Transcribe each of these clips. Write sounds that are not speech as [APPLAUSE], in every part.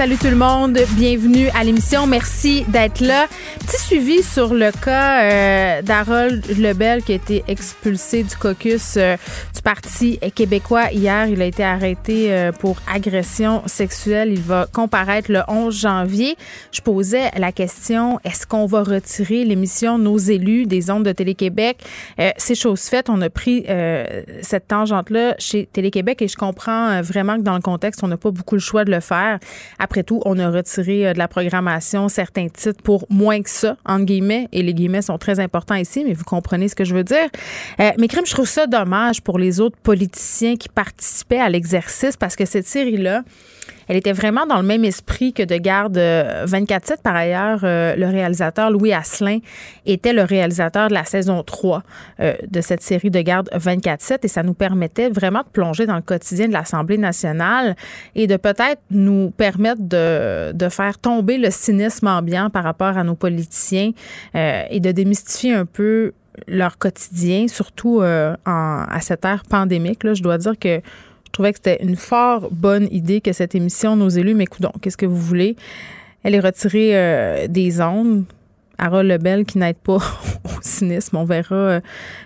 Salut tout le monde, bienvenue à l'émission. Merci d'être là. Petit suivi sur le cas euh, d'Harold Lebel qui a été expulsé du caucus euh, du Parti québécois hier. Il a été arrêté euh, pour agression sexuelle. Il va comparaître le 11 janvier. Je posais la question est-ce qu'on va retirer l'émission Nos élus des ondes de Télé-Québec? C'est chose faite. On a pris cette tangente-là chez Télé-Québec et je comprends vraiment que dans le contexte, on n'a pas beaucoup le choix de le faire. Tout, on a retiré de la programmation certains titres pour moins que ça, entre guillemets, et les guillemets sont très importants ici, mais vous comprenez ce que je veux dire. Euh, mais crime, je trouve ça dommage pour les autres politiciens qui participaient à l'exercice parce que cette série-là, elle était vraiment dans le même esprit que de garde 24-7. Euh, Par ailleurs, euh, le réalisateur Louis Asselin était le réalisateur de la saison 3 euh, de cette série de garde 24-7 et ça nous permettait vraiment de plonger dans le quotidien de l'Assemblée nationale et de peut-être nous permettre de, faire tomber le cynisme ambiant par rapport à nos politiciens et de démystifier un peu leur quotidien, surtout en, à cette ère pandémique. Là, je dois dire que je trouvais que c'était une fort bonne idée que cette émission, nos élus, mais écoutons, qu'est-ce que vous voulez? Elle est retirée euh, des ondes. Harold Lebel qui n'aide pas [LAUGHS] au cynisme. On verra euh,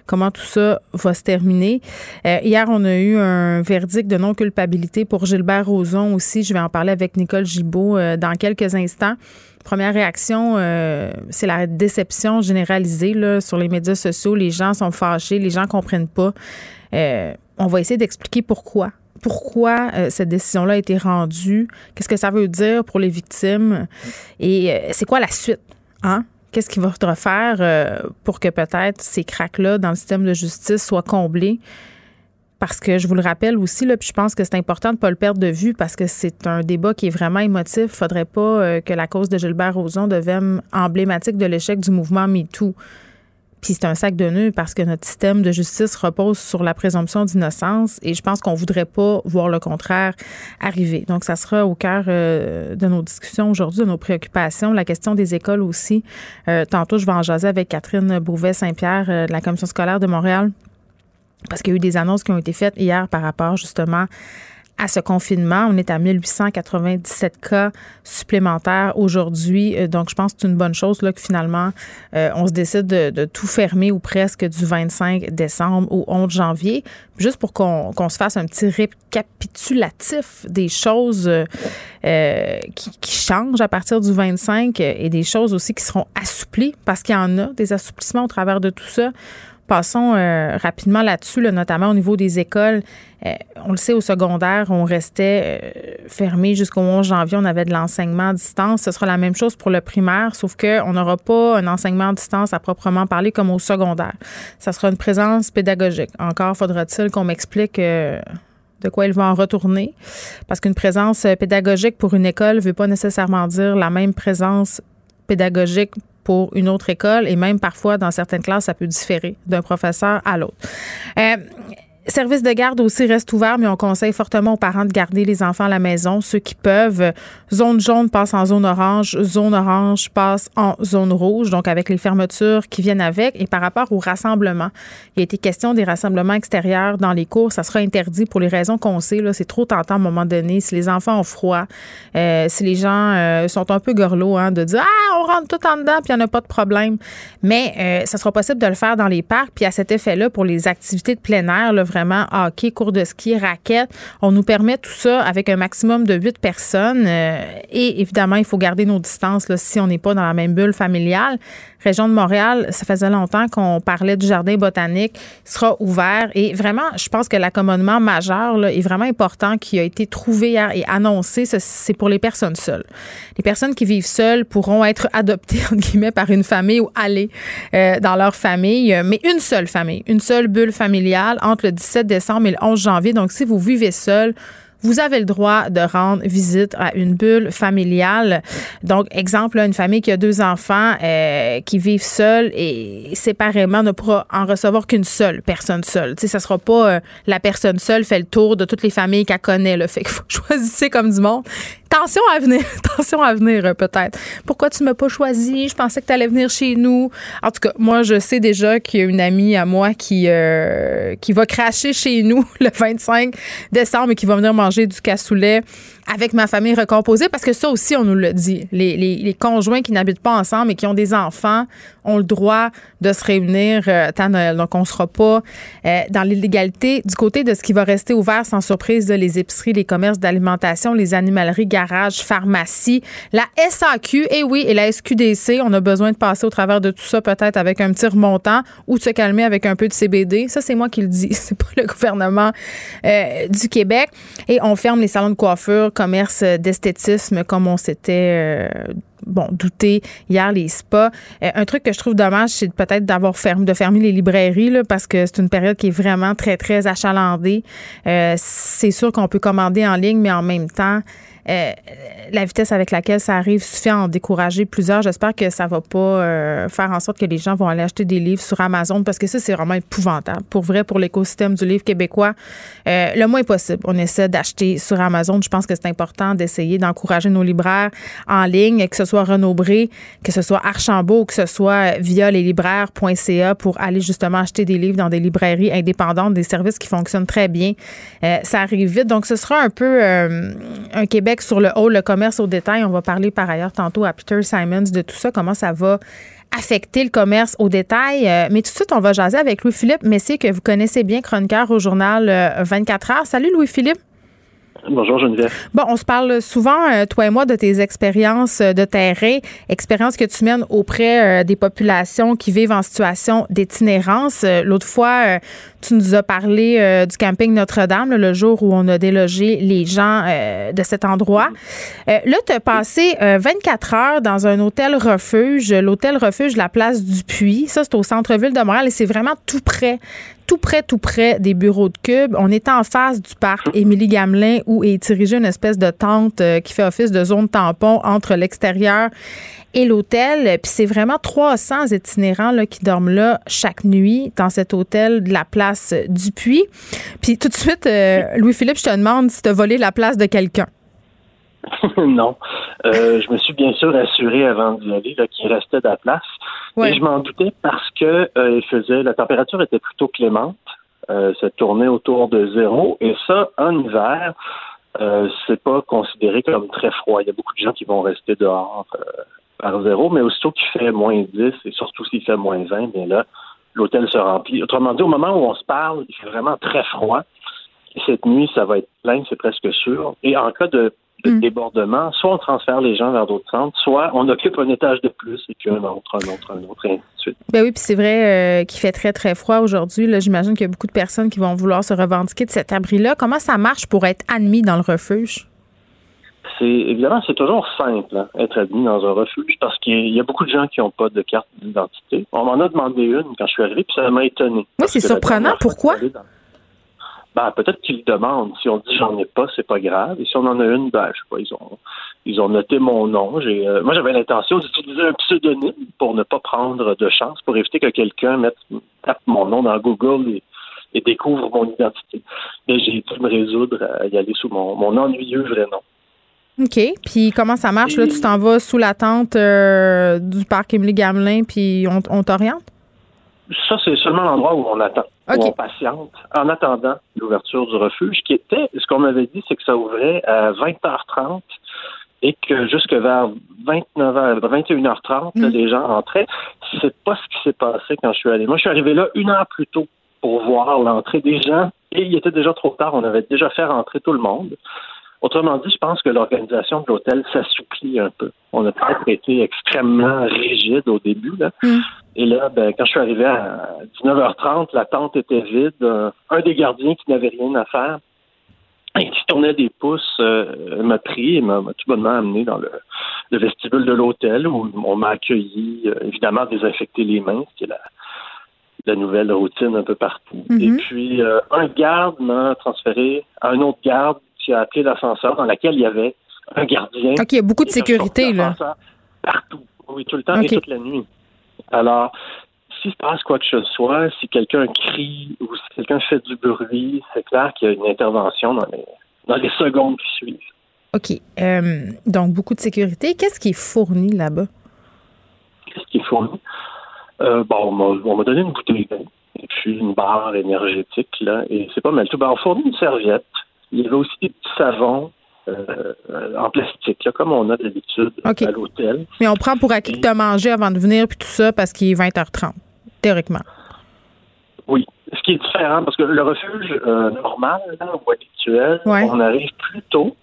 comment tout ça va se terminer. Euh, hier, on a eu un verdict de non-culpabilité pour Gilbert Rozon aussi. Je vais en parler avec Nicole Gibault dans quelques instants. Première réaction, c'est la déception généralisée là, sur les médias sociaux. Les gens sont fâchés, les gens comprennent pas on va essayer d'expliquer pourquoi. Pourquoi euh, cette décision-là a été rendue? Qu'est-ce que ça veut dire pour les victimes? Et euh, c'est quoi la suite? Hein? Qu'est-ce qu'il va falloir faire euh, pour que peut-être ces cracks-là dans le système de justice soient comblés? Parce que je vous le rappelle aussi, là, puis je pense que c'est important de ne pas le perdre de vue parce que c'est un débat qui est vraiment émotif. Il ne faudrait pas que la cause de Gilbert Rozon devienne emblématique de l'échec du mouvement MeToo. Puis c'est un sac de nœuds parce que notre système de justice repose sur la présomption d'innocence et je pense qu'on voudrait pas voir le contraire arriver. Donc ça sera au cœur euh, de nos discussions aujourd'hui, de nos préoccupations. La question des écoles aussi. Euh, tantôt, je vais en jaser avec Catherine Bouvet-Saint-Pierre euh, de la Commission scolaire de Montréal parce qu'il y a eu des annonces qui ont été faites hier par rapport justement à ce confinement. On est à 1897 cas supplémentaires aujourd'hui. Euh, donc, je pense que c'est une bonne chose là, que finalement, euh, on se décide de, tout fermer ou presque du 25 décembre au 11 janvier. Juste pour qu'on se fasse un petit récapitulatif des choses euh, qui, qui, changent à partir du 25 et des choses aussi qui seront assouplies parce qu'il y en a des assouplissements au travers de tout ça. Passons euh, rapidement là-dessus, notamment au niveau des écoles. Euh, on le sait, au secondaire, on restait euh, fermé jusqu'au 11 janvier. On avait de l'enseignement à distance. Ce sera la même chose pour le primaire, sauf qu'on n'aura pas un enseignement à distance à proprement parler comme au secondaire. Ça sera une présence pédagogique. Encore faudra-t-il qu'on m'explique de quoi il va en retourner. Parce qu'une présence pédagogique pour une école ne veut pas nécessairement dire la même présence pédagogique pour une autre école et même parfois dans certaines classes, ça peut différer d'un professeur à l'autre. Euh, Service de garde aussi reste ouvert, mais on conseille fortement aux parents de garder les enfants à la maison, ceux qui peuvent. Zone jaune passe en zone orange, zone orange passe en zone rouge, donc avec les fermetures qui viennent avec. Et par rapport au rassemblement, il a été question des rassemblements extérieurs dans les cours. Ça sera interdit pour les raisons qu'on sait. Là, c'est trop tentant à un moment donné. Si les enfants ont froid, euh, si les gens euh, sont un peu gorlots, hein, de dire ah on rentre tout en dedans puis il n'y en a pas de problème. Mais euh, ça sera possible de le faire dans les parcs. Puis à cet effet-là, pour les activités de plein air, là, vraiment cours de ski, raquettes. On nous permet tout ça avec un maximum de huit personnes. Euh, et évidemment, il faut garder nos distances là, si on n'est pas dans la même bulle familiale. Région de Montréal, ça faisait longtemps qu'on parlait du jardin botanique, sera ouvert. Et vraiment, je pense que l'accommodement majeur là, est vraiment important qui a été trouvé et annoncé. C'est pour les personnes seules. Les personnes qui vivent seules pourront être adoptées, [LAUGHS] entre guillemets, par une famille ou aller euh, dans leur famille, mais une seule famille, une seule bulle familiale entre le 17 décembre et le 11 janvier. Donc, si vous vivez seul, vous avez le droit de rendre visite à une bulle familiale. Donc, exemple, une famille qui a deux enfants euh, qui vivent seuls et séparément ne pourra en recevoir qu'une seule personne seule. Tu sais, ça sera pas euh, la personne seule fait le tour de toutes les familles qu'elle connaît. le Fait que faut [LAUGHS] choisir comme du monde. Tension à venir, [LAUGHS] tension à venir euh, peut-être. Pourquoi tu m'as pas choisi? Je pensais que tu allais venir chez nous. En tout cas, moi, je sais déjà qu'il y a une amie à moi qui, qui va cracher chez nous [LAUGHS] le 25 décembre et qui va venir manger du cassoulet avec ma famille recomposée, parce que ça aussi, on nous le dit. Les, les, les conjoints qui n'habitent pas ensemble et qui ont des enfants ont le droit de se réunir euh, à Noël. Donc, on ne sera pas euh, dans l'illégalité. Du côté de ce qui va rester ouvert sans surprise, de les épiceries, les commerces d'alimentation, les animaleries, garages, pharmacies, la SAQ, et oui, et la SQDC, on a besoin de passer au travers de tout ça, peut-être avec un petit remontant ou de se calmer avec un peu de CBD. Ça, c'est moi qui le dis. [LAUGHS] C'est pas le gouvernement euh, du Québec. Et on ferme les salons de coiffure, commerce d'esthétisme comme on s'était euh, bon douté hier les spas. Euh, un truc que je trouve dommage, c'est peut-être d'avoir fermé de fermer les librairies là, parce que c'est une période qui est vraiment très très achalandée. Euh, c'est sûr qu'on peut commander en ligne, mais en même temps euh, la vitesse avec laquelle ça arrive suffit à en décourager plusieurs. J'espère que ça va pas euh, faire en sorte que les gens vont aller acheter des livres sur Amazon parce que ça, c'est vraiment épouvantable. Pour vrai, pour l'écosystème du livre québécois, euh, le moins possible, on essaie d'acheter sur Amazon. Je pense que c'est important d'essayer d'encourager nos libraires en ligne, que ce soit Renaud Bré, que ce soit Archambault, que ce soit via leslibraires.ca pour aller justement acheter des livres dans des librairies indépendantes, des services qui fonctionnent très bien. ça arrive vite. Donc, ce sera un peu un Québec sur le haut, le commerce au détail. On va parler par ailleurs tantôt à Peter Simons de tout ça, comment ça va affecter le commerce au détail. Euh, mais tout de suite, on va jaser avec Louis-Philippe Messier, que vous connaissez bien, chroniqueur au journal 24 euh, heures. Salut Louis-Philippe. Bonjour Geneviève. Bon, on se parle souvent, euh, toi et moi, de tes expériences de terrain, expériences que tu mènes auprès des populations qui vivent en situation d'itinérance. L'autre fois, tu nous as parlé euh, du camping Notre-Dame, le jour où on a délogé les gens euh, de cet endroit. Euh, là, tu as passé 24 heures dans un hôtel refuge, l'hôtel refuge La Place du Puy. Ça, c'est au centre-ville de Montréal et c'est vraiment tout près tout près, tout près des bureaux de Cube. On est en face du parc Émilie Gamelin où est dirigée une espèce de tente qui fait office de zone tampon entre l'extérieur et l'hôtel. Puis c'est vraiment 300 itinérants qui dorment là chaque nuit dans cet hôtel de la place du Puy. Puis tout de suite, euh, Louis-Philippe, je te demande si tu as volé la place de quelqu'un. [LAUGHS] non. Euh, je me suis bien sûr assuré avant d'y aller qu'il restait de la place. Et je m'en doutais parce que euh, il faisait la température était plutôt clémente. ça tournait autour de zéro. Et ça, en hiver, c'est pas considéré comme très froid. Il y a beaucoup de gens qui vont rester dehors par zéro, mais aussitôt qu'il fait moins 10 et surtout s'il fait moins 20, bien là, l'hôtel se remplit. Autrement dit, au moment où on se parle, il fait vraiment très froid. Et cette nuit, ça va être plein, c'est presque sûr. Et en cas de, mm. débordement, soit on transfère les gens vers d'autres centres, soit on occupe un étage de plus et puis un autre, un autre, un autre, et ainsi de suite. Ben oui, puis c'est vrai euh, qu'il fait très, très froid aujourd'hui. J'imagine qu'il y a beaucoup de personnes qui vont vouloir se revendiquer de cet abri-là. Comment ça marche pour être admis dans le refuge? c'est évidemment c'est toujours simple hein, être admis dans un refuge parce qu'il y a beaucoup de gens qui n'ont pas de carte d'identité. On m'en a demandé une quand je suis arrivé, puis ça m'a étonné. Oui, c'est surprenant. Pourquoi? Ben, peut-être qu'ils demandent. Si on dit j'en ai pas, c'est pas grave. Et si on en a une, ben, je sais pas, ils ont, ils ont noté mon nom. J'ai, euh, moi, j'avais l'intention d'utiliser un pseudonyme pour ne pas prendre de chance, pour éviter que quelqu'un mette, tape mon nom dans Google et, découvre mon identité. Mais j'ai dû me résoudre à y aller sous mon, mon ennuyeux vrai nom. OK. Puis comment ça marche? Là, tu t'en vas sous la tente euh, du parc Émilie Gamelin, puis on, t'oriente? Ça, c'est seulement l'endroit où on attend, où on patiente, en attendant l'ouverture du refuge, qui était, ce qu'on m'avait dit, c'est que ça ouvrait à 20h30 et que jusque vers 29h, 21h30, les gens entraient. C'est pas ce qui s'est passé quand je suis allé. Moi, je suis arrivé là une heure plus tôt pour voir l'entrée des gens et il était déjà trop tard. On avait déjà fait rentrer tout le monde. Autrement dit, je pense que l'organisation de l'hôtel s'assouplit un peu. On a peut-être été extrêmement rigide au début. Là. Mm. Et là, ben, quand je suis arrivé à 19h30, la tente était vide. Un, des gardiens qui n'avait rien à faire et qui tournait des pouces euh, m'a pris et m'a tout bonnement amené dans le, vestibule de l'hôtel où on m'a accueilli, euh, évidemment désinfecté les mains, ce qui est la, nouvelle routine un peu partout. Mm-hmm. Et puis, euh, un garde m'a transféré à un autre garde qui a appelé l'ascenseur dans laquelle il y avait un gardien. OK, il y a beaucoup de sécurité, là. Partout. Oui, tout le temps et toute la nuit. Alors, s'il se passe quoi que ce soit, si quelqu'un crie ou si quelqu'un fait du bruit, c'est clair qu'il y a une intervention dans les, dans les secondes qui suivent. OK. Euh, donc, beaucoup de sécurité. Qu'est-ce qui est fourni là-bas? Qu'est-ce qui est fourni? Euh, bon, on m'a donné une bouteille et puis une barre énergétique, là, et c'est pas mal tout. Ben, on fournit une serviette. Il y avait aussi des petits savons euh, en plastique, là, comme on a d'habitude à l'hôtel. Mais on prend pour acquis que tu as mangé avant de venir, puis tout ça, parce qu'il est 20h30, théoriquement. Oui. Ce qui est différent, parce que le refuge euh, normal, là, ou habituel, on arrive plus tôt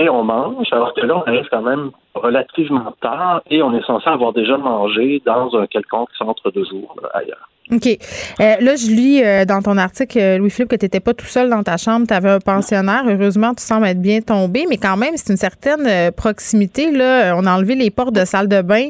et on mange, alors que là, on arrive quand même relativement tard et on est censé avoir déjà mangé dans un quelconque centre de jour ailleurs. OK. Euh, là, je lis euh, dans ton article, euh, Louis-Philippe, que tu n'étais pas tout seul dans ta chambre, tu avais un pensionnaire. Heureusement, tu sembles être bien tombé, mais quand même, c'est une certaine proximité. Là. On a enlevé les portes de salle de bain.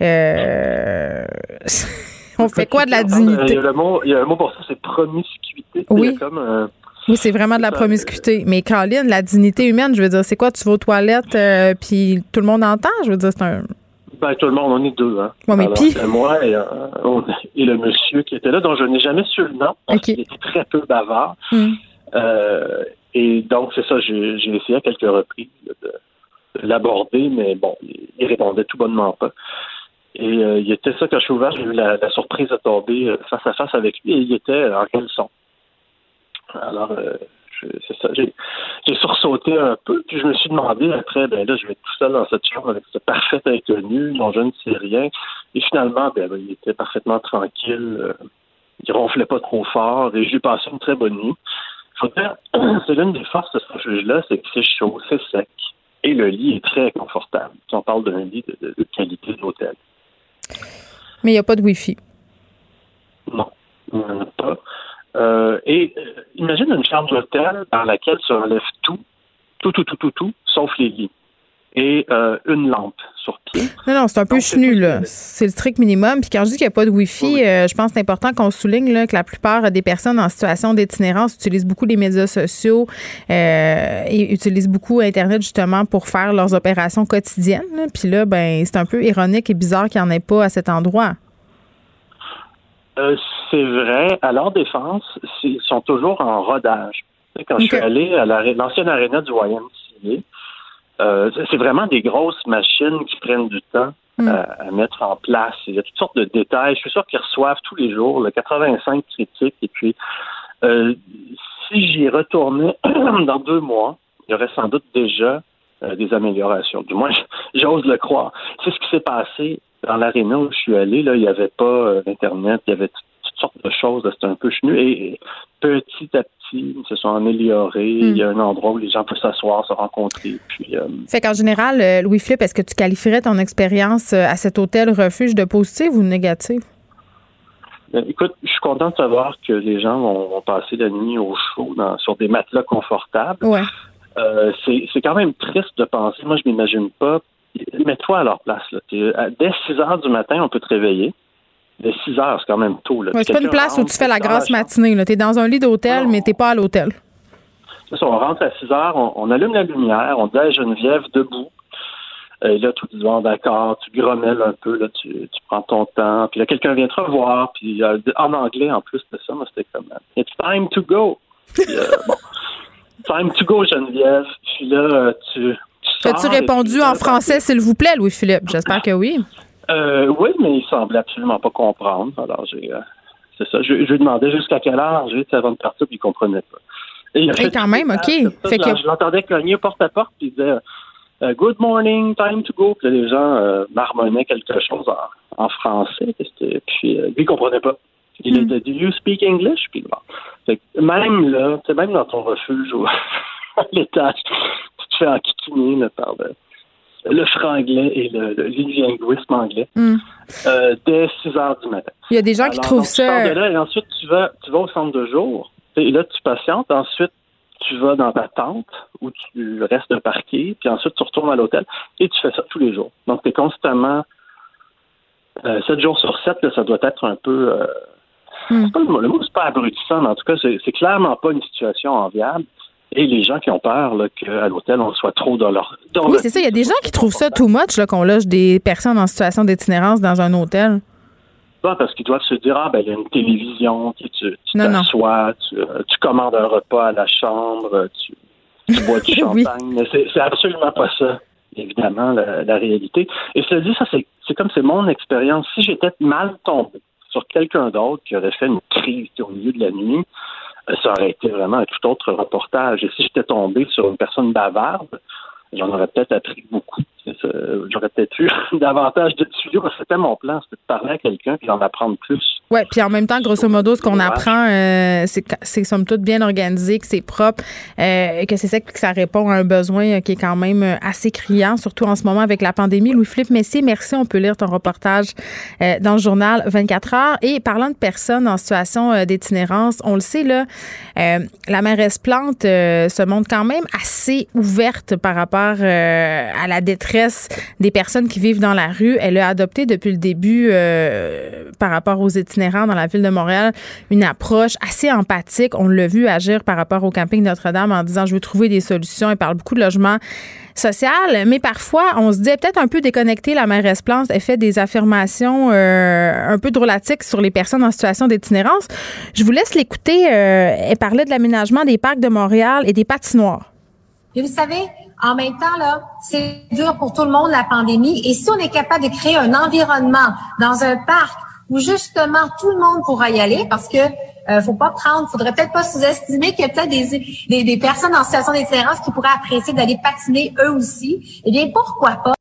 [LAUGHS] on fait quoi de la dignité? Il y, a mot, il y a un mot pour ça, c'est promiscuité. Oui. Comme, oui, c'est vraiment de la promiscuité. Mais Caroline, la dignité humaine, je veux dire, c'est quoi? Tu vas aux toilettes, euh, puis tout le monde entend? Je veux dire, c'est un. Ben, tout le monde, on est deux. Hein. mais puis... Moi et, euh, et, le monsieur qui était là, dont je n'ai jamais su le nom, parce qu'il était très peu bavard. Hmm. Euh, et donc, c'est ça, j'ai essayé à quelques reprises de, l'aborder, mais bon, il, répondait tout bonnement pas. Et il était ça, quand je suis ouvert, j'ai eu la, la, surprise de tomber face à face avec lui, et il était en caleçon. Alors, euh, c'est ça. J'ai, sursauté un peu, puis je me suis demandé après, ben là, je vais être tout seul dans cette chambre avec ce parfait inconnu dont je ne sais rien. Et finalement, ben, ben il était parfaitement tranquille. Euh, il ronflait pas trop fort et j'ai passé une très bonne nuit. [CLEARS THROAT] c'est l'une des forces de ce refuge-là, c'est que c'est chaud, c'est sec. Et le lit est très confortable. On parle d'un lit de, qualité d'hôtel. Mais il n'y a pas de Wi-Fi. Non, il n'y en a pas. Euh, et euh, imagine une chambre d'hôtel dans laquelle se relève tout, tout, tout, tout, tout, tout, sauf les lits. Et euh, une lampe sur pied. Non, non, c'est un peu chenu, là. C'est le strict minimum. Puis quand je dis qu'il n'y a pas de Wi-Fi, je pense que c'est important qu'on souligne là, que la plupart des personnes en situation d'itinérance utilisent beaucoup les médias sociaux et utilisent beaucoup Internet justement pour faire leurs opérations quotidiennes. Puis là, ben, c'est un peu ironique et bizarre qu'il n'y en ait pas à cet endroit. Euh, c'est vrai. À leur défense, ils sont toujours en rodage. Quand je suis allé à l'ancienne aréna du YMCA, euh, c'est vraiment des grosses machines qui prennent du temps mm. à, mettre en place. Il y a toutes sortes de détails. Je suis sûr qu'ils reçoivent tous les jours le 85 critiques. Et puis, euh, si j'y retournais [CLEARS THROAT] dans deux mois, il y aurait sans doute déjà des améliorations. Du moins, [LAUGHS] j'ose le croire. C'est ce qui s'est passé dans l'aréna où je suis allé, là, il n'y avait pas euh, d'Internet, il y avait sortes de choses, c'était un peu chenu. Et, petit à petit, ils se sont améliorés. Hmm. Il y a un endroit où les gens peuvent s'asseoir, se rencontrer. Puis, euh, fait qu'en général, euh, Louis-Philippe, est-ce que tu qualifierais ton expérience à cet hôtel refuge de positive ou de négative? Ben, écoute, je suis content de savoir que les gens vont, passer la nuit au chaud sur des matelas confortables. Ouais. c'est quand même triste de penser. Moi, je m'imagine pas mets-toi à leur place. Là. Dès 6 heures du matin, on peut te réveiller. Dès 6 heures, c'est quand même tôt. Ouais, c'est pas une place où tu fais la grasse matinée. Tu es dans un lit d'hôtel, mais tu pas à l'hôtel. C'est ça, on rentre à 6 heures, on, allume la lumière, on dit à Geneviève debout. Et là, tout dis bon, d'accord, tu grommelles un peu, là, tu, tu prends ton temps. Puis là, quelqu'un vient te revoir. Puis euh, en anglais, en plus de ça, moi, c'était comme It's time to go. Puis, euh, [LAUGHS] bon, time to go, Geneviève. Puis là, euh, tu, As-tu répondu en français, s'il vous plaît, Louis-Philippe? J'espère que oui. Euh, oui, mais il semblait absolument pas comprendre. Alors, j'ai. Euh, c'est ça. Je, je, lui demandais jusqu'à quelle heure j'étais avant de partir, puis il comprenait pas. Et, il quand même, OK. fait que... Je l'entendais cogner porte à porte, puis il disait euh, Good morning, time to go. Puis les gens marmonnaient quelque chose en, français. Puis lui, il comprenait pas. Il hmm. était Do you speak English? Puis bon. même là, même dans ton refuge [LAUGHS] à l'étage, fait enquiquiner par le, franglais et le, linguisme anglais mm. euh, dès 6 heures du matin. Il y a des gens qui trouvent ça. et ensuite, tu vas, tu vas au centre de jour. Et là, tu patientes. Ensuite, tu vas dans ta tente où tu restes parqué. Puis ensuite, tu retournes à l'hôtel. Et tu fais ça tous les jours. Donc, tu es constamment. Euh, 7 jours sur 7, ça doit être un peu. Euh, mm. le mot, c'est pas abrutissant, mais en tout cas, c'est clairement pas une situation enviable. Et les gens qui ont peur qu'à l'hôtel, on soit trop dans leur. oui, c'est ça. Il y a des gens qui trouvent ça too much qu'on loge des personnes en situation d'itinérance dans un hôtel. Pas parce qu'ils doivent se dire ah ben il y a une télévision, tu t'assois, tu, tu, commandes un repas à la chambre, tu, bois du [LAUGHS] champagne. Mais c'est absolument pas ça, évidemment, la, réalité. Et cela dit, ça c'est comme c'est mon expérience. Si j'étais mal tombé sur quelqu'un d'autre qui aurait fait une crise au milieu de la nuit, euh, ça aurait été vraiment un tout autre reportage. Et si j'étais tombé sur une personne bavarde, j'en aurais peut-être appris beaucoup. J'aurais peut-être eu [LAUGHS] davantage de tuyaux. C'était mon plan, c'était de parler à quelqu'un et d'en apprendre plus. Oui, puis en même temps, grosso modo, ce qu'on apprend, euh, c'est somme toute bien organisé, que c'est propre, euh, que c'est ça que ça répond à un besoin qui est quand même assez criant, surtout en ce moment avec la pandémie. Louis-Philippe Messier, merci. On peut lire ton reportage euh, dans le journal 24 heures. Et parlant de personnes en situation d'itinérance, on le sait, là, la mairesse Plante se montre quand même assez ouverte par rapport à la détresse des personnes qui vivent dans la rue. Elle a adopté depuis le début, euh, par rapport aux itinérants dans la ville de Montréal, une approche assez empathique. On l'a vu agir par rapport au camping Notre-Dame en disant je veux trouver des solutions. Elle parle beaucoup de logement social, mais parfois on se dit peut-être un peu déconnecté. La mairesse Plante, elle fait des affirmations euh, un peu drôlatiques sur les personnes en situation d'itinérance. Je vous laisse l'écouter. Euh, elle parlait de l'aménagement des parcs de Montréal et des patinoires. Et vous savez, en même temps, là, c'est dur pour tout le monde, la pandémie. Et si on est capable de créer un environnement dans un parc où justement tout le monde pourra y aller, parce que euh, faut pas prendre, faudrait peut-être pas sous-estimer qu'il y a peut-être des, des, personnes en situation d'itinérance qui pourraient apprécier d'aller patiner eux aussi. Eh bien, pourquoi pas?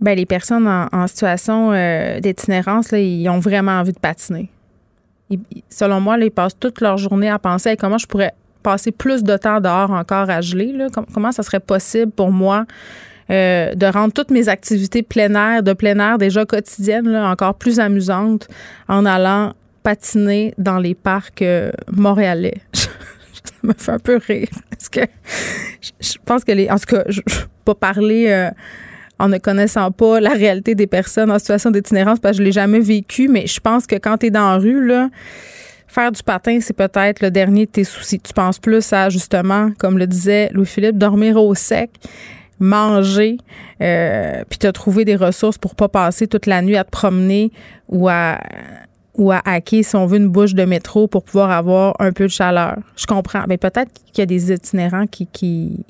Ben, les personnes en, situation euh, d'itinérance, ils ont vraiment envie de patiner. selon moi, ils passent toute leur journée à penser à comment je pourrais passer plus de temps dehors encore à geler? Là? Comment ça serait possible pour moi euh, de rendre toutes mes activités plein air, de plein air déjà quotidiennes, là, encore plus amusantes en allant patiner dans les parcs euh, montréalais? [LAUGHS] ça me fait un peu rire parce que je, pense que les. En tout cas, je ne pas parler. Euh, en ne connaissant pas la réalité des personnes en situation d'itinérance parce que je l'ai jamais vécu, mais je pense que quand tu es dans la rue, là, Faire du patin, c'est peut-être le dernier de tes soucis. Tu penses plus à, justement, comme le disait Louis-Philippe, dormir au sec, manger, euh, puis te trouver des ressources pour pas passer toute la nuit à te promener ou à ou à hacker, si on veut, une bouche de métro pour pouvoir avoir un peu de chaleur. Je comprends. Mais peut-être qu'il y a des itinérants qui, qui,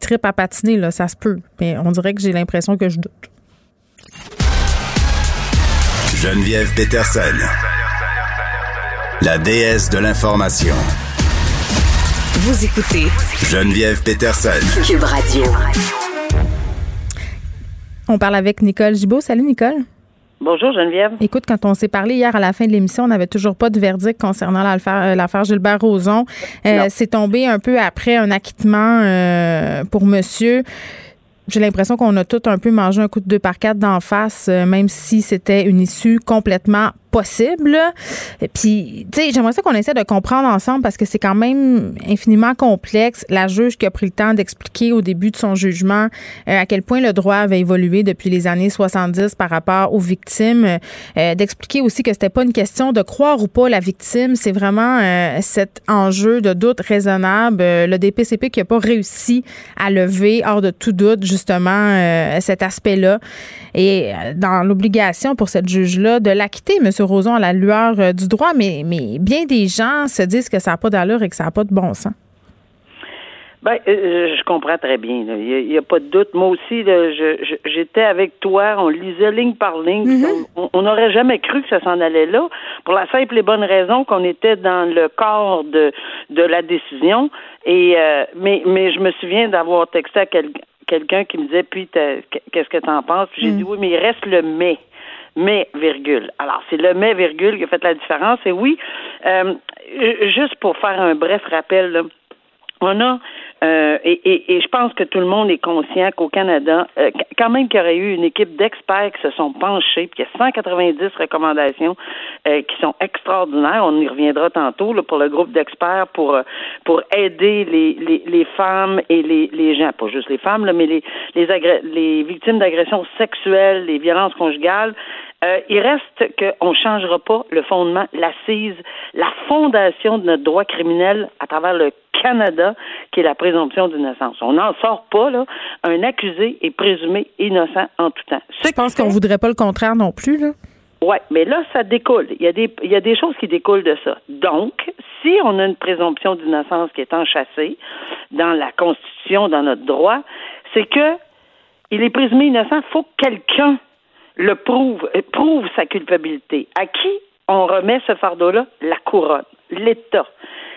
tripent à patiner, là, ça se peut. Mais on dirait que j'ai l'impression que je doute. Geneviève Peterson la déesse de l'information. Vous écoutez Geneviève Peterson. Cube Radio. On parle avec Nicole Gibault. Salut Nicole. Bonjour Geneviève. Écoute, quand on s'est parlé hier à la fin de l'émission, on n'avait toujours pas de verdict concernant l'affaire euh, Gilbert Rozon. Euh, c'est tombé un peu après un acquittement euh, pour monsieur j'ai l'impression qu'on a tout un peu mangé un coup de deux par quatre d'en face, même si c'était une issue complètement possible. Puis, tu sais, j'aimerais ça qu'on essaie de comprendre ensemble parce que c'est quand même infiniment complexe. La juge qui a pris le temps d'expliquer au début de son jugement euh, à quel point le droit avait évolué depuis les années 70 par rapport aux victimes, euh, d'expliquer aussi que c'était pas une question de croire ou pas la victime, c'est vraiment euh, cet enjeu de doute raisonnable. le DPCP qui a pas réussi à lever hors de tout doute justement cet aspect-là et dans l'obligation pour cette juge-là de l'acquitter, M. Roson, à la lueur euh, du droit, mais, mais bien des gens se disent que ça n'a pas d'allure et que ça n'a pas de bon sens. Ben, euh, je comprends très bien. Il n'y a, pas de doute. Moi aussi, j'étais avec toi, on lisait ligne par ligne. Mm-hmm. On n'aurait jamais cru que ça s'en allait là, pour la simple et bonne raison qu'on était dans le corps de, de la décision. Et euh, mais, mais je me souviens d'avoir texté à quelqu'un qui me disait, puis qu'est-ce que tu en penses? Puis j'ai mm. dit, oui, mais il reste le mais mais virgule. Alors, c'est le mais virgule qui a fait la différence. Et oui, euh, juste pour faire un bref rappel, là, on a euh, et, et, je pense que tout le monde est conscient qu'au Canada, euh, quand même qu'il y aurait eu une équipe d'experts qui se sont penchés, puis qu'il y a 190 recommandations euh, qui sont extraordinaires. On y reviendra tantôt là, pour le groupe d'experts pour pour aider les, les, les femmes et les, les gens, pas juste les femmes, là, mais les les, les victimes d'agressions sexuelles, les violences conjugales. Il reste qu'on ne changera pas le fondement, l'assise, la fondation de notre droit criminel à travers le Canada, qui est la présomption d'innocence. On n'en sort pas, là. Un accusé est présumé innocent en tout temps. Je pense qu'on voudrait pas le contraire non plus, là. Oui, mais là, ça découle. Il y, a des, il y a des choses qui découlent de ça. Donc, si on a une présomption d'innocence qui est enchâssée dans la Constitution, dans notre droit, c'est que il est présumé innocent, il faut que quelqu'un le prouve, prouve sa culpabilité. À qui on remet ce fardeau-là? La couronne, l'État.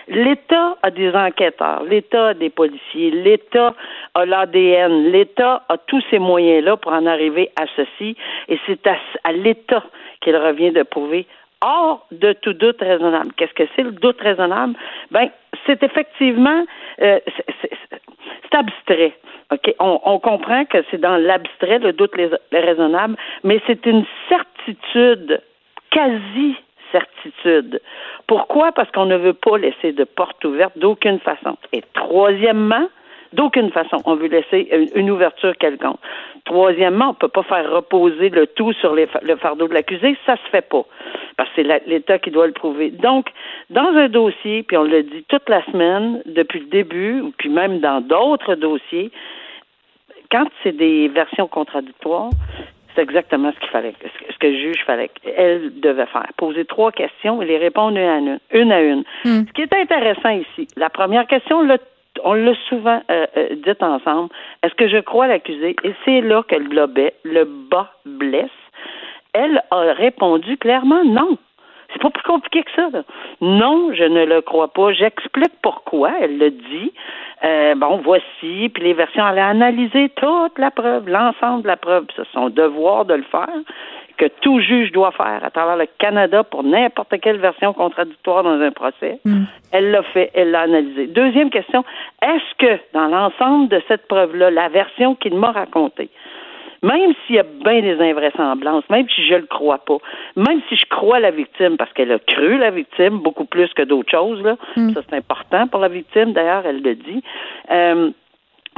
L'État a des enquêteurs, l'État a des policiers, l'État a l'ADN, l'État a tous ces moyens-là pour en arriver à ceci, et c'est à, l'État qu'il revient de prouver hors de tout doute raisonnable. Qu'est-ce que c'est le doute raisonnable? Ben, c'est effectivement, euh, c'est abstrait. OK? On, comprend que c'est dans l'abstrait, le doute raisonnable, mais c'est une certitude, quasi certitude. Pourquoi? Parce qu'on ne veut pas laisser de porte ouverte d'aucune façon. Et troisièmement, d'aucune façon, on veut laisser une, ouverture quelconque. Troisièmement, on ne peut pas faire reposer le tout sur le fardeau de l'accusé, ça se fait pas, parce que c'est l'État qui doit le prouver. Donc, dans un dossier, puis on le dit toute la semaine, depuis le début, ou puis même dans d'autres dossiers, quand c'est des versions contradictoires, c'est exactement ce qu'il fallait, ce que le juge fallait, elle devait faire. Poser trois questions et les répondre une à une. une, à une. Hmm. Ce qui est intéressant ici, la première question, on l'a souvent euh, euh, dit ensemble. Est-ce que je crois l'accusé? Et c'est là que le le bas blesse. Elle a répondu clairement non. C'est pas plus compliqué que ça. Non, je ne le crois pas. J'explique pourquoi. Elle le dit. Euh, bon, voici. Puis les versions, elle a analysé toute la preuve, l'ensemble de la preuve. C'est son devoir de le faire, que tout juge doit faire à travers le Canada pour n'importe quelle version contradictoire dans un procès. Mm. Elle l'a fait, elle l'a analysé. Deuxième question, est-ce que dans l'ensemble de cette preuve-là, la version qu'il m'a racontée, même s'il y a bien des invraisemblances, même si je le crois pas, même si je crois la victime parce qu'elle a cru la victime beaucoup plus que d'autres choses, là, mm. ça c'est important pour la victime, d'ailleurs, elle le dit. Euh,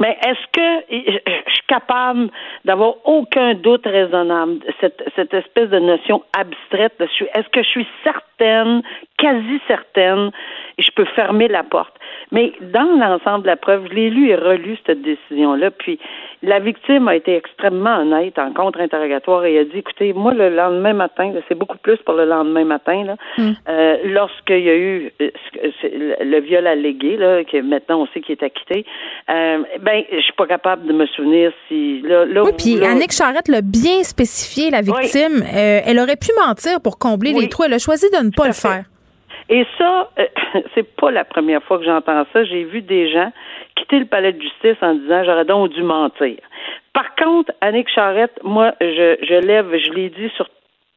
mais est-ce que je suis capable d'avoir aucun doute raisonnable, cette, cette espèce de notion abstraite, est-ce que je suis certaine, quasi certaine, et je peux fermer la porte? Mais dans l'ensemble de la preuve, je l'ai lu et relu cette décision-là, puis la victime a été extrêmement honnête en contre-interrogatoire et a dit, écoutez, moi, le lendemain matin, c'est beaucoup plus pour le lendemain matin, là, hmm. euh, lorsqu'il y a eu euh, le viol allégué, là, que maintenant on sait qu'il est acquitté, euh, ben, je suis pas capable de me souvenir si... Là, oui, puis Annick Charrette l'a bien spécifié, la victime. Euh, elle aurait pu mentir pour combler les trous. Elle a choisi de ne pas le faire. Et ça, [COUGHS] c'est pas la première fois que j'entends ça. J'ai vu des gens quitter le palais de justice en disant j'aurais donc dû mentir. Par contre, Annick Charrette, moi, je, je lève, je l'ai dit sur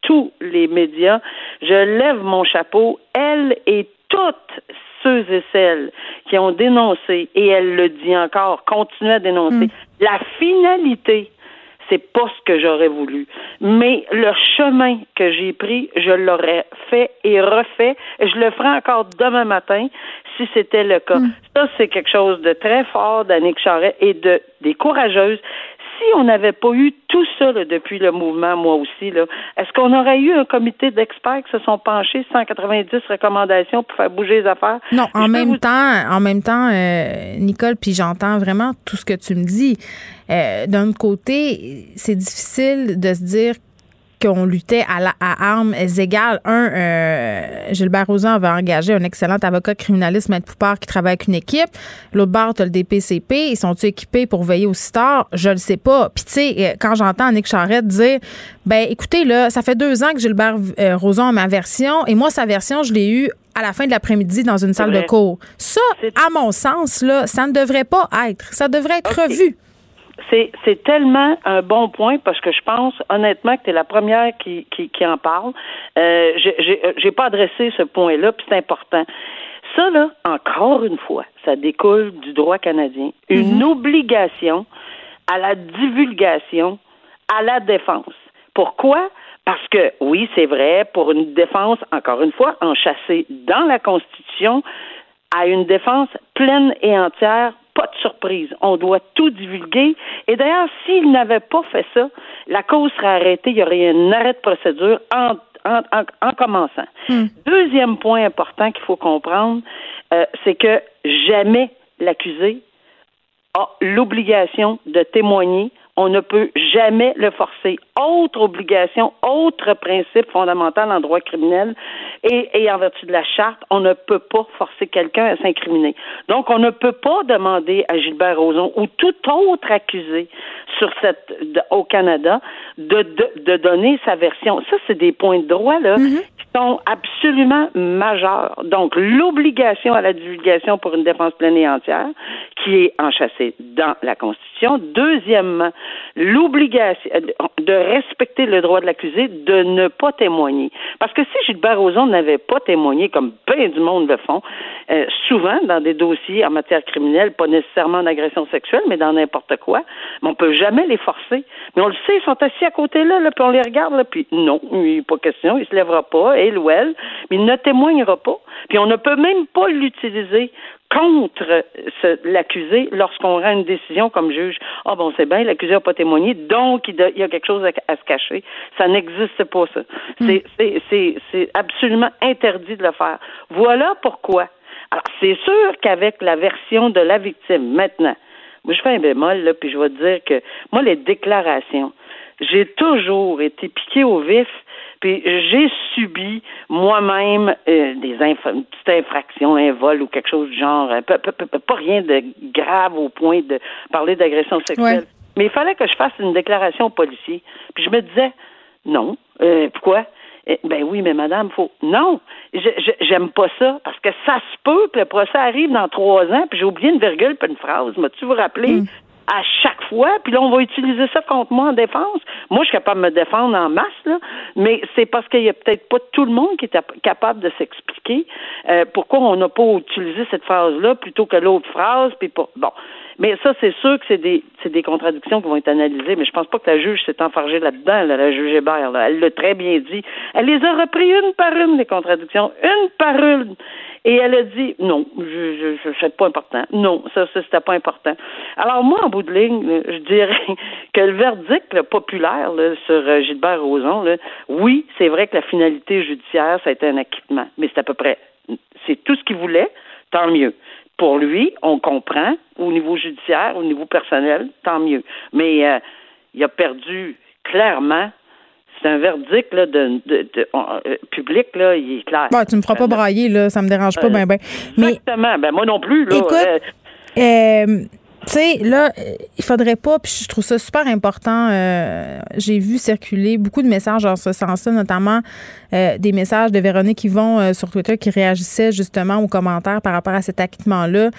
tous les médias, je lève mon chapeau. Elle et toutes ceux et celles qui ont dénoncé, et elle le dit encore, continue à dénoncer, mm. la finalité c'est pas ce que j'aurais voulu. Mais le chemin que j'ai pris, je l'aurais fait et refait. Et je le ferai encore demain matin si c'était le cas. Hmm. Ça, c'est quelque chose de très fort d'Annick Charret et de des courageuses si on n'avait pas eu tout ça depuis le mouvement, moi aussi, est-ce qu'on aurait eu un comité d'experts qui se sont penchés 190 recommandations pour faire bouger les affaires? Non, en même, temps, en même temps, euh, Nicole, puis j'entends vraiment tout ce que tu me dis. Euh, d'un côté, c'est difficile de se dire qu'on luttait à, la, à armes égales. Un, euh, Gilbert Rozon avait engagé un excellent avocat criminaliste, Maître Poupard, qui travaille avec une équipe. L'autre bord, tu le DPCP. Ils sont-ils équipés pour veiller au tard? Je le sais pas. Puis, tu sais, euh, quand j'entends Nick Charrette dire, ben écoutez, là, ça fait deux ans que Gilbert euh, Rozon a ma version, et moi, sa version, je l'ai eue à la fin de l'après-midi dans une salle de cours. Ça, à mon sens, là, ça ne devrait pas être. Ça devrait être revu. C'est tellement un bon point parce que je pense honnêtement que tu es la première qui, qui, qui en parle. Euh, J'ai pas adressé ce point-là, puis c'est important. Ça, là, encore une fois, ça découle du droit canadien. Une mm-hmm. obligation à la divulgation, à la défense. Pourquoi? Parce que, oui, c'est vrai, pour une défense, encore une fois, enchâssée dans la Constitution, à une défense pleine et entière pas de surprise. On doit tout divulguer. Et d'ailleurs, s'il n'avait pas fait ça, la cause serait arrêtée. Il y aurait un arrêt de procédure en, en, en, commençant. Hmm. Deuxième point important qu'il faut comprendre, euh, c'est que jamais l'accusé a l'obligation de témoigner on ne peut jamais le forcer. Autre obligation, autre principe fondamental en droit criminel et, et en vertu de la charte, on ne peut pas forcer quelqu'un à s'incriminer. Donc, on ne peut pas demander à Gilbert Rozon ou tout autre accusé sur cette au Canada de, de, de donner sa version. Ça, c'est des points de droit là mm-hmm. Sont absolument majeurs. Donc, l'obligation à la divulgation pour une défense pleine et entière, qui est enchâssée dans la Constitution. Deuxièmement, l'obligation de respecter le droit de l'accusé de ne pas témoigner. Parce que si Gilbert Rozon n'avait pas témoigné, comme bien du monde le font, euh, souvent dans des dossiers en matière criminelle, pas nécessairement d'agression sexuelle, mais dans n'importe quoi, mais on peut jamais les forcer. Mais on le sait, ils sont assis à côté là, là puis on les regarde, là, puis non, il a pas question, il se lèvera pas, elle ou elle, mais il ne témoignera pas. Puis on ne peut même pas l'utiliser contre l'accusé lorsqu'on rend une décision comme juge. Ah bon, c'est bien, l'accusé n'a pas témoigné, donc il, y a quelque chose à, se cacher. Ça n'existe pas, ça. Hmm. C'est absolument interdit de le faire. Voilà pourquoi. Alors, c'est sûr qu'avec la version de la victime, maintenant, moi, je fais un bémol, là, puis je vais te dire que, moi, les déclarations, j'ai toujours été piqué au vif puis j'ai subi moi-même euh, des petites infractions, un vol ou quelque chose du genre, euh, pas, rien de grave au point de parler d'agression sexuelle. Mais il fallait que je fasse une déclaration au policier. Puis je me disais, non. Euh, pourquoi? Eh, ben oui, mais madame, faut. Non, j'aime pas ça parce que ça se peut que le procès arrive dans trois ans, puis j'ai oublié une virgule puis une phrase. M'as-tu vous rappelé? Mm à chaque fois, puis là, on va utiliser ça contre moi en défense. Moi, je suis capable de me défendre en masse, là, mais c'est parce qu'il y a peut-être pas tout le monde qui est capable de s'expliquer euh, pourquoi on n'a pas utilisé cette phrase-là plutôt que l'autre phrase, puis pas. Bon. Mais ça, c'est sûr que c'est des, des contradictions qui vont être analysées, mais je pense pas que la juge s'est enfargée là-dedans, la juge Hébert. Là. Elle l'a très bien dit. Elle les a repris une par une, les contradictions, une par une. Et elle a dit non, je, je, c'est pas important. Non, ça, ça c'était pas important. Alors moi, en bout de ligne, je dirais [LAUGHS] que le verdict populaire sur euh, Gilbert Rozon, oui, c'est vrai que la finalité judiciaire, ça a été un acquittement, mais c'est à peu près, c'est tout ce qu'il voulait, tant mieux. Pour lui, on comprend, au niveau judiciaire, au niveau personnel, tant mieux. Mais euh, il a perdu clairement c'est un verdict là, de, de, euh, public, là, il est clair. Bah, tu me feras pas brailler, là, ça me dérange pas, ben, ben. Exactement, ben moi non plus. Là, écoute, euh, euh, tu sais, là, il faudrait pas, puis je trouve ça super important. J'ai vu circuler beaucoup de messages en ce sens-là, notamment des messages de Véronique Yvon sur Twitter qui réagissait justement aux commentaires par rapport à cet acquittement-là.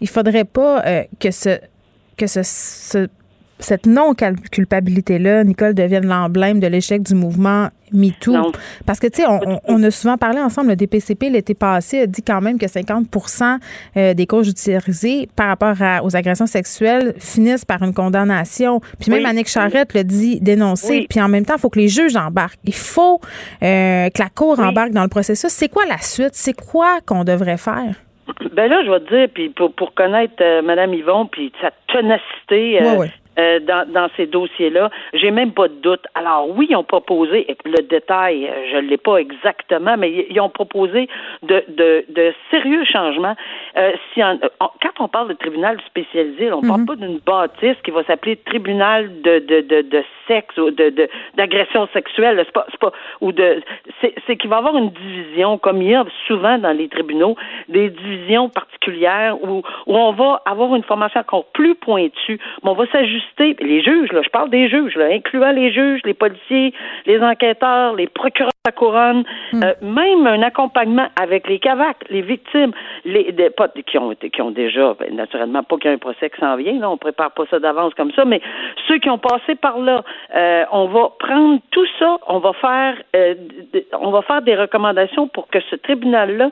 Il faudrait pas que ce que ce cette non-culpabilité-là, Nicole, devienne l'emblème de l'échec du mouvement MeToo. Parce que, tu sais, on, a souvent parlé ensemble, le DPCP l'été passé a dit quand même que 50% euh, des causes judiciarisées par rapport aux agressions sexuelles finissent par une condamnation. Puis même Annick Charrette le dit dénoncer. Puis en même temps, il faut que les juges embarquent. Il faut euh, que la Cour embarque dans le processus. C'est quoi la suite? C'est quoi qu'on devrait faire? Ben là, je vais te dire, puis pour, pour connaître euh, Mme Yvon, puis sa ténacité, euh, dans, dans ces dossiers-là. J'ai même pas de doute. Alors oui, ils ont proposé, le détail, euh, je ne l'ai pas exactement, mais ils ont proposé de, de, de sérieux changements. Euh, si quand on parle de tribunal spécialisé, on ne parle mhm. pas d'une bâtisse qui va s'appeler tribunal de, de, de, de sexe ou de, d'agression sexuelle. C'est pas, c'est pas ou de c'est, c'est qu'il va y avoir une division, comme il y a souvent dans les tribunaux, des divisions particulières où, où on va avoir une formation encore plus pointue, mais on va s'ajuster les juges, là, je parle des juges, là, incluant les juges, les policiers, les enquêteurs, les procureurs de la couronne, hmm. euh, même un accompagnement avec les CAVAC, les victimes, les des, pas, qui ont qui ont déjà, ben, naturellement pas qu'il y a un procès qui s'en vient, là, on prépare pas ça d'avance comme ça, mais ceux qui ont passé par là, euh, on va prendre tout ça, on va faire, euh, on va faire des recommandations pour que ce tribunal-là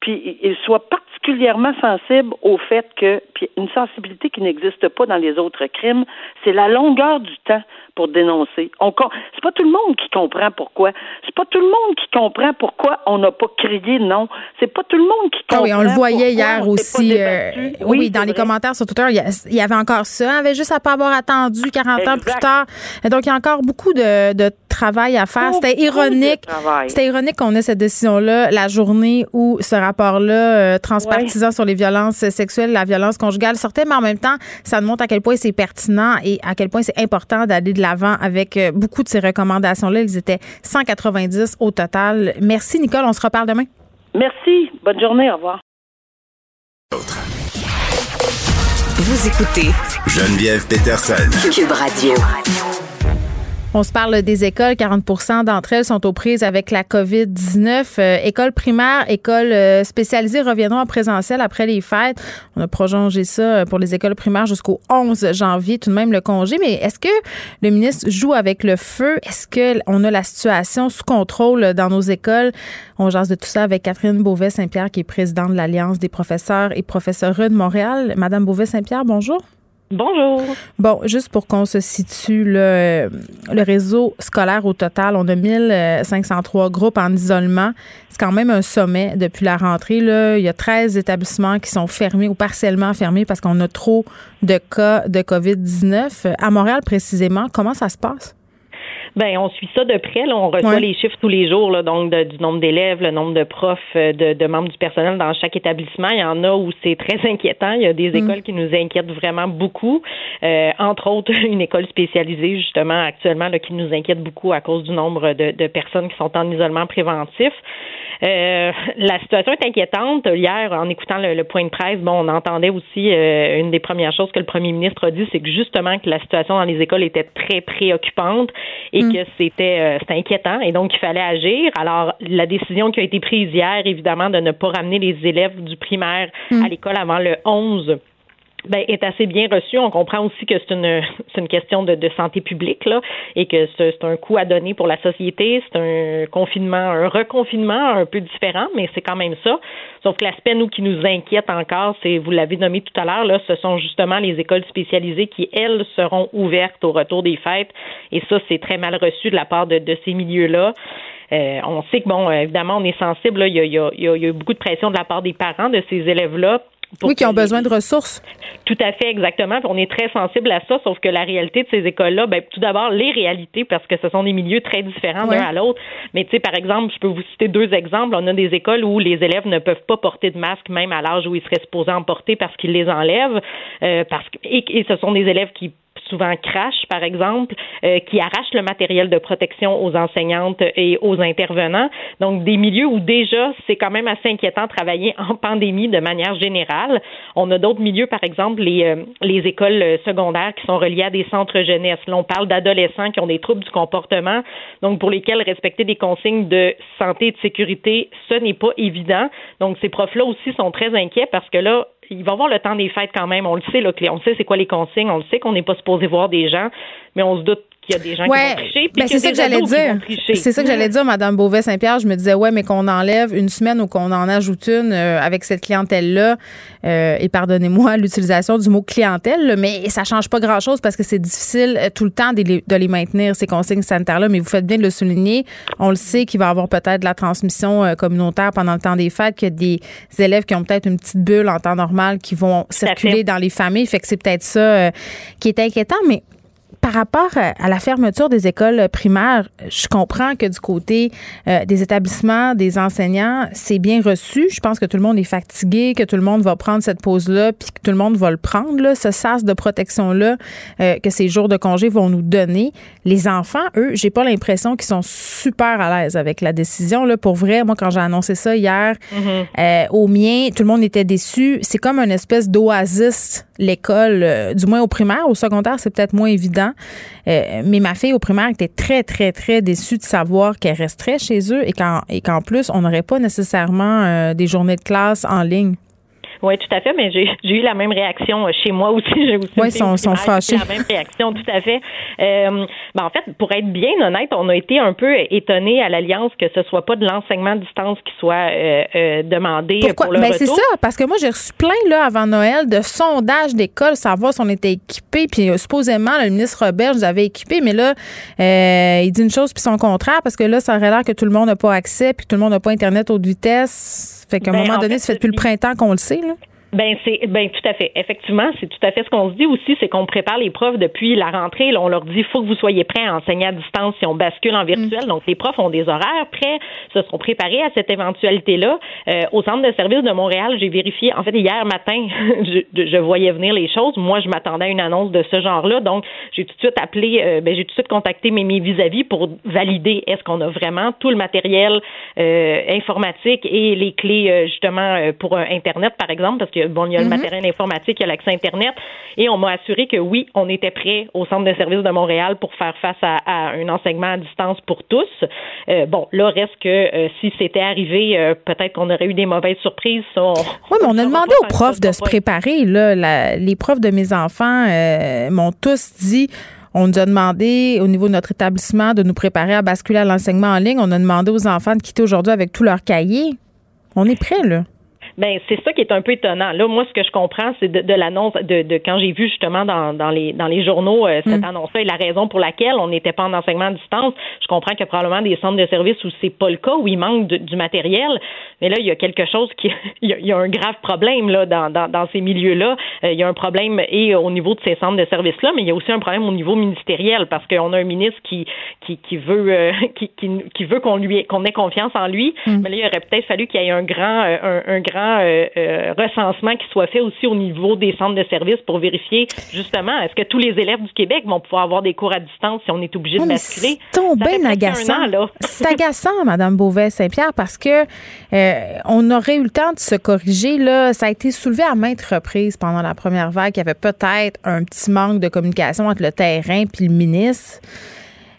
puis il soit particulièrement sensible au fait que, puis une sensibilité qui n'existe pas dans les autres crimes, c'est la longueur du temps pour dénoncer. On c'est pas tout le monde qui comprend pourquoi. C'est pas tout le monde qui comprend pourquoi on n'a pas crié non. C'est pas tout le monde qui comprend. Ah oui, on le voyait hier aussi. Euh, oui, dans les commentaires sur Twitter, il y, avait encore ça. On avait juste à pas avoir attendu 40 ans plus tard. Donc il y a encore beaucoup de, de travail à faire. C'était ironique. C'était ironique qu'on ait cette décision-là la journée où ce rapport-là transpartisan sur les violences sexuelles, la violence conjugale sortait, mais en même temps, ça nous montre à quel point c'est pertinent et à quel point c'est important d'aller de l'avant avec beaucoup de ces recommandations-là. Ils étaient 190 au total. Merci, Nicole. On se reparle demain. Merci. Bonne journée. Au revoir. Vous écoutez Geneviève Peterson. Cube Radio. On se parle des écoles. 40% d'entre elles sont aux prises avec la COVID-19. Euh, écoles primaires, écoles euh, spécialisées reviendront en présentiel après les fêtes. On a prolongé ça euh, pour les écoles primaires jusqu'au 11 janvier, tout de même le congé. Mais est-ce que le ministre joue avec le feu? Est-ce qu'on a la situation sous contrôle dans nos écoles? On jase de tout ça avec Catherine Beauvais-Saint-Pierre, qui est présidente de l'Alliance des professeurs et professeurs de Montréal. Madame Beauvais-Saint-Pierre, bonjour. Bonjour. Bon, juste pour qu'on se situe, le, le réseau scolaire au total, on a 1503 groupes en isolement. C'est quand même un sommet depuis la rentrée. Là. Il y a 13 établissements qui sont fermés ou partiellement fermés parce qu'on a trop de cas de COVID-19. À Montréal, précisément, comment ça se passe? Ben, on suit ça de près. Là. On reçoit les chiffres tous les jours, là, donc du nombre d'élèves, le nombre de profs, euh, de, de, membres du personnel dans chaque établissement. Il y en a où c'est très [LAUGHS] inquiétant. Il y a des mm. écoles qui nous inquiètent vraiment beaucoup. Euh, entre autres, [LAUGHS] une école spécialisée, justement, actuellement, là, qui nous inquiète beaucoup à cause du nombre de, de personnes qui sont en isolement préventif. Euh, la situation est inquiétante. Hier, en écoutant le, point de presse, bon, on entendait aussi euh, une des premières choses que le premier ministre a dit, c'est que justement que la situation dans les écoles était très préoccupante et mm. que c'était euh, inquiétant et donc il fallait agir. Alors, la décision qui a été prise hier, évidemment, de ne pas ramener les élèves du primaire mm. à l'école avant le 11 ben, est assez bien reçu. On comprend aussi que c'est une, [LAUGHS] c'est une question de, de, santé publique là, et que c'est, un coût à donner pour la société. C'est un confinement, un reconfinement un peu différent, mais c'est quand même ça. Sauf que l'aspect nous qui nous inquiète encore, c'est vous l'avez nommé tout à l'heure là, ce sont justement les écoles spécialisées qui elles seront ouvertes au retour des fêtes. Et ça, c'est très mal reçu de la part de, de ces milieux-là. Euh, on sait que, bon, évidemment, on est sensible. Là, il, y a, il, y a, il y a beaucoup de pression de la part des parents de ces élèves-là oui, qui ont besoin de ressources. Tout à fait, exactement. on est très sensible à ça, sauf que la réalité de ces écoles-là, ben, tout d'abord, les réalités, parce que ce sont des milieux très différents l'un à l'autre. Mais tu sais, par exemple, je peux vous citer deux exemples. On a des écoles où les élèves ne peuvent pas porter de masque, même à l'âge où ils seraient supposés en porter parce qu'ils les enlèvent. Euh, parce que, et, ce sont des élèves qui souvent crachent, par exemple, euh, qui arrachent le matériel de protection aux enseignantes et aux intervenants. Donc, des milieux où déjà, c'est quand même assez inquiétant de travailler en pandémie de manière générale. On a d'autres milieux, par exemple, les, euh, les écoles secondaires qui sont reliées à des centres jeunesse. Là, on parle d'adolescents qui ont des troubles du comportement, donc pour lesquels respecter des consignes de santé et de sécurité, ce n'est pas évident. Donc, ces profs-là aussi sont très inquiets parce que là, il va y avoir le temps des fêtes quand même. On le sait, là, on sait c'est quoi les consignes, on le sait qu'on n'est pas supposé voir des gens, mais on se doute qu'il y a des gens qui vont tricher. Ben c'est ça que j'allais dire. C'est ça que j'allais dire, Madame Beauvais-Saint-Pierre. Je me disais, ouais, mais qu'on enlève une semaine ou qu'on en ajoute une euh, avec cette clientèle-là. Euh, et pardonnez-moi [LAUGHS] l'utilisation du mot clientèle, mais ça change pas grand-chose parce que c'est difficile euh, tout le temps de les, de les, maintenir, ces consignes sanitaires-là. Mais vous faites bien de le souligner. On le sait qu'il va y avoir peut-être de la transmission communautaire pendant le temps des fêtes, qu'il y a des élèves qui ont peut-être une petite bulle en temps normal qui vont circuler dans les familles. Fait que c'est peut-être ça qui est inquiétant. Mais par rapport à la fermeture des écoles primaires, je comprends que du côté euh, des établissements, des enseignants, c'est bien reçu. Je pense que tout le monde est fatigué, que tout le monde va prendre cette pause-là, puis que tout le monde va le prendre, là, ce sas de protection-là euh, que ces jours de congé vont nous donner. Les enfants, eux, j'ai pas l'impression qu'ils sont super à l'aise avec la décision. Là. Pour vrai, moi, quand j'ai annoncé ça hier mm-hmm. euh, au mien, tout le monde était déçu. C'est comme une espèce d'oasis, l'école, du moins au primaire. Au secondaire, c'est peut-être moins évident. Euh, mais ma fille au primaire était très, très, très déçue de savoir qu'elle resterait chez eux et qu'en, et qu'en plus, on n'aurait pas nécessairement euh, des journées de classe en ligne. Oui, tout à fait, mais j'ai eu la même réaction euh, chez moi aussi. [LAUGHS] J'ai aussi oui, sont, sont fâchés. La même réaction, tout à fait. Euh, ben, en fait, pour être bien honnête, on a été un peu étonné à l'Alliance que ce soit pas de l'enseignement à distance qui soit euh, demandé Pourquoi? pour le ben, C'est ça, parce que moi, j'ai reçu plein, là, avant Noël, de sondages d'écoles, savoir si on était équipé. Puis, supposément, le ministre Robert nous avait équipé, mais là, il dit une chose puis son contraire, parce que là, ça aurait l'air que tout le monde n'a pas accès, puis tout le monde n'a pas Internet haute vitesse. Fait qu'à un ben, moment donné, ça fait depuis le printemps qu'on le sait. Là. Ben c'est ben tout à fait. Effectivement, c'est tout à fait ce qu'on se dit aussi, c'est qu'on prépare les profs depuis la rentrée. Là, on leur dit faut que vous soyez prêts à enseigner à distance si on bascule en virtuel. Mm. Donc les profs ont des horaires prêts, se sont préparés à cette éventualité-là. Euh, au centre de service de Montréal, j'ai vérifié. En fait, hier matin, [LAUGHS] je, je, voyais venir les choses. Moi, je m'attendais à une annonce de ce genre-là. Donc, j'ai tout de suite appelé, euh, ben, j'ai tout de suite contacté mes, mes vis-à-vis pour valider est-ce qu'on a vraiment tout le matériel euh, informatique et les clés justement pour Internet, par exemple, parce que bon, il y a le mhm. matériel informatique, il y a l'accès Internet. Et on m'a assuré que oui, on était prêt au Centre de services de Montréal pour faire face à, un enseignement à distance pour tous. Euh, bon, là, reste que euh, si c'était arrivé, euh, peut-être qu'on aurait eu des mauvaises surprises. oui, mais on a demandé aux profs de se préparer. Là, les profs de mes enfants m'ont tous dit on nous a demandé au niveau de notre établissement de nous préparer à basculer à l'enseignement en ligne. On a demandé aux enfants de quitter aujourd'hui avec tous leurs cahiers. On est prêt, là. Ben c'est ça qui est un peu étonnant. Là, moi, ce que je comprends, c'est de, l'annonce de, de, quand j'ai vu justement dans, dans les dans les journaux euh, cette mm. annonce-là et la raison pour laquelle on n'était pas en enseignement à distance. Je comprends qu'il y a probablement des centres de services où c'est pas le cas, où il manque du matériel. Mais là, il y a quelque chose qui, [LAUGHS] il y a, un grave problème là dans, dans, dans ces milieux-là. Euh, il y a un problème et au niveau de ces centres de services-là, mais il y a aussi un problème au niveau ministériel parce qu'on a un ministre qui qui, qui veut euh, [LAUGHS] qui, qui, veut qu'on lui qu'on ait confiance en lui. Mm. Mais là, il aurait peut-être fallu qu'il y ait un grand un, un grand euh, euh, recensement qui soit fait aussi au niveau des centres de services pour vérifier justement est-ce que tous les élèves du Québec vont pouvoir avoir des cours à distance si on est obligé de basculer? C'est bien agaçant. [LAUGHS] C'est agaçant, Madame Beauvais-Saint-Pierre, parce que euh, on aurait eu le temps de se corriger. Là, ça a été soulevé à maintes reprises pendant la première vague qu'il y avait peut-être un petit manque de communication entre le terrain puis le ministre.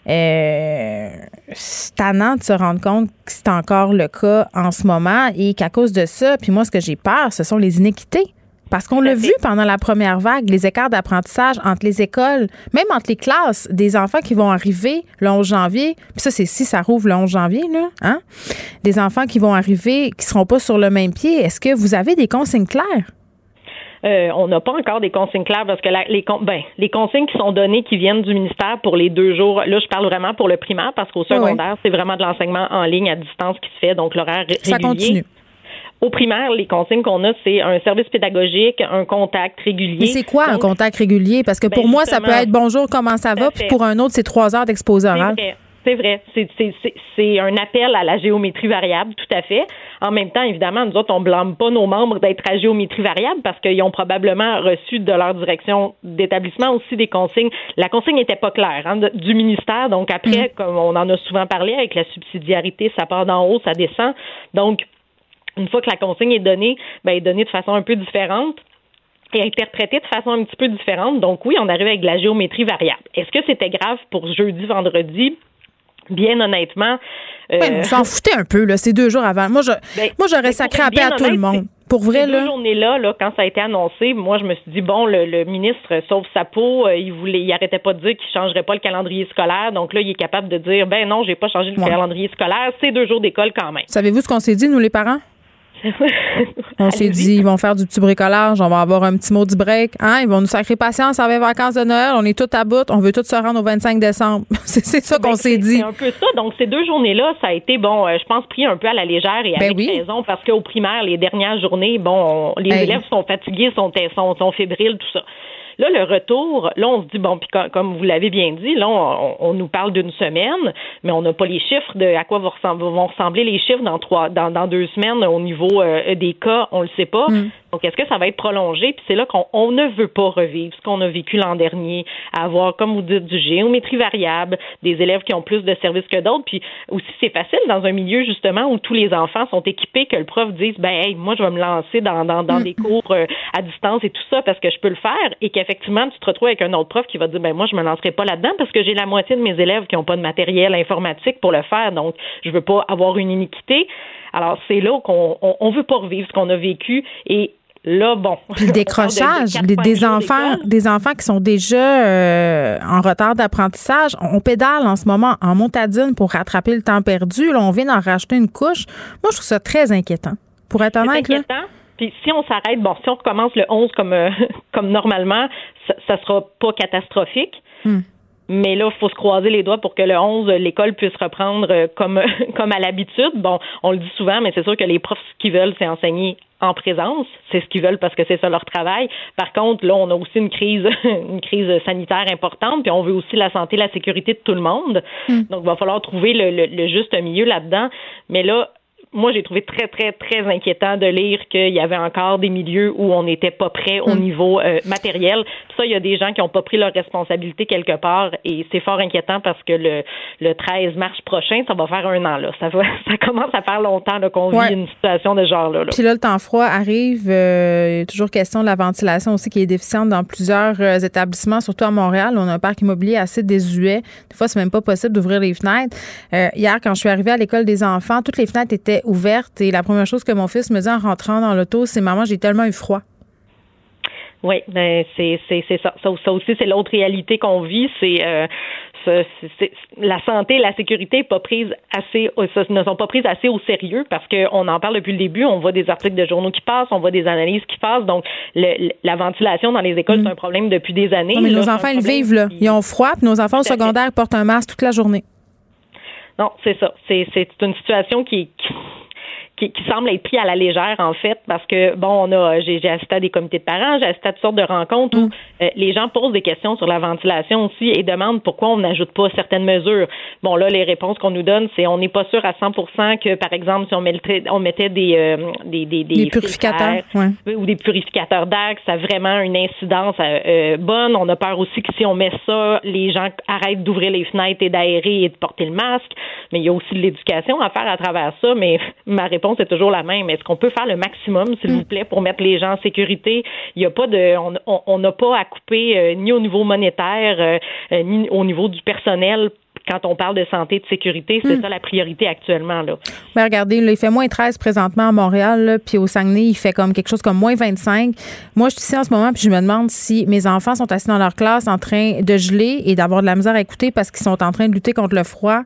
Euh, c'est tannant de se rendre compte que c'est encore le cas en ce moment et qu'à cause de ça, puis moi, ce que j'ai peur, ce sont les inéquités. Parce qu'on l'a vu pendant la première vague, les écarts d'apprentissage entre les écoles, même entre les classes, des enfants qui vont arriver le 11 janvier, puis ça, c'est si ça rouvre le 11 janvier, là, hein? Des enfants qui vont arriver, qui seront pas sur le même pied. Est-ce que vous avez des consignes claires? Euh, on n'a pas encore des consignes claires parce que les, ben, les consignes qui sont données, qui viennent du ministère pour les deux jours, là, je parle vraiment pour le primaire parce qu'au secondaire, c'est vraiment de l'enseignement en ligne à distance qui se fait, donc l'horaire régulier. Ça continue. Au primaire, les consignes qu'on a, c'est un service pédagogique, un contact régulier. Mais c'est quoi un contact régulier? Parce que pour ben, moi, ça peut être bonjour, comment ça va, puis pour un autre, c'est trois heures d'exposé oral. C'est vrai. C'est un appel à la géométrie variable, tout à fait. En même temps, évidemment, nous autres, on blâme pas nos membres d'être à géométrie variable parce qu'ils ont probablement reçu de leur direction d'établissement aussi des consignes. La consigne n'était pas claire hein, du ministère. Donc après, mm. comme on en a souvent parlé, avec la subsidiarité, ça part d'en haut, ça descend. Donc, une fois que la consigne est donnée, ben, elle est donnée de façon un peu différente et interprétée de façon un petit peu différente. Donc oui, on arrive avec de la géométrie variable. Est-ce que c'était grave pour jeudi, vendredi? Bien honnêtement. Euh... on s'en foutait un peu, là, ces deux jours avant. Moi, je, ben, moi j'aurais sacré à paix à tout le monde. Pour vrai, là. Ces journées-là, là, quand ça a été annoncé, moi, je me suis dit, bon, le, ministre sauve sa peau. Euh, il voulait, il arrêtait pas de dire qu'il changerait pas le calendrier scolaire. Donc là, il est capable de dire, ben non, j'ai pas changé le calendrier scolaire. C'est deux jours d'école quand même. Savez-vous ce qu'on s'est dit, nous, les parents? On s'est dit, ils vont faire du petit bricolage, on va avoir un petit mot du break. Hein? Ils vont nous sacrer patience avec les vacances de Noël. On est tout à bout. On veut tous se rendre au 25 décembre. [LAUGHS] c'est ça qu'on ben, s'est dit. C'est un peu ça. Donc, ces deux journées-là, ça a été, bon, euh, je pense, pris un peu à la légère et ben avec raison parce qu'au primaire, les dernières journées, bon, les élèves sont fatigués, sont, sont, sont fébriles, tout ça. Là, le retour, là, on se dit, bon, puis comme vous l'avez bien dit, là, on, nous parle d'une semaine, mais on n'a pas les chiffres de à quoi vont ressembler, les chiffres dans trois, dans, dans deux semaines au niveau euh, des cas, on le sait pas. Mm. Donc, est-ce que ça va être prolongé? Puis c'est là qu'on ne veut pas revivre ce qu'on a vécu l'an dernier, avoir, comme vous dites, du géométrie variable, des élèves qui ont plus de services que d'autres. Puis aussi, c'est facile dans un milieu, justement, où tous les enfants sont équipés, que le prof dise, ben, hey, moi, je vais me lancer dans, dans, dans mm. des cours euh, à distance et tout ça parce que je peux le faire. Et qu'effectivement, tu te retrouves avec un autre prof qui va dire, ben, moi, je me lancerai pas là-dedans parce que j'ai la moitié de mes élèves qui n'ont pas de matériel informatique pour le faire. Donc, je veux pas avoir une iniquité. Alors, c'est là qu'on on, veut pas revivre ce qu'on a vécu et Là, bon. Puis le [LAUGHS] décrochage, des enfants, des enfants qui sont déjà euh, en retard d'apprentissage. On pédale en ce moment en montadine pour rattraper le temps perdu. Là, on vient d'en racheter une couche. Moi, je trouve ça très inquiétant. Pour être honnête, inquiétant. Puis si on s'arrête, bon, si on recommence le 11 comme, euh, [LAUGHS] comme normalement, ça, ne sera pas catastrophique. Hmm. Mais là, il faut se croiser les doigts pour que le 11, l'école puisse reprendre euh, comme, [LAUGHS] comme à l'habitude. Bon, on le dit souvent, mais c'est sûr que les profs, ce qu'ils veulent, c'est enseigner en présence. C'est ce qu'ils veulent parce que c'est ça leur travail. Par contre, là, on a aussi une crise, [LAUGHS] une crise sanitaire importante, puis on veut aussi la santé, la sécurité de tout le monde. Mm. Donc, il va falloir trouver le, le juste milieu là-dedans. Mais là, moi, j'ai trouvé très, très, très inquiétant de lire qu'il y avait encore des milieux où on n'était pas prêt au hmm. niveau euh, matériel. Ça, il y a des gens qui n'ont pas pris leurs responsabilités quelque part et c'est fort inquiétant parce que le, le 13 mars prochain, ça va faire un an. Là. Ça, va, [LAUGHS] ça commence à faire longtemps qu'on vit une situation de genre-là. Puis là, le temps froid arrive. Euh, il y a toujours question de la ventilation aussi qui est déficiente dans plusieurs euh, établissements, surtout à Montréal. On a un parc immobilier assez désuet. Des fois, c'est même pas possible d'ouvrir les fenêtres. hier, quand je suis arrivée à l'école des enfants, toutes les fenêtres étaient ouverte et la première chose que mon fils me dit en rentrant dans l'auto, c'est maman, j'ai tellement eu froid. Oui, ben c'est c'est ça. ça. aussi c'est l'autre réalité qu'on vit, c'est euh, la santé et la sécurité pas prise assez ne sont pas prises assez au sérieux parce qu'on en parle depuis le début, on voit des articles de journaux qui passent, on voit des analyses qui passent, donc la ventilation dans les écoles mm. c'est un problème depuis des années. mais nos enfants ils vivent là, ils ont froid, puis nos enfants au secondaire portent un masque toute la journée. Non, c'est ça. C'est une situation qui, qui qui, semble être pris à la légère en fait parce que bon on a j'ai assisté à des comités de parents j'ai assisté à toutes sortes de rencontres où mm. euh, les gens posent des questions sur la ventilation aussi et demandent pourquoi on n'ajoute pas certaines mesures. Bon là les réponses qu'on nous donne c'est on n'est pas sûr à 100% que par exemple si on mettait on mettait des euh, des, des, des, purificateurs ou des purificateurs d'air ça a vraiment une incidence euh, bonne. On a peur aussi que si on met ça les gens arrêtent d'ouvrir les fenêtres et d'aérer et de porter le masque. Mais il y a aussi de l'éducation à faire à travers ça. Mais [LAUGHS] ma réponse c'est toujours la même. Est-ce qu'on peut faire le maximum, s'il vous plaît, pour mettre les gens en sécurité? Il n'y a pas de, on n'a pas à couper euh, ni au niveau monétaire, euh, euh, ni au niveau du personnel quand on parle de santé et de sécurité, c'est mm. ça la priorité actuellement. Là. Mais regardez, il fait moins 13 présentement à Montréal, puis au Saguenay, il fait comme quelque chose comme moins 25. Moi, je suis ici en ce moment, puis je me demande si mes enfants sont assis dans leur classe en train de geler et d'avoir de la misère à écouter parce qu'ils sont en train de lutter contre le froid.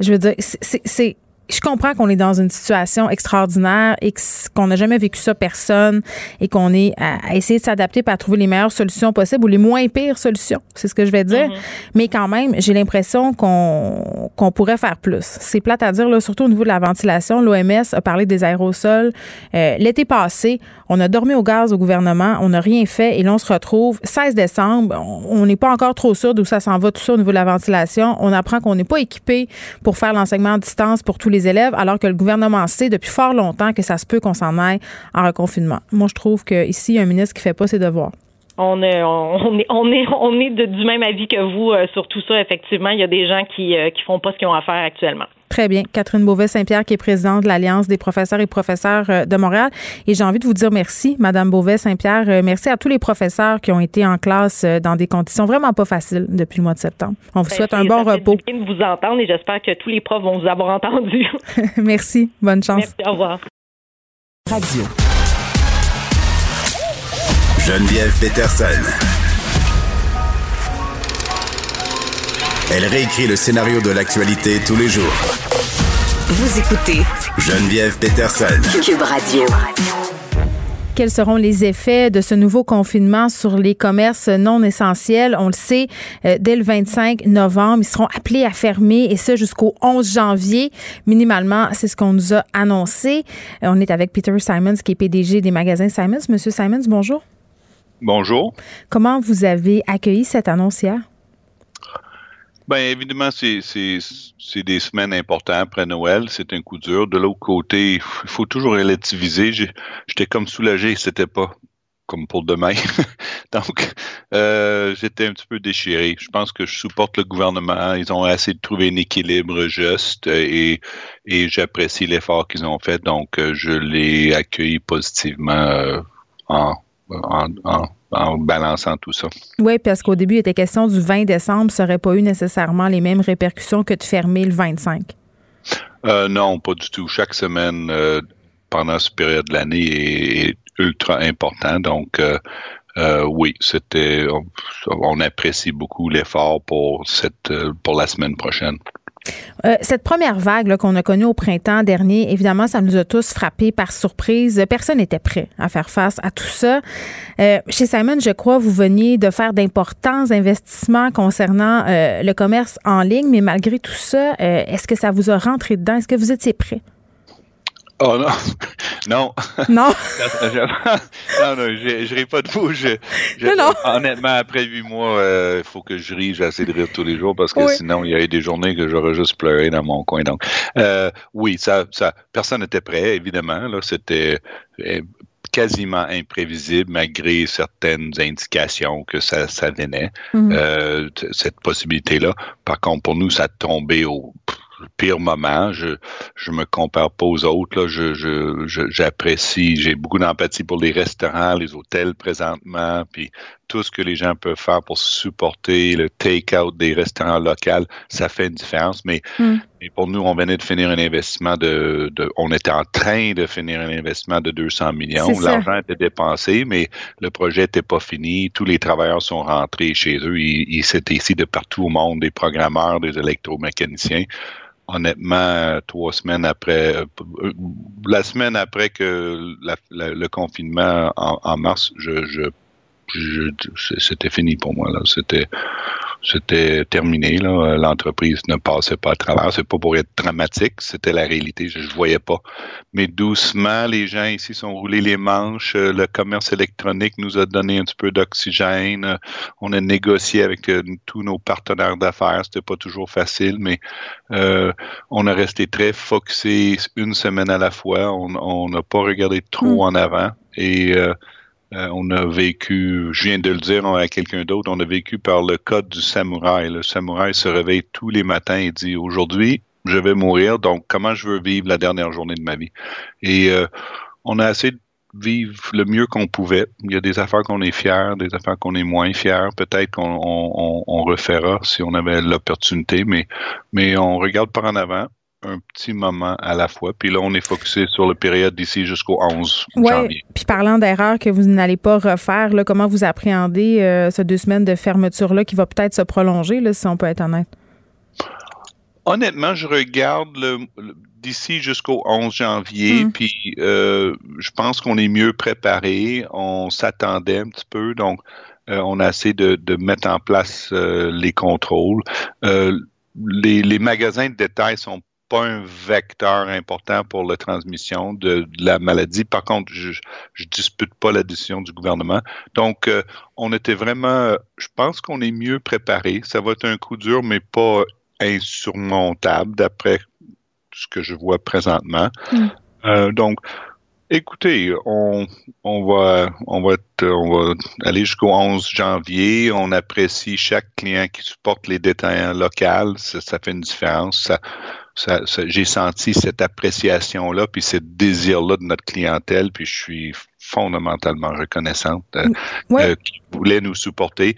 Je veux dire, c'est je comprends qu'on est dans une situation extraordinaire et qu'on n'a jamais vécu ça personne et qu'on est à, essayer de s'adapter pour trouver les meilleures solutions possibles ou les moins pires solutions. C'est ce que je vais dire. Mm-hmm. Mais quand même, j'ai l'impression qu'on qu'on pourrait faire plus. C'est plate à dire, là, surtout au niveau de la ventilation. L'OMS a parlé des aérosols. Euh, l'été passé, on a dormi au gaz au gouvernement, on n'a rien fait et là, on se retrouve 16 décembre. On n'est pas encore trop sûr d'où ça s'en va, tout ça au niveau de la ventilation. On apprend qu'on n'est pas équipé pour faire l'enseignement à distance pour tous les élèves, alors que le gouvernement sait depuis fort longtemps que ça se peut qu'on s'en aille en reconfinement. Moi, je trouve qu'ici, il y a un ministre qui fait pas ses devoirs. On est, on est, on est, on est du même avis que vous euh, sur tout ça. Effectivement, il y a des gens qui, euh, qui font pas ce qu'ils ont à faire actuellement. Très bien. Catherine Beauvais-Saint-Pierre, qui est présidente de l'Alliance des professeurs et professeurs euh, de Montréal. Et j'ai envie de vous dire merci, Madame Beauvais-Saint-Pierre. Merci à tous les professeurs qui ont été en classe dans des conditions vraiment pas faciles depuis le mois de septembre. On vous souhaite un bon repos. de vous entendre et j'espère que tous les profs vont vous avoir entendu. [LAUGHS] merci. Bonne chance. Merci. Au revoir. Radio. Geneviève Peterson. Elle réécrit le scénario de l'actualité tous les jours. Vous écoutez Geneviève Peterson. Cube Radio quels seront les effets de ce nouveau confinement sur les commerces non essentiels? On le sait, euh, dès le 25 novembre, ils seront appelés à fermer et ça jusqu'au 11 janvier. Minimalement, c'est ce qu'on nous a annoncé. Euh, on est avec Peter Simons, qui est PDG des magasins Simons. Monsieur Simons, bonjour. Bonjour. Comment vous avez accueilli cette annonce hier? Bien, évidemment, c'est des semaines importantes après Noël. C'est un coup dur. De l'autre côté, il faut toujours relativiser. J'étais comme soulagé. C'était pas comme pour demain. [LAUGHS] Donc, euh, j'étais un petit peu déchiré. Je pense que je supporte le gouvernement. Ils ont essayé de trouver un équilibre juste et, et j'apprécie l'effort qu'ils ont fait. Donc, je l'ai accueilli positivement euh, en en, balançant tout ça. Oui, parce qu'au début, il était question du 20 décembre, ça n'aurait pas eu nécessairement les mêmes répercussions que de fermer le 25. Euh, non, pas du tout. Chaque semaine euh, pendant cette période de l'année est, ultra important. Donc, euh, oui, c'était, on, apprécie beaucoup l'effort pour cette, pour la semaine prochaine. Euh, cette première vague qu'on a connue au printemps dernier, évidemment, ça nous a tous frappés par surprise. Personne n'était prêt à faire face à tout ça. Euh, chez Simon, je crois, vous veniez de faire d'importants investissements concernant euh, le commerce en ligne, mais malgré tout ça, est-ce que ça vous a rentré dedans? Est-ce que vous étiez prêt? Oh [LAUGHS] [LAUGHS] non, non. Non. non, non, je ris pas de vous. Je, Honnêtement, après huit mois, il euh, faut que je rie. J'essaie de rire tous les jours parce que sinon, il y a eu des journées que j'aurais juste pleuré dans mon coin. Donc, euh, oui, ça, ça, personne n'était prêt, évidemment. Là, c'était euh, quasiment imprévisible malgré certaines indications que ça, ça venait, mhm. cette possibilité-là. Par contre, pour nous, ça tombé au pire moment. Je je me compare pas aux autres. Là. Je, je, j'apprécie, j'ai beaucoup d'empathie pour les restaurants, les hôtels présentement, puis tout ce que les gens peuvent faire pour supporter le take-out des restaurants locaux, ça fait une différence. Mais, hmm. pour nous, on venait de finir un investissement de, de, on était en train de finir un investissement de 200 millions. L'argent était dépensé, mais le projet n'était pas fini. Tous les travailleurs sont rentrés chez eux. Ils, ils c'était ici de partout au monde, des programmeurs, des électromécaniciens honnêtement, trois semaines après, euh, la semaine après que le confinement en, mars, je, je, c'était fini pour moi. Là. C'était, c'était terminé. L'entreprise ne passait pas à travers. C'est pas pour être dramatique, c'était la réalité. Je, ne voyais pas. Mais doucement, les gens ici sont roulés les manches. Le commerce électronique nous a donné un petit peu d'oxygène. On a négocié avec euh, tous nos partenaires d'affaires. C'était pas toujours facile, mais euh, on a resté très focusé une semaine à la fois. On n'a pas regardé trop hmm. en avant. Et euh, euh, on a vécu, je viens de le dire à quelqu'un d'autre, on a vécu par le code du samouraï. Le samouraï se réveille tous les matins et dit aujourd'hui, je vais mourir, donc comment je veux vivre la dernière journée de ma vie? Et euh, on a essayé de vivre le mieux qu'on pouvait. Il y a des affaires qu'on est fiers, des affaires qu'on est moins fiers. Peut-être qu'on on, refera si on avait l'opportunité, mais, mais on regarde par en avant un petit moment à la fois. Puis là, on est focusé sur la période d'ici jusqu'au 11 janvier. Puis parlant d'erreurs que vous n'allez pas refaire, là, comment vous appréhendez euh, ces deux semaines de fermeture-là qui va peut-être se prolonger, là, si on peut être honnête? Honnêtement, je regarde le, d'ici jusqu'au 11 janvier, hum. puis euh, je pense qu'on est mieux préparé. On s'attendait un petit peu, donc euh, on a essayé de, de mettre en place les contrôles. Les, les, magasins de détail sont pas un vecteur important pour la transmission de, la maladie. Par contre, je, dispute pas la décision du gouvernement. Donc, euh, on était vraiment, je pense qu'on est mieux préparé. Ça va être un coup dur, mais pas insurmontable d'après ce que je vois présentement. Mm. Euh, donc, Écoutez, on, on va on va on va aller jusqu'au 11 janvier. On apprécie chaque client qui supporte les détaillants locaux. Ça, ça fait une différence. Ça, j'ai senti cette appréciation-là, puis ce désir-là de notre clientèle, puis je suis fondamentalement reconnaissante euh, euh, qui voulait nous supporter.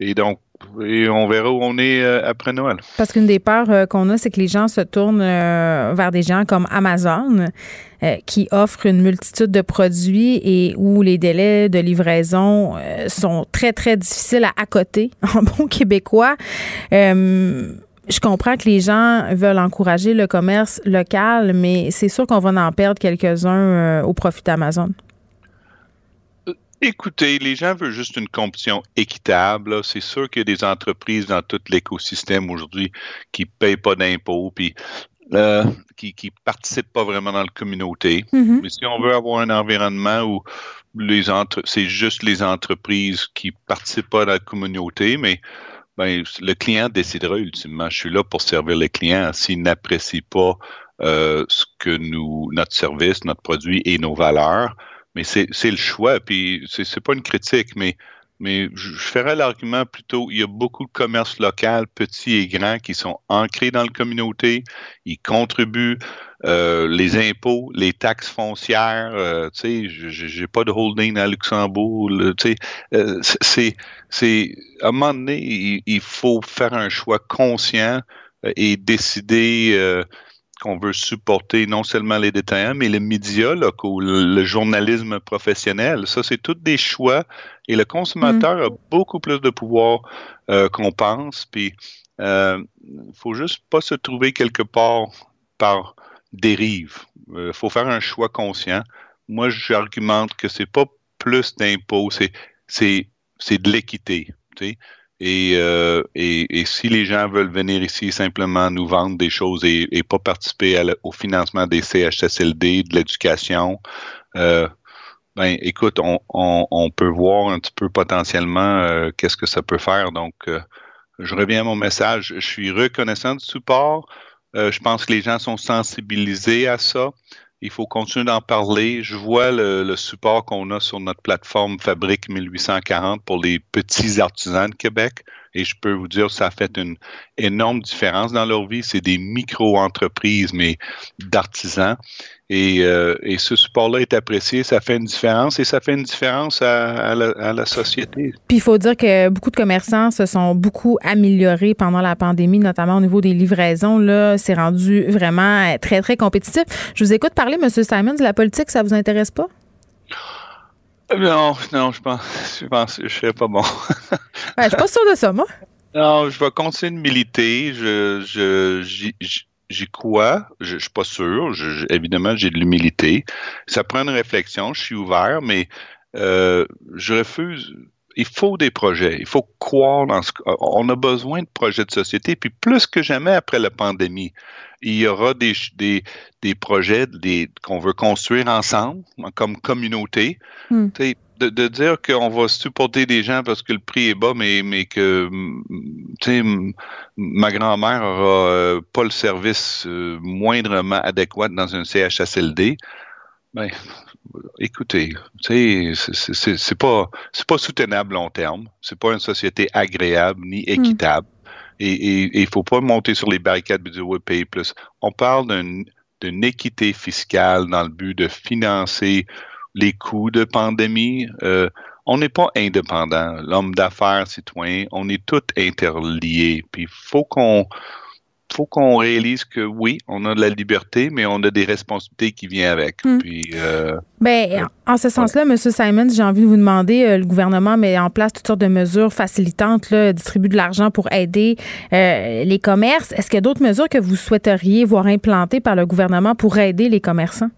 Et donc, et on verra où on est euh, après Noël. Parce qu'une des peurs qu'on a, c'est que les gens se tournent vers des gens comme Amazon qui offrent une multitude de produits et où les délais de livraison sont très, très difficiles à accoter [LAUGHS] en bon québécois je comprends que les gens veulent encourager le commerce local, mais c'est sûr qu'on va en perdre quelques-uns euh, au profit d'Amazon. Euh, écoutez, les gens veulent juste une compétition équitable. C'est sûr qu'il y a des entreprises dans tout l'écosystème aujourd'hui qui ne payent pas d'impôts, puis euh, qui ne participent pas vraiment dans la communauté. Mm-hmm. Mais si on veut avoir un environnement où les entre c'est juste les entreprises qui participent pas dans la communauté, mais ben, le client décidera ultimement. Je suis là pour servir le client. S'il n'apprécie pas euh, ce que nous, notre service, notre produit et nos valeurs, mais c'est le choix. Puis c'est pas une critique, mais mais je ferais l'argument plutôt, il y a beaucoup de commerces locaux, petits et grands, qui sont ancrés dans la communauté, ils contribuent, euh, les impôts, les taxes foncières, euh, tu sais, j'ai pas de holding à Luxembourg, tu sais, euh, c'est, c'est, à un moment donné, il, faut faire un choix conscient et décider qu'on veut supporter non seulement les détaillants, mais les médias locaux, le, journalisme professionnel. Ça, c'est tous des choix et le consommateur mm. a beaucoup plus de pouvoir qu'on pense. Puis euh, faut juste pas se trouver quelque part par dérive. Il euh, faut faire un choix conscient. Moi, j'argumente que c'est pas plus d'impôts, c'est c'est de l'équité. Euh, et, si les gens veulent venir ici simplement nous vendre des choses et, pas participer au financement des CHSLD, de l'éducation, euh, ben écoute, on, peut voir un petit peu potentiellement euh, qu'est-ce que ça peut faire. Donc, je reviens à mon message. Je suis reconnaissant du support. je pense que les gens sont sensibilisés à ça. Il faut continuer d'en parler. Je vois le, support qu'on a sur notre plateforme Fabrique 1840 pour les petits artisans de Québec. Et je peux vous dire, ça a fait une énorme différence dans leur vie. C'est des micro-entreprises, mais d'artisans. Et, euh, ce support-là est apprécié, ça fait une différence et ça fait une différence à, la, société. Puis il faut dire que beaucoup de commerçants se sont beaucoup améliorés pendant la pandémie, notamment au niveau des livraisons. Là, c'est rendu vraiment très, très compétitif. Je vous écoute parler, M. Simon, de la politique, ça vous intéresse pas? Non, non, je pense, je pense, je serais pas bon. je suis pas sûr de ça, moi. Non, je vais continuer de militer. Je, je, j'y crois, je, je suis pas sûr. évidemment, j'ai de l'humilité. Ça prend une réflexion. Je suis ouvert, mais euh, je refuse. Il faut des projets. Il faut croire dans ce. On a besoin de projets de société. Puis plus que jamais après la pandémie, il y aura des, des, des projets des, qu'on veut construire ensemble, comme communauté. Hmm de, de dire qu'on va supporter des gens parce que le prix est bas, mais, mais que ma grand-mère aura euh, pas le service euh, moindrement adéquat dans un CHSLD, ben, écoutez, c'est pas c'est pas soutenable long terme. C'est pas une société agréable ni hmm. équitable. Et il faut pas monter sur les barricades et dire oui, plus. On parle d'une équité fiscale dans le but de financer les coûts de pandémie. Euh, on n'est pas indépendant. L'homme d'affaires, citoyen, on est tous interliés. Puis il faut qu'on faut qu'on réalise que oui, on a de la liberté, mais on a des responsabilités qui viennent avec. Hmm. Puis, euh, ben, en ce sens-là, M. Simons, j'ai envie de vous demander, euh, le gouvernement met en place toutes sortes de mesures facilitantes, là, distribue de l'argent pour aider les commerces. Est-ce qu'il y a d'autres mesures que vous souhaiteriez voir implantées par le gouvernement pour aider les commerçants?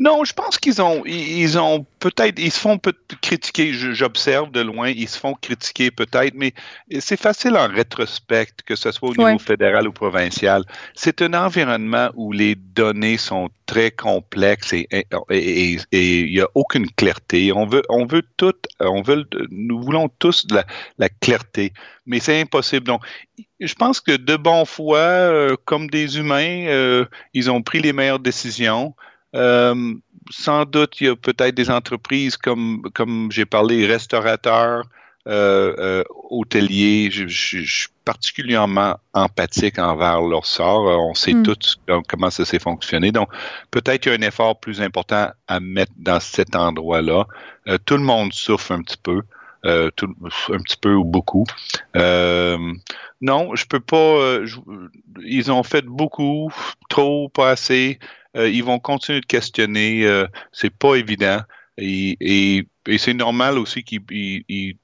Non, je pense qu'ils ont, ils ont peut-être, ils se font peut critiquer. J'observe de loin, ils se font critiquer peut-être, mais c'est facile en rétrospect, que ce soit au niveau fédéral ou provincial. C'est un environnement où les données sont très complexes et il n'y a aucune clarté. On veut, on veut tout, on veut, nous voulons tous de la, clarté, mais c'est impossible. Donc, je pense que de bonne foi, euh, comme des humains, euh, ils ont pris les meilleures décisions. Euh, sans doute, il y a peut-être des entreprises comme, comme j'ai parlé, restaurateurs, euh, euh, hôteliers. Je, suis particulièrement empathique envers leur sort. On sait hmm. tous comment ça s'est fonctionné. Donc, peut-être qu'il y a un effort plus important à mettre dans cet endroit-là. tout le monde souffre un petit peu. tout, un petit peu ou beaucoup. non, je peux pas. ils ont fait beaucoup, trop, pas assez. Euh, ils vont continuer de questionner. Euh, c'est pas évident. Et, et, c'est normal aussi qu'ils ils,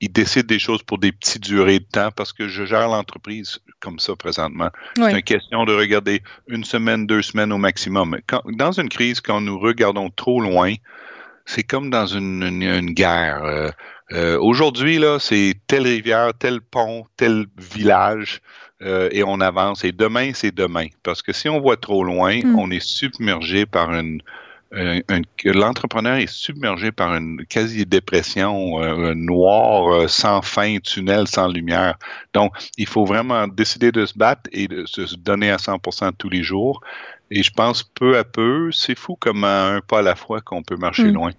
décident des choses pour des petites durées de temps parce que je gère l'entreprise comme ça présentement. C'est une question de regarder une semaine, deux semaines au maximum. dans une crise, quand nous regardons trop loin, c'est comme dans une, une, guerre. Euh, euh, Aujourd'hui, là, c'est telle rivière, tel pont, tel village. Euh, et on avance. Et demain, c'est demain. Parce que si on voit trop loin, hmm. on est submergé par une, l'entrepreneur est submergé par une quasi-dépression euh, noire, euh, sans fin, tunnel sans lumière. Donc, il faut vraiment décider de se battre et de se donner à 100% tous les jours. Et je pense peu à peu, c'est fou comme un pas à la fois qu'on peut marcher hmm. loin.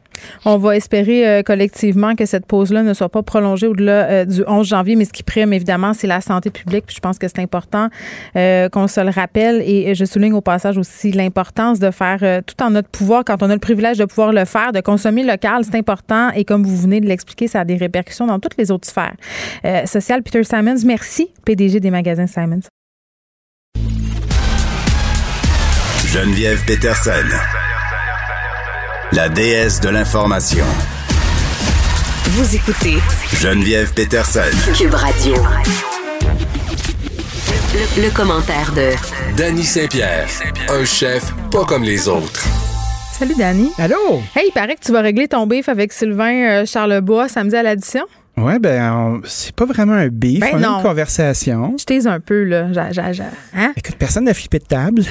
On va espérer euh, collectivement que cette pause-là ne soit pas prolongée au-delà euh, du 11 janvier, mais ce qui prime évidemment, c'est la santé publique. Puis je pense que c'est important euh, qu'on se le rappelle. Et je souligne au passage aussi l'importance de faire tout en notre pouvoir, quand on a le privilège de pouvoir le faire, de consommer local, c'est important. Et comme vous venez de l'expliquer, ça a des répercussions dans toutes les autres sphères. Social Peter Simons, merci, PDG des magasins Simons. Geneviève Peterson, la déesse de l'information. Vous écoutez Geneviève Peterson, Cube Radio. Le, commentaire de Danny Saint-Pierre, un chef pas comme les autres. Salut Danny. Allô? Hey, il paraît que tu vas régler ton bif avec Sylvain euh, Charlebois samedi à l'addition. Ouais, ben, c'est pas vraiment un beef. Ben on a non. une conversation. Je t'aise un peu, là. J'a- Hein? Écoute, personne n'a flippé de table.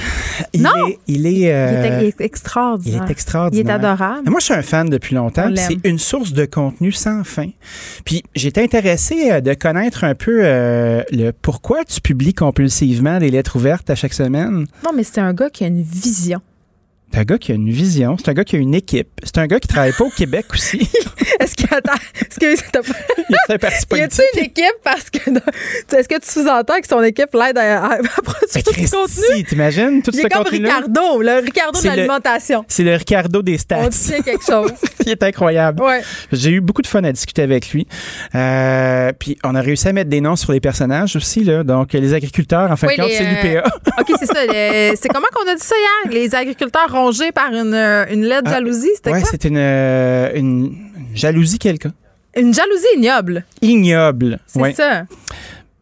Il Non! Est, il est, Il, euh, est, il est il extraordinaire. est extraordinaire. Il est adorable. Mais Moi, je suis un fan depuis longtemps. C'est une source de contenu sans fin. Puis j'étais intéressé euh, de connaître un peu euh, le pourquoi tu publies compulsivement des lettres ouvertes à chaque semaine. Non, mais c'est un gars qui a une vision. C'est un gars qui a une vision, c'est un gars qui a une équipe, c'est un gars qui travaille pas au Québec aussi. Est-ce qu'il attend? Est-ce que t'as pas- [LAUGHS] Il Y a-tu politique. une équipe? Parce que est-ce que tu sous-entends que son équipe l'aide à, produire Ben, tout ce contenu? Christy, t'imagines tout Il ce est comme contenu-là? Ricardo, le Ricardo de l'alimentation. C'est le Ricardo des stats. On tient quelque chose. [LAUGHS] Il est incroyable. Ouais. J'ai eu beaucoup de fun à discuter avec lui. Euh, puis on a réussi à mettre des noms sur les personnages aussi. Là. Donc les agriculteurs, en fin de compte, c'est euh, l'UPA. OK, c'est ça. c'est comment qu'on a dit ça hier? Les agriculteurs par une, euh, une lettre Ah, jalousie. C'était Ouais, quoi? c'est une, euh, une jalousie quelqu'un. Une jalousie ignoble. Ignoble. C'est Ouais. ça.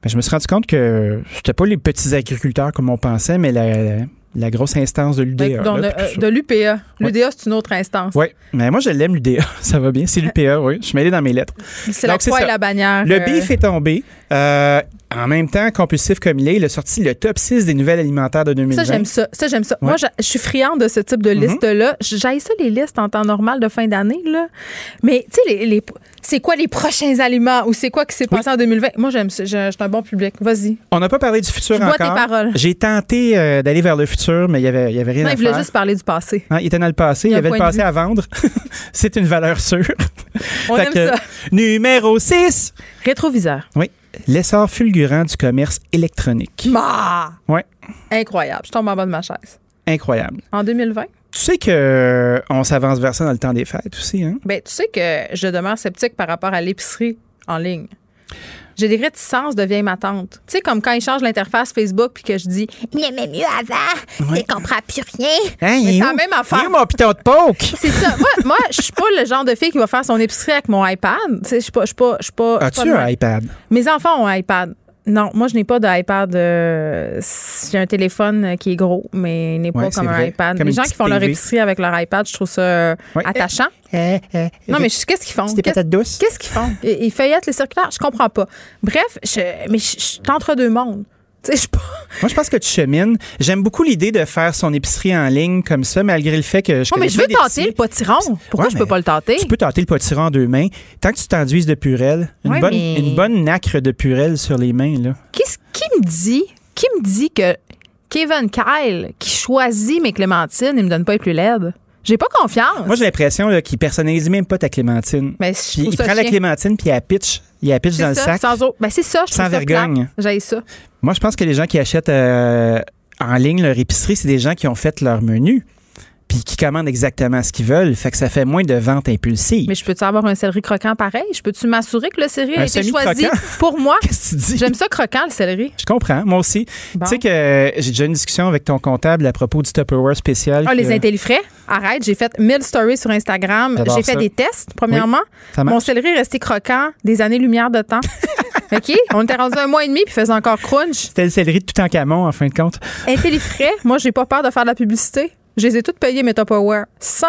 Ben, je me suis rendu compte que c'était pas les petits agriculteurs comme on pensait, mais la, la grosse instance de l'UDA. Donc, là, tout euh, de l'UPA. L'UDA, c'est une autre instance. Oui, mais moi je l'aime l'UDA, [LAUGHS] ça va bien. C'est l'UPA, oui. Je suis mêlé dans mes lettres. C'est la croix et la bannière. Le beef est tombé. Euh, en même temps, compulsif comme il est, il a sorti le top 6 des nouvelles alimentaires de 2020. Ça, j'aime ça. Ça, j'aime ça. Ouais. Moi, je je suis friande de ce type de Mhm. liste-là. J'aille ça, les listes en temps normal de fin d'année, là. Mais, tu sais, les, les- c'est quoi les prochains aliments ou c'est quoi qui s'est passé en 2020? Moi, j'aime ça. Je, je suis un bon public. Vas-y. On n'a pas parlé du futur Je encore. paroles. J'ai tenté euh, d'aller vers le futur, mais il y avait, il y avait rien Non, à il voulait faire. juste parler du passé. Hein, il était dans le passé, Il il y avait le passé à vendre. [LAUGHS] C'est une valeur sûre. On aime que, ça. Numéro 6. Rétroviseur. Oui. L'essor fulgurant du commerce électronique. Ma! Ouais. Incroyable. Je tombe en bas de ma chaise. Incroyable. En 2020? Tu sais que euh, on s'avance vers ça dans le temps des fêtes aussi, hein? Ben, tu sais que je demeure sceptique par rapport à l'épicerie en ligne. J'ai des réticences de vieille ma tante. Tu sais, comme quand ils changent l'interface Facebook puis que je dis Il aimait mieux avant, il comprend plus rien. Hein, Mais il est c'est la même affaire. Il est où mon piton de poke? [LAUGHS] C'est ça. Moi, moi je suis pas le genre de fille qui va faire son épicerie avec mon iPad. Tu sais, je suis pas. Je suis pas, je suis pas, As-tu un iPad? Mes enfants ont un iPad. Non, moi, je n'ai pas d'iPad. euh, J'ai un téléphone qui est gros, mais il n'est Ouais, pas comme un iPad. Comme Les gens qui font leur épicerie avec leur iPad, je trouve ça euh, Ouais. attachant. Eh, eh, Non, eh, mais je- qu'est-ce qu'ils font? C'est des patates douces? Qu'est-ce qu'ils font? Ils, ils feuillettent les circulaires? Je comprends pas. Bref, je, mais je, je suis entre deux mondes. Pas. Moi, je pense que tu chemines. J'aime beaucoup l'idée de faire son épicerie en ligne comme ça, malgré le fait que je Oh, mais je veux tenter le potiron. Pourquoi Ouais, je peux pas le tenter? Tu peux tenter le potiron en deux mains. Tant que tu t'enduises de purelle, une, Ouais, bonne, mais- une bonne nacre de purelle sur les mains, là. Qu'est-ce qui me dit? Qui me dit que Kevin Kyle, qui choisit mes clémentines, il me donne pas les plus laides? J'ai pas confiance. Moi, j'ai l'impression qu'il personnalise même pas ta clémentine. mais je Puis il prend la clémentine, puis il la pitch. Il la pitch dans le ça, sac. Sans eau. Ben, c'est ça, je Sans vergogne. J'aille ça. Moi, je pense que les gens qui achètent euh, en ligne leur épicerie, c'est des gens qui ont fait leur menu puis qui commandent exactement ce qu'ils veulent. Fait que ça fait moins de ventes impulsives. Mais je peux-tu avoir un céleri croquant pareil? Je peux-tu m'assurer que le céleri a été choisi [LAUGHS] pour moi? Qu'est-ce que tu dis? J'aime ça croquant, le céleri. Je comprends, moi aussi. Bon. Tu sais que euh, j'ai déjà une discussion avec ton comptable à propos du Tupperware spécial. Ah, les intellifrais, arrête. J'ai fait 1000 stories sur Instagram. J'ai fait ça. des tests, premièrement. Mon céleri est resté croquant des années-lumière de temps. [LAUGHS] OK? On était rendu un mois et demi puis faisait encore crunch. C'était le céleri de tout en camon, en fin de compte. Intellifrais, moi, j'ai pas peur de faire de la publicité. Je les ai toutes payées, mes Tupperware. 100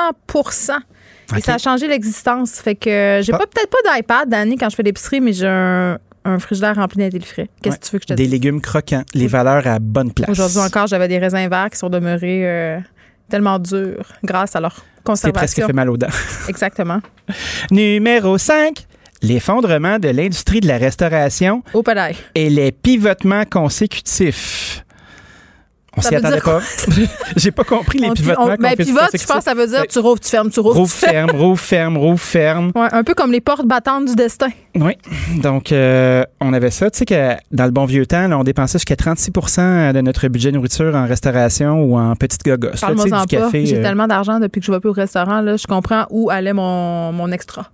Et OK. ça a changé l'existence. Fait que j'ai pas peut-être pas d'iPad, Dani, quand je fais l'épicerie, mais j'ai un, un frigidaire rempli d'intellifrais. Qu'est-ce Ouais. que tu veux que je te Des dise? légumes croquants, les valeurs à bonne place. Aujourd'hui encore, j'avais des raisins verts qui sont demeurés euh, tellement durs grâce à leur C'est conservation. presque fait mal aux dents. [LAUGHS] [LAUGHS] Exactement. Numéro 5. L'effondrement de l'industrie de la restauration Au padaille. et les pivotements consécutifs. On s'y attendait dire pas. [LAUGHS] J'ai pas compris les On- pivotements on- ben, consécutifs. pivote, je pense que ça veut dire tu rouvres, tu fermes, tu rouvres, Rouvre, tu fermes. ferme, rouvre, ferme, rouvre, ferme. Ouais, un peu comme les portes battantes du destin. Oui. Donc, euh, on avait ça. Tu sais que dans le bon vieux temps, là, on dépensait jusqu'à 36% de notre budget nourriture en restauration ou en petite gogos. sais, Parle-moi-en du pas. café. J'ai euh, tellement d'argent depuis que je vais plus au restaurant. Là, je comprends où allait mon, mon extra.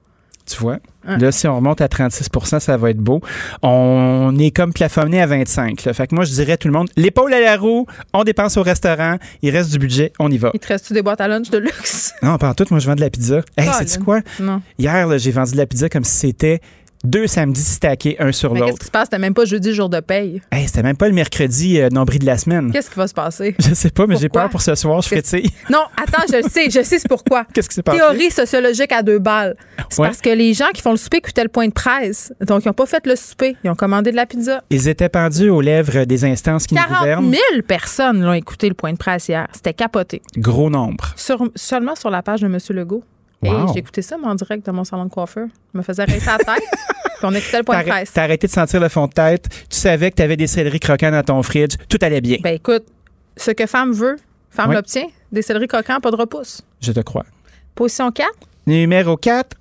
Tu vois? Là, si on remonte à 36% ça va être beau. On est comme plafonné à 25 là. Fait que moi, je dirais à tout le monde, l'épaule à la roue, on dépense au restaurant, il reste du budget, on y va. Il te reste-tu des boîtes à lunch de luxe? Non, pas en tout, moi, je vends de la pizza. Hey, sais-tu quoi? Non. Hier, j'ai vendu de la pizza comme si c'était deux samedis stackés un sur l'autre. qu'est-ce qui se passe? C'était même pas jeudi, jour de paye. Hey, c'était même pas le mercredi euh, nombril de la semaine. Qu'est-ce qui va se passer? [LAUGHS] Je sais pas, mais j'ai peur pour ce soir. Je frétille. Non, attends, je le sais, je sais c'est pourquoi. [LAUGHS] Qu'est-ce qui s'est passé? Théorie sociologique à deux balles. C'est Ouais. parce que les gens qui font le souper écoutaient le point de presse. Donc, ils n'ont pas fait le souper. Ils ont commandé de la pizza. Ils étaient pendus aux lèvres des instances qui nous 40 gouvernent. 000 personnes l'ont écouté le point de presse hier. C'était capoté. Gros nombre. Sur- seulement sur la page de M. Legault. Et Wow. j'ai écouté ça, en direct de mon salon de coiffeur. Je me faisais rincer la tête. [LAUGHS] puis on écoutait le point de presse. t'as arrêté de sentir le fond de tête. Tu savais que tu avais des céleris croquants dans ton fridge. Tout allait bien. Ben écoute, ce que femme veut, femme Oui. l'obtient. Des céleris croquants, pas de repousse. Je te crois. Position 4. Numéro 4,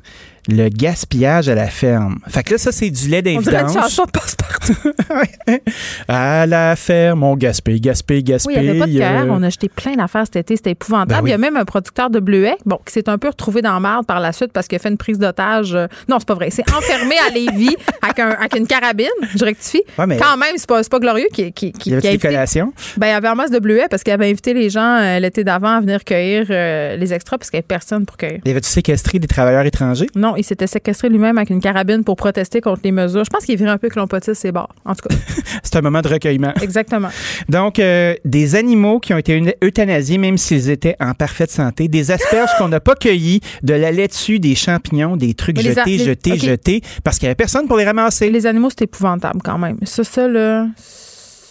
le gaspillage à la ferme. Fait que là, ça, c'est du lait On dirait une d'invidange. chanson passe-partout. [LAUGHS] à la ferme, on gaspille, gaspille, gaspille. Oui, il n'y avait pas de cœur. euh, On a jeté plein d'affaires cet été. C'était épouvantable. Ben oui. Il y a même un producteur de bleuets, bon, qui s'est un peu retrouvé dans la merde par la suite parce qu'il a fait une prise d'otage. euh, Non, c'est pas vrai. C'est enfermé à Lévis [LAUGHS] avec, un- avec une carabine. Je rectifie. Ouais, mais- Quand même, c'est pas, pas glorieux qui, qui, qui, Il y avait qui a des invité- collations? Ben, il y avait un masse de bleuets parce qu'il avait invité les gens euh, l'été d'avant à venir cueillir euh, les extras parce qu'il n'y avait personne pour cueillir. Il avait-tu séquestré des travailleurs étrangers? Non, il s'était séquestré lui-même avec une carabine pour protester contre les mesures. Je pense qu'il virait un peu clompotiste ses bords. En tout cas, [LAUGHS] C'est un moment de recueillement. exactement. Donc, euh, des animaux qui ont été eut- euthanasiés, même s'ils étaient en parfaite santé, des asperges qu'on n'a pas cueillies, de la laitue, des champignons, des trucs jetés, les- jetés, jetés, parce qu'il n'y avait personne pour les ramasser. Les animaux, c'est épouvantable quand même. Ça, ça, là.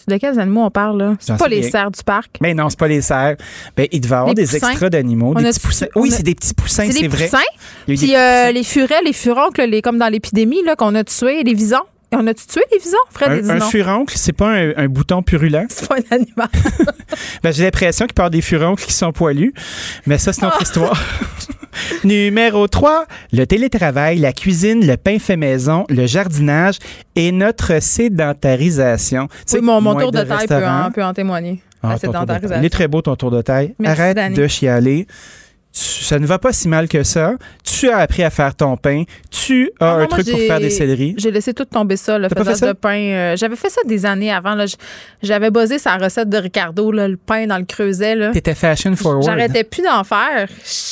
De quels animaux on parle, là? C'est pas les cerfs du parc. Mais non, c'est pas les cerfs. Ben, il devait y avoir des poussins? extras d'animaux, On des a- petits poussins. Oui, c'est des petits poussins, C'est vrai. poussins? Il y a eu Puis des euh, les furettes, les furoncles, les, comme dans l'épidémie, là, qu'on a tués, les visons? On a-tu tué les visons? Fred, Un, un furoncle, c'est pas un, un bouton purulent. C'est pas un animal. [LAUGHS] Ben, j'ai l'impression qu'il avoir des furoncles qui sont poilus, mais ça, c'est notre Ah. histoire. [LAUGHS] Numéro 3, le télétravail, la cuisine, le pain fait maison, le jardinage et notre sédentarisation. Oui, mon, tour de taille peut en, peut en témoigner. Ah, la sédentarisation. Il est très beau ton tour de taille. Merci, Arrête Dani. de chialer. Ça ne va pas si mal que ça. Tu as appris à faire ton pain. Tu as Ah non, un truc pour faire des céleris. J'ai laissé tout tomber ça, le faisage fait ça? de pain. Euh, J'avais fait ça des années avant. J'avais buzzé sa recette de Ricardo, là, le pain dans le creuset. là. T'étais fashion forward. J'arrêtais plus d'en faire.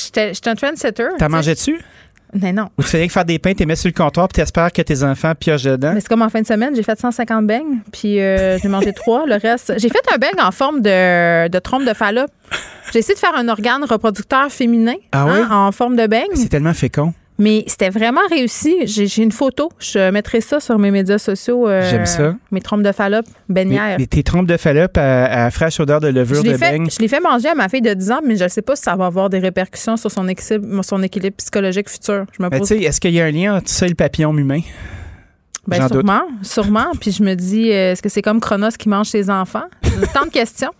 J'étais j'étais un trendsetter. T'as mangé dessus? Mais non. Ou tu faisais que faire des pains, t'es mis sur le comptoir puis t'espères que tes enfants piochent dedans? Mais c'est comme en fin de semaine, j'ai fait 150 beignes, puis euh, j'ai mangé [LAUGHS] trois. Le reste, j'ai fait un beigne en forme de, de trompe de Fallope. J'ai essayé de faire un organe reproducteur féminin Ah oui? hein, en forme de beigne, C'est tellement fécond. Mais c'était vraiment réussi. J'ai une photo. Je mettrai ça sur mes médias sociaux. euh, J'aime ça. Mes trompes de Fallope Mais, beignières. mais tes trompes de Fallope à, à fraîche odeur de levure je de fait, beigne. je l'ai fait manger à ma fille de 10 ans, mais je ne sais pas si ça va avoir des répercussions sur son équilibre, son équilibre psychologique futur. Je me Ben, pose tu sais, est-ce qu'il y a un lien entre ça et le papillon humain? Ben, doute. sûrement, sûrement. Puis je me dis, euh, est-ce que c'est comme Chronos qui mange ses enfants? Tant de [LAUGHS] questions.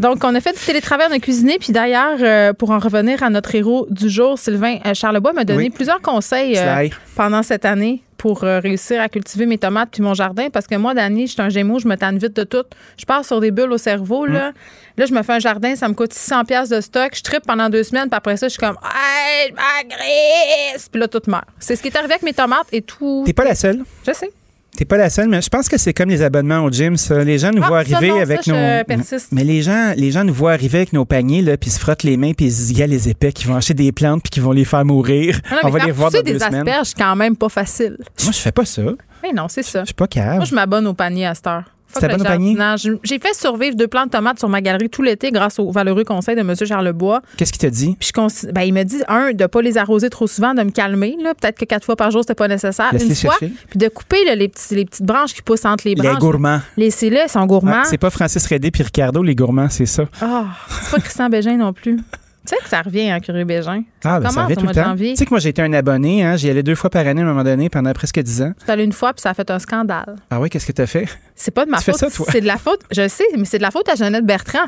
Donc, on a fait du télétravail, on a cuisiné. Puis d'ailleurs, euh, pour en revenir à notre héros du jour, Sylvain euh, Charlebois m'a donné Oui. plusieurs conseils euh, pendant cette année pour euh, réussir à cultiver mes tomates puis mon jardin. Parce que moi, Dani, je suis un gémeau, je me tanne vite de tout. Je pars sur des bulles au cerveau, là. Là, je me fais un jardin, ça me coûte 600 pièces de stock. Je tripe pendant deux semaines, puis après ça, je suis comme, hey, je! Puis là, tout meurt. C'est ce qui est arrivé avec mes tomates et tout. T'es pas la seule. Je sais. T'es pas la seule, mais je pense que c'est comme les abonnements au gym, ça. Les gens nous Ah, voient arriver non, avec ça, nos. Mais les gens, les gens nous voient arriver avec nos paniers, là, puis se frottent les mains, puis ils se disent, il y a les épais qui vont acheter des plantes, puis qui vont les faire mourir. Ah non, On va les revoir dans deux des semaines. asperges, quand même pas facile. Moi, je fais pas ça. Mais non, c'est ça. Je suis pas cave. Moi, je m'abonne au panier à cette heure. Panier? jardinage. J'ai fait survivre deux plants de tomates sur ma galerie tout l'été grâce au valeureux conseil de M. Charlebois. Qu'est-ce qu'il t'a dit? Puis je consi- ben, il me dit, un, de pas les arroser trop souvent, de me calmer. Peut-être que quatre fois par jour, c'était pas nécessaire. Laisse-les Une fois. chercher. Puis de couper là, les, petits- les petites branches qui poussent entre les Les branches. gourmands. Laissez-les, ils sont gourmands. Ouais, c'est pas Francis Redé puis Ricardo, les gourmands, c'est ça. Ah, c'est pas Christian Bégin non plus. Tu sais que ça revient, hein, Curieux Bégin. Ah, ben, ça revient tout le temps. Tu sais que moi, j'ai été un abonné, hein. J'y allais deux fois par année à un moment donné pendant presque dix ans. Je suis allée une fois, puis ça a fait un scandale. Ah oui, qu'est-ce que t'as fait? C'est pas de ma Tu fais faute. ça, toi? C'est de la faute, je sais, mais c'est de la faute à Jeannette Bertrand.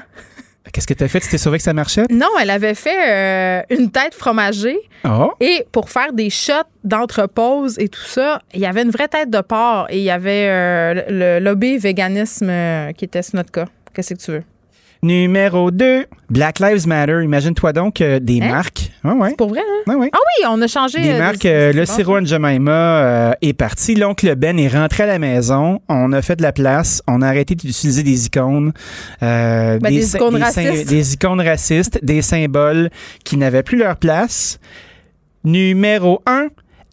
Qu'est-ce que t'as fait? Tu t'es sauvé que ça marchait? Non, elle avait fait euh, une tête fromagée Oh! et pour faire des shots d'entrepose et tout ça, il y avait une vraie tête de porc et il y avait euh, le lobby véganisme euh, qui était sur notre cas. Qu'est-ce que tu veux? Numéro 2, Black Lives Matter. Imagine-toi donc euh, des Hein? marques. Ouais, ouais. C'est pour vrai, hein? Ouais, ouais. Ah oui, on a changé. Des euh, marques, euh, le sirop en Jemima euh, est parti. L'oncle Ben est rentré à la maison. On a fait de la place. On a arrêté d'utiliser des icônes. euh, Ben, des sy- icônes sy- racistes. des icônes racistes, des symboles qui n'avaient plus leur place. Numéro 1,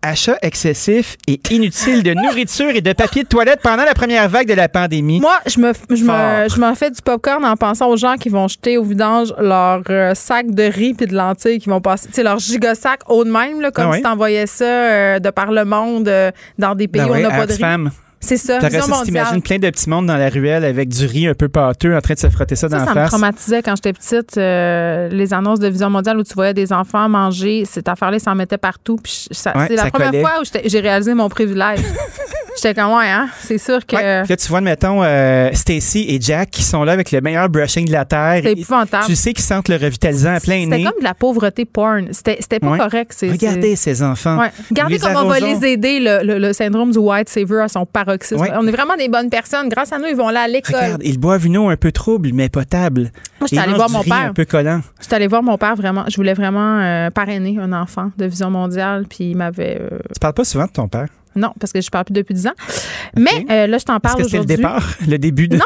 achat excessif et inutile de nourriture et de papier de toilette pendant la première vague de la pandémie. Moi, je me, je me, je m'en fais du popcorn en pensant aux gens qui vont jeter au vidange leur euh, sac de riz puis de lentilles qui vont passer, tu sais, leur gigasac haut de même, là, comme Ah si t'envoyais ça euh, de par le monde euh, dans des pays Ben où on n'a pas de riz. C'est ça, ça, t'imagines plein de petits mondes dans la ruelle avec du riz un peu pâteux en train de se frotter ça, Ça, dans ça la me face. traumatisait quand j'étais petite. euh, les annonces de Vision mondiale où tu voyais des enfants manger, cette affaire-là, ça en mettait partout. Puis je- ça- Ouais, c'est la ça première collait. fois où j'ai réalisé mon privilège. [LAUGHS] j'étais comme, ouais, hein, c'est sûr que Ouais. Puis Là, tu vois, mettons, euh, Stacy et Jack qui sont là avec le meilleur brushing de la Terre. c'est épouvantable. Tu sais qu'ils sentent le revitalisant à plein C'était nez. comme de la pauvreté porn. C'était c'était pas Ouais. correct. c'est- Regardez ces enfants. Ouais. Regardez comment on va les aider, le, le- le syndrome du white savior à son paroxysme. On est vraiment des bonnes personnes. Grâce à nous, ils vont là à l'école. Regarde, ils boivent une eau un peu trouble, mais potable. Moi, j'étais allée voir mon père. un peu collant. J'étais allée voir mon père vraiment. Je voulais vraiment euh, parrainer un enfant de Vision mondiale. Puis il m'avait. euh, Tu parles pas souvent de ton père? Non, parce que je parle plus depuis 10 ans. Mais euh, là, je t'en Est-ce parle que c'était le aujourd'hui. départ, le début d'une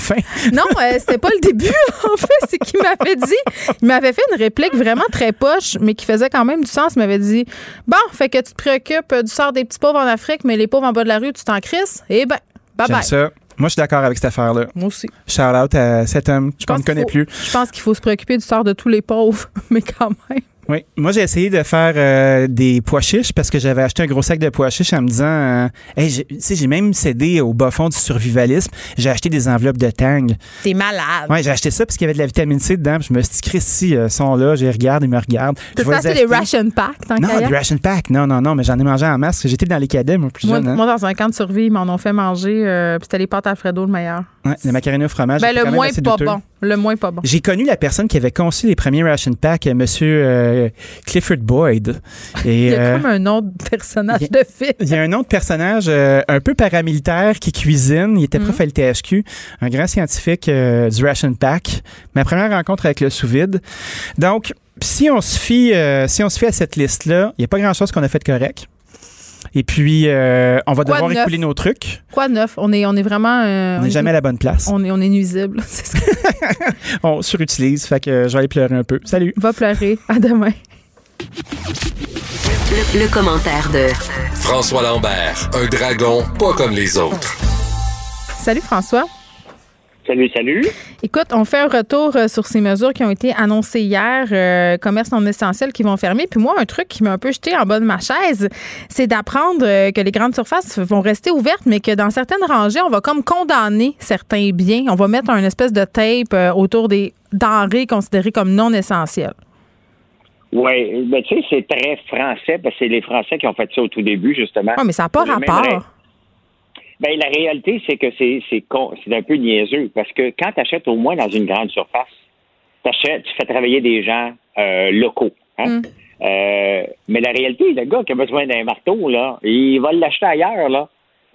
fin? [LAUGHS] Non, euh, c'était pas le début, [LAUGHS] en fait. C'est qu'il m'avait dit, il m'avait fait une réplique vraiment très poche, mais qui faisait quand même du sens. Il m'avait dit Bon, fait que tu te préoccupes du sort des petits pauvres en Afrique, mais les pauvres en bas de la rue, tu t'en crisses. Eh ben, bye bye. ça. Moi, je suis d'accord avec cette affaire-là. Moi aussi. Shout out à cet homme Je pense ne connaît plus. Je pense qu'il faut se préoccuper du sort de tous les pauvres, [LAUGHS] mais quand même. Oui. Moi, j'ai essayé de faire euh, des pois chiches parce que j'avais acheté un gros sac de pois chiches en me disant, euh, hey, j'ai- tu sais, j'ai même cédé au bas fond du survivalisme. J'ai acheté des enveloppes de Tang. T'es malade. Ouais, j'ai acheté ça parce qu'il y avait de la vitamine C dedans. Puis je me suis dit, Christy, ils sont là, je les regarde, ils me regardent. T'as acheté les des acheter. ration packs, tant Non, des ration pack. Non, non, non, mais j'en ai mangé en masse. J'étais dans les cadets, moi, plus Moi, jeune. hein. moi, dans un camp de survie, ils m'en ont fait manger, euh, puis c'était les pâtes Alfredo le meilleur. Ouais, le macaroni au fromage. Ben, le moins pas douteux. bon. Le moins pas bon. J'ai connu la personne qui avait conçu les premiers ration packs, euh, Monsieur euh, Clifford Boyd. Et, Il y a euh, comme un autre personnage de film. Il y a un autre personnage euh, un peu paramilitaire qui cuisine. Il était Mhm. prof à l'THQ, un grand scientifique euh, du Ration Pack. Ma première rencontre avec le sous-vide. Donc, si on se fie, si on se fie à cette liste-là, il n'y a pas grand-chose qu'on a fait de correct. Et puis, euh, on va Quoi devoir de écouler nos trucs. Quoi de neuf? On est, on est vraiment. euh, On n'est jamais à la bonne place. On est, on est nuisible. [LAUGHS] [LAUGHS] On surutilise, fait que euh, je vais aller pleurer un peu. Salut. Va pleurer. À demain. Le, le commentaire de François Lambert, un dragon pas comme les autres. Salut François. Salut, salut. Écoute, on fait un retour euh, sur ces mesures qui ont été annoncées hier, euh, commerce non essentiel qui vont fermer. Puis moi, un truc qui m'a un peu jeté en bas de ma chaise, c'est d'apprendre euh, que les grandes surfaces vont rester ouvertes, mais que dans certaines rangées, on va comme condamner certains biens. On va mettre un espèce de tape euh, autour des denrées considérées comme non essentielles. Oui, ben, tu sais, c'est très français, parce que c'est les Français qui ont fait ça au tout début, justement. Oui, mais ça n'a pas rapport. Ben, la réalité, c'est que c'est c'est con- c'est un peu niaiseux, parce que quand tu achètes au moins dans une grande surface, t'achètes, tu fais travailler des gens euh, locaux. Hein? Mm. Euh, mais la réalité, le gars qui a besoin d'un marteau, là, il va l'acheter ailleurs, là.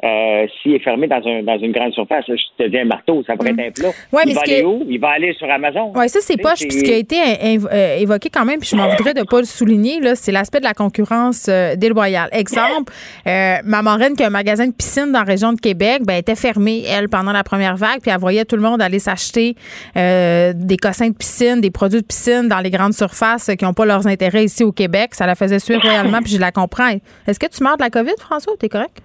Euh, S'il est fermé dans, un, dans une grande surface, je te dis un marteau, ça pourrait être un plat. Ouais, il va aller que- où? Il va aller sur Amazon. Oui, ça, c'est poche. Puis ce qui a été euh, évoqué quand même, puis je m'en voudrais de ne pas le souligner, c'est l'aspect de la concurrence euh, déloyale. Exemple, euh, ma marraine qui a un magasin de piscine dans la région de Québec, ben, était fermée, elle, pendant la première vague, puis elle voyait tout le monde aller s'acheter euh, des cossins de piscine, des produits de piscine dans les grandes surfaces qui n'ont pas leurs intérêts ici au Québec. Ça la faisait suivre [LAUGHS] royalement, puis je la comprends. Est-ce que tu meurs de la COVID, François? T'es correct?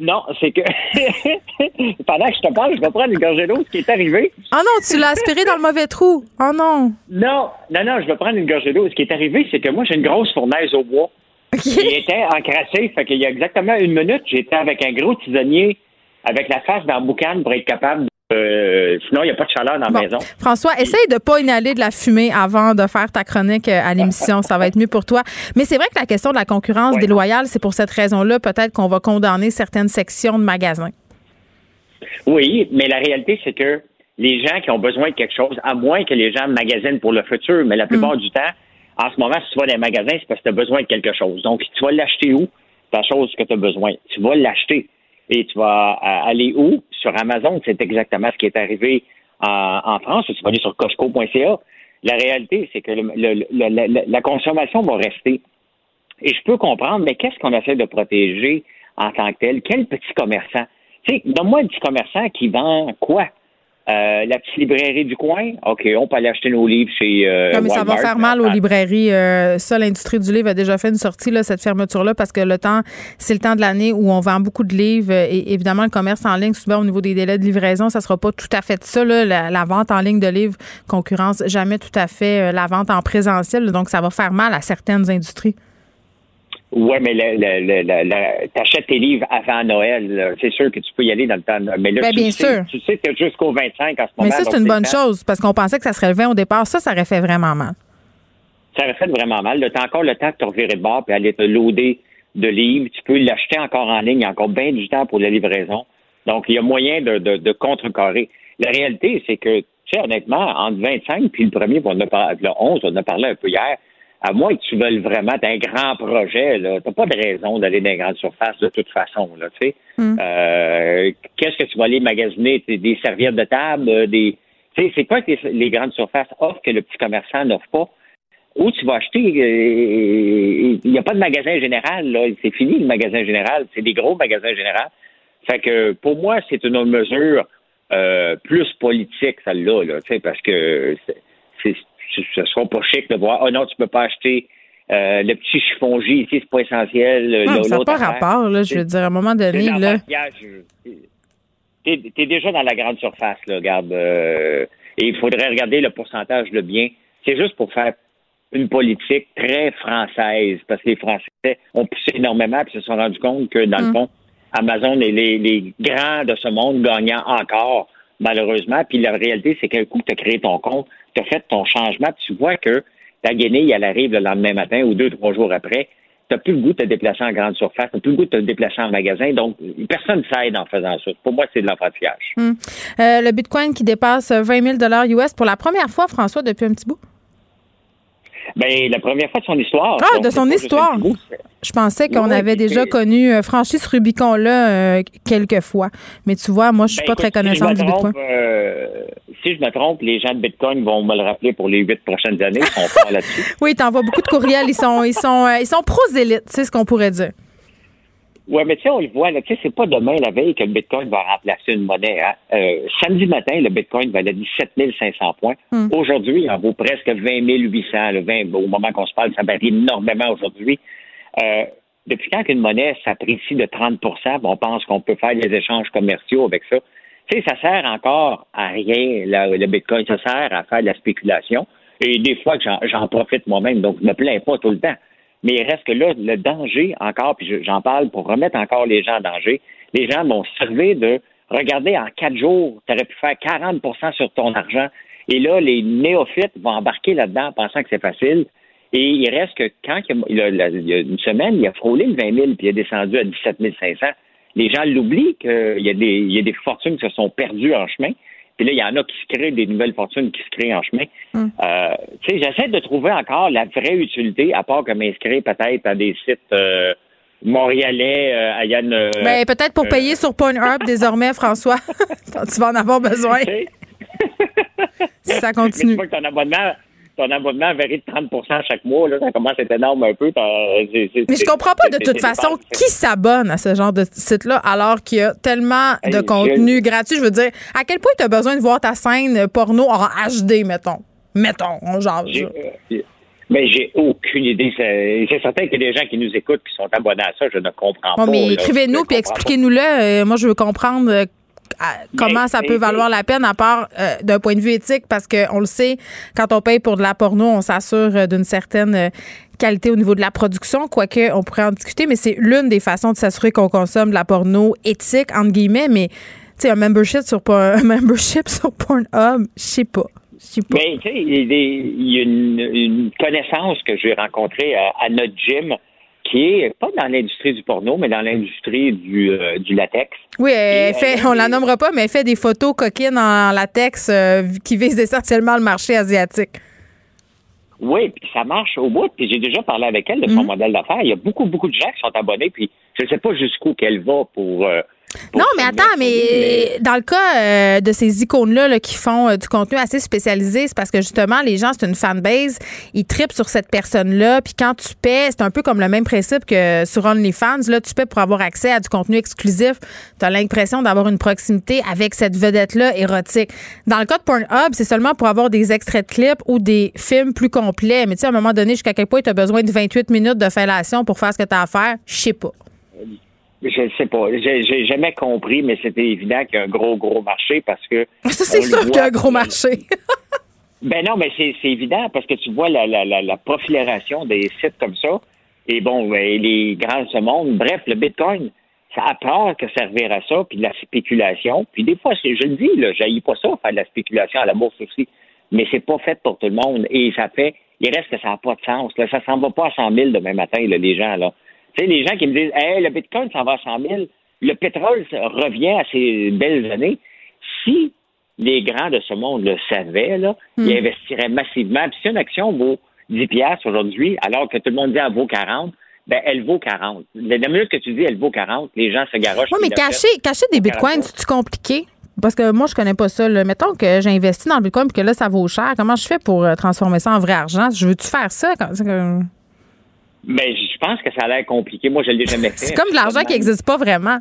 Non, c'est que [LAUGHS] pendant que je te parle, je vais prendre une gorgée d'eau, ce qui est arrivé. Oh non, tu l'as aspiré dans le mauvais trou. Oh non. Non, non, non, je vais prendre une gorgée d'eau. Ce qui est arrivé, c'est que moi, j'ai une grosse fournaise au bois. Il était encrassé, fait qu'il y a exactement une minute, j'étais avec un gros tisonnier avec la face dans le boucan pour être capable de... euh, sinon, il n'y a pas de chaleur dans la maison. François, essaye de pas inhaler de la fumée avant de faire ta chronique euh, à l'émission. Ça va être mieux pour toi. Mais c'est vrai que la question de la concurrence Ouais. déloyale, c'est pour cette raison-là, peut-être qu'on va condamner certaines sections de magasins. Oui, mais la réalité, c'est que les gens qui ont besoin de quelque chose, à moins que les gens magasinent pour le futur, mais la plupart du temps, en ce moment, si tu vas dans les magasins, c'est parce que tu as besoin de quelque chose. Donc, tu vas l'acheter où? Ta chose que tu as besoin. Tu vas l'acheter. Et tu vas euh, aller où? Sur Amazon, c'est exactement ce qui est arrivé en, en France. Tu vas aller sur Costco.ca. La réalité, c'est que la- la consommation va rester. Et je peux comprendre, mais qu'est-ce qu'on essaie de protéger en tant que tel? Quel petit commerçant? Tu sais, donne-moi un petit commerçant qui vend quoi? Euh, la petite librairie du coin, OK, on peut aller acheter nos livres chez. Euh, non, mais ça va faire mal aux librairies. Euh, ça, l'industrie du livre a déjà fait une sortie, là, cette fermeture-là, parce que le temps, c'est le temps de l'année où on vend beaucoup de livres. Et évidemment, le commerce en ligne, souvent au niveau des délais de livraison, ça sera pas tout à fait ça. Là, la, vente en ligne de livres concurrence jamais tout à fait la vente en présentiel. Donc, ça va faire mal à certaines industries. Oui, mais tu achètes tes livres avant Noël. C'est sûr que tu peux y aller dans le temps. Mais là, ben, tu, bien sais, sûr. tu sais que jusqu'au 25 en ce moment. Mais ça, c'est une bonne chose parce qu'on pensait que ça serait le 20 au départ. Ça, ça aurait fait vraiment mal. Ça aurait fait vraiment mal. Tu as encore le temps de te revirer de bord et aller te loader de livres. Tu peux l'acheter encore en ligne. Il y a encore bien du temps pour la livraison. Donc, il y a moyen de, de, contrecarrer. La réalité, c'est que, tu sais, honnêtement, entre 25 puis le premier, on a le 11, on en a parlé un peu hier, à moins que tu veuilles vraiment un grand projet, là, t'as pas de raison d'aller dans les grandes surfaces de toute façon, là, tu sais. Hmm. Euh, qu'est-ce que tu vas aller magasiner? Des serviettes de table, euh, des... Tu sais, c'est quoi que les, grandes surfaces offrent que le petit commerçant n'offre pas? Où tu vas acheter? Euh, il n'y a pas de magasin général, là. C'est fini, le magasin général. C'est des gros magasins généraux. Fait que, pour moi, c'est une mesure plus politique, celle-là, là, tu sais, parce que c'est ce sera pas chic de voir, oh non, tu peux pas acheter euh, le petit chiffongier ici, c'est pas essentiel. Non, ça n'a pas rapport, là, je veux dire, à un moment donné, là. T'es es déjà dans la grande surface, là, regarde. Euh, et il faudrait regarder le pourcentage de bien. C'est juste pour faire une politique très française, parce que les Français ont poussé énormément et se sont rendus compte que, dans le mm. fond, Amazon et les, les, grands de ce monde gagnant encore, malheureusement. Puis la réalité, c'est qu'un coup tu as créé ton compte, tu as fait ton changement, tu vois que ta guenille, elle arrive le lendemain matin ou deux, trois jours après. Tu plus le goût de te déplacer en grande surface, tu plus le goût de te déplacer en magasin. Donc, personne ne s'aide en faisant ça. Pour moi, c'est de l'enfantillage. Hum. Euh, le Bitcoin qui dépasse 20 000 US pour la première fois, François, depuis un petit bout? Ben, la première fois de son histoire. Ah, de son histoire. Je pensais qu'on avait déjà connu euh, franchi ce Rubicon-là euh, quelques fois. Mais tu vois, moi, je suis ben, pas très connaissante du Bitcoin. Euh, si je me trompe, les gens de Bitcoin vont me le rappeler pour les huit prochaines années. On [LAUGHS] là-dessus. oui, tu envoies beaucoup de courriels. Ils sont, ils sont, ils sont prosélytes, c'est ce qu'on pourrait dire. Oui, mais tu sais, on le voit, tu sais, c'est pas demain la veille que le Bitcoin va remplacer une monnaie. Hein. Euh, samedi matin, le Bitcoin valait 17 500 points. Hmm. Aujourd'hui, il en vaut presque 20 800. Le 20, au moment qu'on se parle, ça varie énormément aujourd'hui. Euh, depuis quand qu'une monnaie s'apprécie de 30% on pense qu'on peut faire des échanges commerciaux avec ça. Tu sais, ça sert encore à rien, le Bitcoin. Ça sert à faire de la spéculation. Et des fois, j'en profite moi-même, donc je me plains pas tout le temps. Mais il reste que là, le danger encore, puis j'en parle pour remettre encore les gens en danger, les gens vont servir de regarder en quatre jours, tu aurais pu faire 40% sur ton argent. Et là, les néophytes vont embarquer là-dedans pensant que c'est facile. Et il reste que quand il y, a, une semaine, il a frôlé le 20 000 puis il est descendu à 17 500. Les gens l'oublient qu'il a il y a des fortunes qui se sont perdues en chemin. Puis là, il y en a qui se créent des nouvelles fortunes qui se créent en chemin. Hum. Euh, tu sais, j'essaie de trouver encore la vraie utilité, à part que m'inscrire peut-être à des sites euh, montréalais, euh, à Yann. Ben, peut-être pour payer sur Pornhub désormais, François, [LAUGHS] quand tu vas en avoir besoin. [LAUGHS] si ça continue. Mais ton abonnement, ton abonnement varie de 30 chaque mois. Là, ça commence à être énorme un peu. Mais je comprends pas de toute façon qui s'abonne à ce genre de site-là alors qu'il y a tellement de contenu gratuit. Je veux dire, à quel point tu as besoin de voir ta scène porno en HD, mettons? Mettons, on jase. Mais j'ai aucune idée. C'est certain qu'il y a des gens qui nous écoutent qui sont abonnés à ça. Je ne comprends pas. mais écrivez-nous puis expliquez-nous-le. Euh, moi, je veux comprendre euh, comment ça peut valoir la peine à part euh, d'un point de vue éthique? Parce qu'on le sait, quand on paye pour de la porno, on s'assure euh, d'une certaine euh, qualité au niveau de la production, quoique on pourrait en discuter, mais c'est l'une des façons de s'assurer qu'on consomme de la porno éthique, entre guillemets, mais tu sais, un membership sur, un membership [LAUGHS] sur Pornhub, je sais pas. Mais tu sais, il y a une, connaissance que j'ai rencontrée à, notre gym qui est pas dans l'industrie du porno, mais dans l'industrie du, euh, du latex. Oui, elle fait, on la nommera pas, mais elle fait des photos coquines en latex euh, qui visent essentiellement le marché asiatique. Oui, puis ça marche au bout. Puis j'ai déjà parlé avec elle de son mhm. modèle d'affaires. Il y a beaucoup, beaucoup de gens qui sont abonnés. Puis je ne sais pas jusqu'où qu'elle va pour euh, Non, mais attends, mais dans le cas euh, de ces icônes-là qui font euh, du contenu assez spécialisé, c'est parce que justement, les gens, c'est une fanbase, ils tripent sur cette personne-là. Puis quand tu paies, c'est un peu comme le même principe que sur OnlyFans. Là, tu paies pour avoir accès à du contenu exclusif. Tu as l'impression d'avoir une proximité avec cette vedette-là érotique. Dans le cas de Pornhub, c'est seulement pour avoir des extraits de clips ou des films plus complets. Mais tu sais, à un moment donné, jusqu'à quel point tu as besoin de 28 minutes de fellation pour faire ce que tu as à faire, je sais pas. Je ne sais pas. J'ai jamais compris, mais c'était évident qu'il y a un gros, gros marché parce que. [LAUGHS] Ça, c'est sûr qu'il y a un gros marché. [LAUGHS] ben non, mais c'est évident parce que tu vois la, la, la, la profilération des sites comme ça. Et bon, ben, les grands de ce monde. Bref, le Bitcoin, ça a peur que servir à ça, puis de la spéculation. Puis des fois, je le dis, là, j'haïs pas ça, faire de la spéculation à la bourse aussi. Mais c'est pas fait pour tout le monde. Et ça fait, il reste que ça n'a pas de sens. Là. Ça s'en va pas à 100 000 demain matin, là, les gens, là. Tu sais, les gens qui me disent, hey, le Bitcoin s'en va à 100 000, le pétrole revient à ses belles années. Si les grands de ce monde le savaient, là, ils hmm. investiraient massivement. Puis si une action vaut 10 piastres aujourd'hui, alors que tout le monde dit qu'elle vaut 40, ben elle vaut 40. La minute que tu dis elle vaut 40, les gens se garochent. Oui, mais cacher, cacher des bitcoins, c'est compliqué? Parce que moi, je connais pas ça. Mettons que j'ai investi dans le bitcoin et que là, ça vaut cher. Comment je fais pour euh, transformer ça en vrai argent? Je veux-tu faire ça? Mais je pense que ça a l'air compliqué. Moi, je ne l'ai jamais fait. C'est comme de l'argent qui n'existe pas vraiment.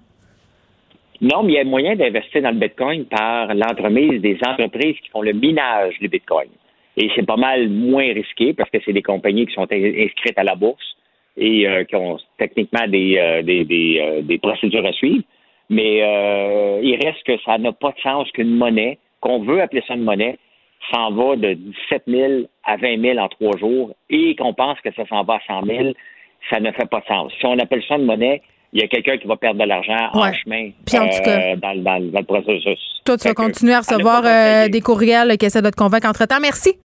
Non, mais il y a moyen d'investir dans le Bitcoin par l'entremise des entreprises qui font le minage du Bitcoin. Et c'est pas mal moins risqué parce que c'est des compagnies qui sont inscrites à la bourse et euh, qui ont techniquement des, euh, euh, des, procédures à suivre. Mais il reste que ça n'a pas de sens qu'une monnaie, qu'on veut appeler ça une monnaie, s'en va de 17 000 à 20 000 en trois jours et qu'on pense que ça s'en va à 100 000, ça ne fait pas de sens. Si on appelle ça une monnaie, il y a quelqu'un qui va perdre de l'argent en chemin euh, dans, le processus. Toi, tu vas continuer à recevoir euh, des courriels qui essaient de te convaincre entre-temps. Merci.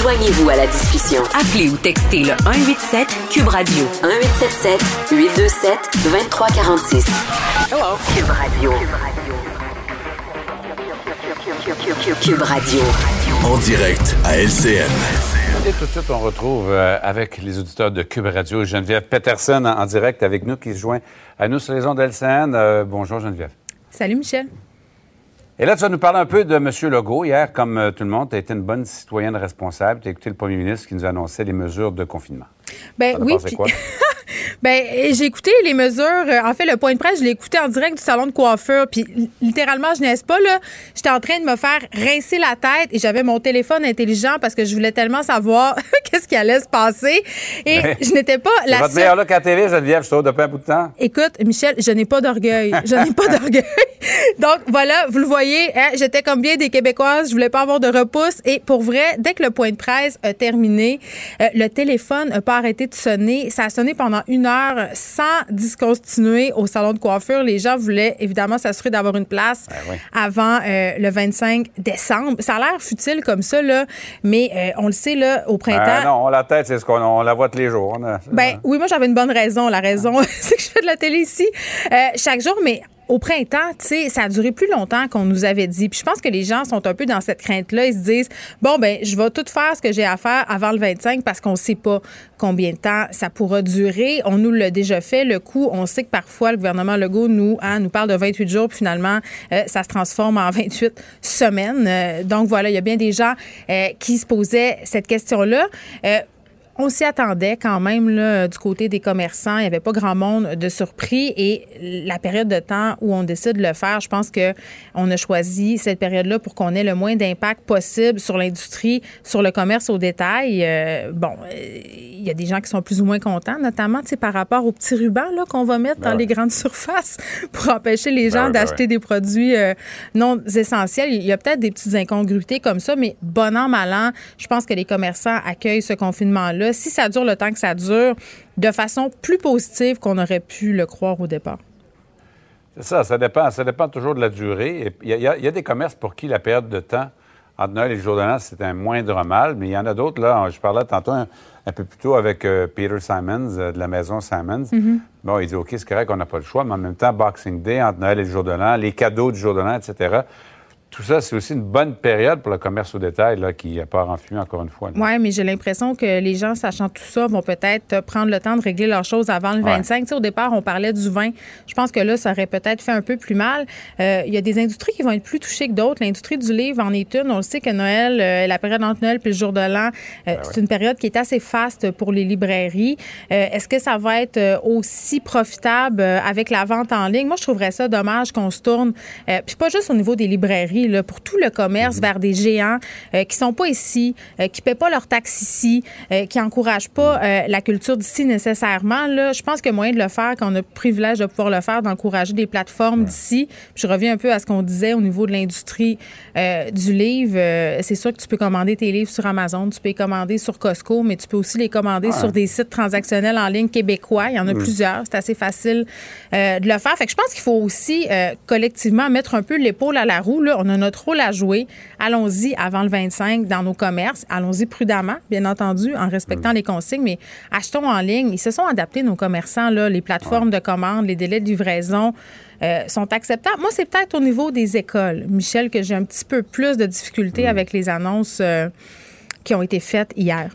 Joignez-vous à la discussion. Appelez ou textez le 187 Cube Radio 1877 827 2346. Hello. Cube Radio. Cube Radio. Cube Radio. En direct à LCN. Et tout de suite, on retrouve euh, avec les auditeurs de Cube Radio Geneviève Peterson en, direct avec nous qui se joint à nous sur les ondes LCN. Euh, bonjour Geneviève. Salut Michel. Et là, tu vas nous parler un peu de M. Legault. Hier, comme euh, tout le monde, tu as été une bonne citoyenne responsable. Tu as écouté le premier ministre qui nous annonçait les mesures de confinement. Ben oui. [LAUGHS] Ben, j'ai écouté les mesures. Euh, en fait, le point de presse, je l'ai écouté en direct du salon de coiffure. Puis, littéralement, je n'ai pas, là. J'étais en train de me faire rincer la tête et j'avais mon téléphone intelligent parce que je voulais tellement savoir [LAUGHS] qu'est-ce qui allait se passer. Et je n'étais pas la votre meilleure look à télé, Geneviève, je trouve, depuis un bout de temps. Écoute, Michel, je n'ai pas d'orgueil. Je n'ai pas d'orgueil. [LAUGHS] Donc, voilà, vous le voyez, hein, j'étais comme bien des Québécoises. Je voulais pas avoir de repousse. Et pour vrai, dès que le point de presse a terminé, euh, le téléphone n'a pas arrêté de sonner. Ça a sonné pendant une heure sans discontinuer au salon de coiffure. Les gens voulaient évidemment s'assurer d'avoir une place ben avant euh, le 25 décembre. Ça a l'air futile comme ça, là, mais euh, on le sait, là, au printemps. Ben non, la tête, c'est ce qu'on la voit tous les jours. ben, oui, moi, j'avais une bonne raison. La raison, [LAUGHS] c'est que je fais de la télé ici euh, chaque jour, mais au printemps, tu sais, ça a duré plus longtemps qu'on nous avait dit. Puis je pense que les gens sont un peu dans cette crainte-là. Ils se disent, bon, ben, je vais tout faire ce que j'ai à faire avant le 25 parce qu'on sait pas combien de temps ça pourra durer. On nous l'a déjà fait. Le coup, on sait que parfois, le gouvernement Legault nous, hein, nous parle de 28 jours, puis finalement, euh, ça se transforme en 28 semaines. Euh, donc voilà, il y a bien des gens euh, qui se posaient cette question-là on s'y attendait quand même là, du côté des commerçants. Il n'y avait pas grand monde de surpris. Et la période de temps où on décide de le faire, je pense que on a choisi cette période-là pour qu'on ait le moins d'impact possible sur l'industrie, sur le commerce au détail. Euh, bon, il y a des gens qui sont plus ou moins contents, notamment par rapport aux petits rubans qu'on va mettre dans ben les grandes [LAUGHS] surfaces pour empêcher les gens ben ben d'acheter des produits euh, non essentiels. Il y a peut-être des petites incongruités comme ça, mais bon an, mal an, je pense que les commerçants accueillent ce confinement-là si ça dure le temps que ça dure, de façon plus positive qu'on aurait pu le croire au départ. C'est ça, ça dépend, ça dépend toujours de la durée. Il y, a des commerces pour qui la période de temps entre Noël et le jour de l'an, c'est un moindre mal, mais il y en a d'autres, là, je parlais tantôt un, peu plus tôt avec euh, Peter Simons euh, de la maison Simons. Mm-hmm. Bon, il dit, OK, c'est correct, on n'a pas le choix, mais en même temps, Boxing Day, entre Noël et le jour de l'an, les cadeaux du jour de l'an, etc., tout ça, c'est aussi une bonne période pour le commerce au détail là, qui part en fumée encore une fois. Oui, mais j'ai l'impression que les gens, sachant tout ça, vont peut-être prendre le temps de régler leurs choses avant le 25. Tu sais, au départ, on parlait du vin. Je pense que là, ça aurait peut-être fait un peu plus mal. Euh, il y a des industries qui vont être plus touchées que d'autres. L'industrie du livre en est une. On le sait que Noël, euh, la période entre Noël puis le jour de l'an, euh, ben c'est une période qui est assez faste pour les librairies. Est-ce que ça va être aussi profitable avec la vente en ligne? Moi, je trouverais ça dommage qu'on se tourne, puis pas juste au niveau des librairies, là, pour tout le commerce mhm. vers des géants qui sont pas ici, qui paient pas leurs taxes ici, qui encouragent pas la culture d'ici nécessairement. Là, je pense qu'il y a moyen de le faire quand on a le privilège de pouvoir le faire, d'encourager des plateformes d'ici. Je reviens un peu à ce qu'on disait au niveau de l'industrie euh, du livre. Euh, c'est sûr que tu peux commander tes livres sur Amazon, tu peux les commander sur Costco, mais tu peux aussi les commander sur des sites transactionnels en ligne québécois. Il y en a plusieurs. C'est assez facile euh, de le faire. Fait que je pense qu'il faut aussi collectivement mettre un peu l'épaule à la roue. Là. On a notre rôle à jouer. Allons-y avant le 25 dans nos commerces. Allons-y prudemment, bien entendu, en respectant les consignes, mais achetons en ligne. Ils se sont adaptés, nos commerçants, là, les plateformes de commande, les délais de livraison. Euh, sont acceptables. Moi, c'est peut-être au niveau des écoles, Michel, que j'ai un petit peu plus de difficultés mm. avec les annonces euh, qui ont été faites hier.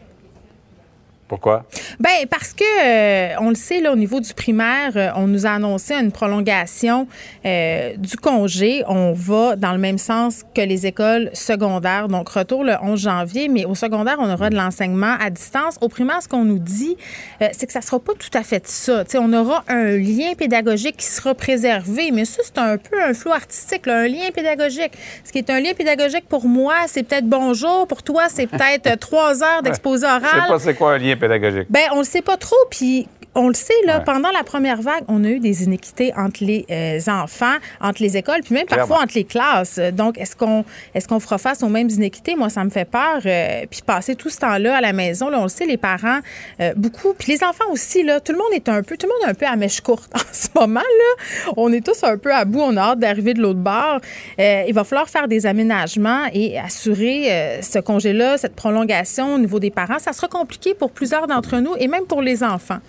Pourquoi? Ben parce que euh, on le sait là au niveau du primaire, euh, on nous a annoncé une prolongation euh, du congé. On va dans le même sens que les écoles secondaires. Donc retour le 11 janvier, mais au secondaire, on aura de l'enseignement à distance. Au primaire, ce qu'on nous dit, c'est que ça sera pas tout à fait ça. on aura un lien pédagogique qui sera préservé, mais ça c'est un peu un flou artistique, un lien pédagogique. Ce qui est un lien pédagogique pour moi, c'est peut-être bonjour. Pour toi, c'est peut-être trois heures d'exposé oral. Je sais pas c'est quoi un lien pédagogique? Ben, on le sait pas trop. Puis on le sait, là, pendant la première vague, on a eu des inéquités entre les euh, enfants, entre les écoles, puis même parfois entre les classes. Donc, est-ce qu'on est-ce qu'on fera face aux mêmes inéquités? Moi, ça me fait peur. Euh, puis passer tout ce temps-là à la maison, là, on le sait, les parents, euh, beaucoup, puis les enfants aussi, là, tout le monde est un peu, tout le monde est un peu à mèche courte [LAUGHS] en ce moment, là. On est tous un peu à bout, on a hâte d'arriver de l'autre bord. il va falloir faire des aménagements et assurer ce congé-là, cette prolongation au niveau des parents. Ça sera compliqué pour plusieurs d'entre nous et même pour les enfants.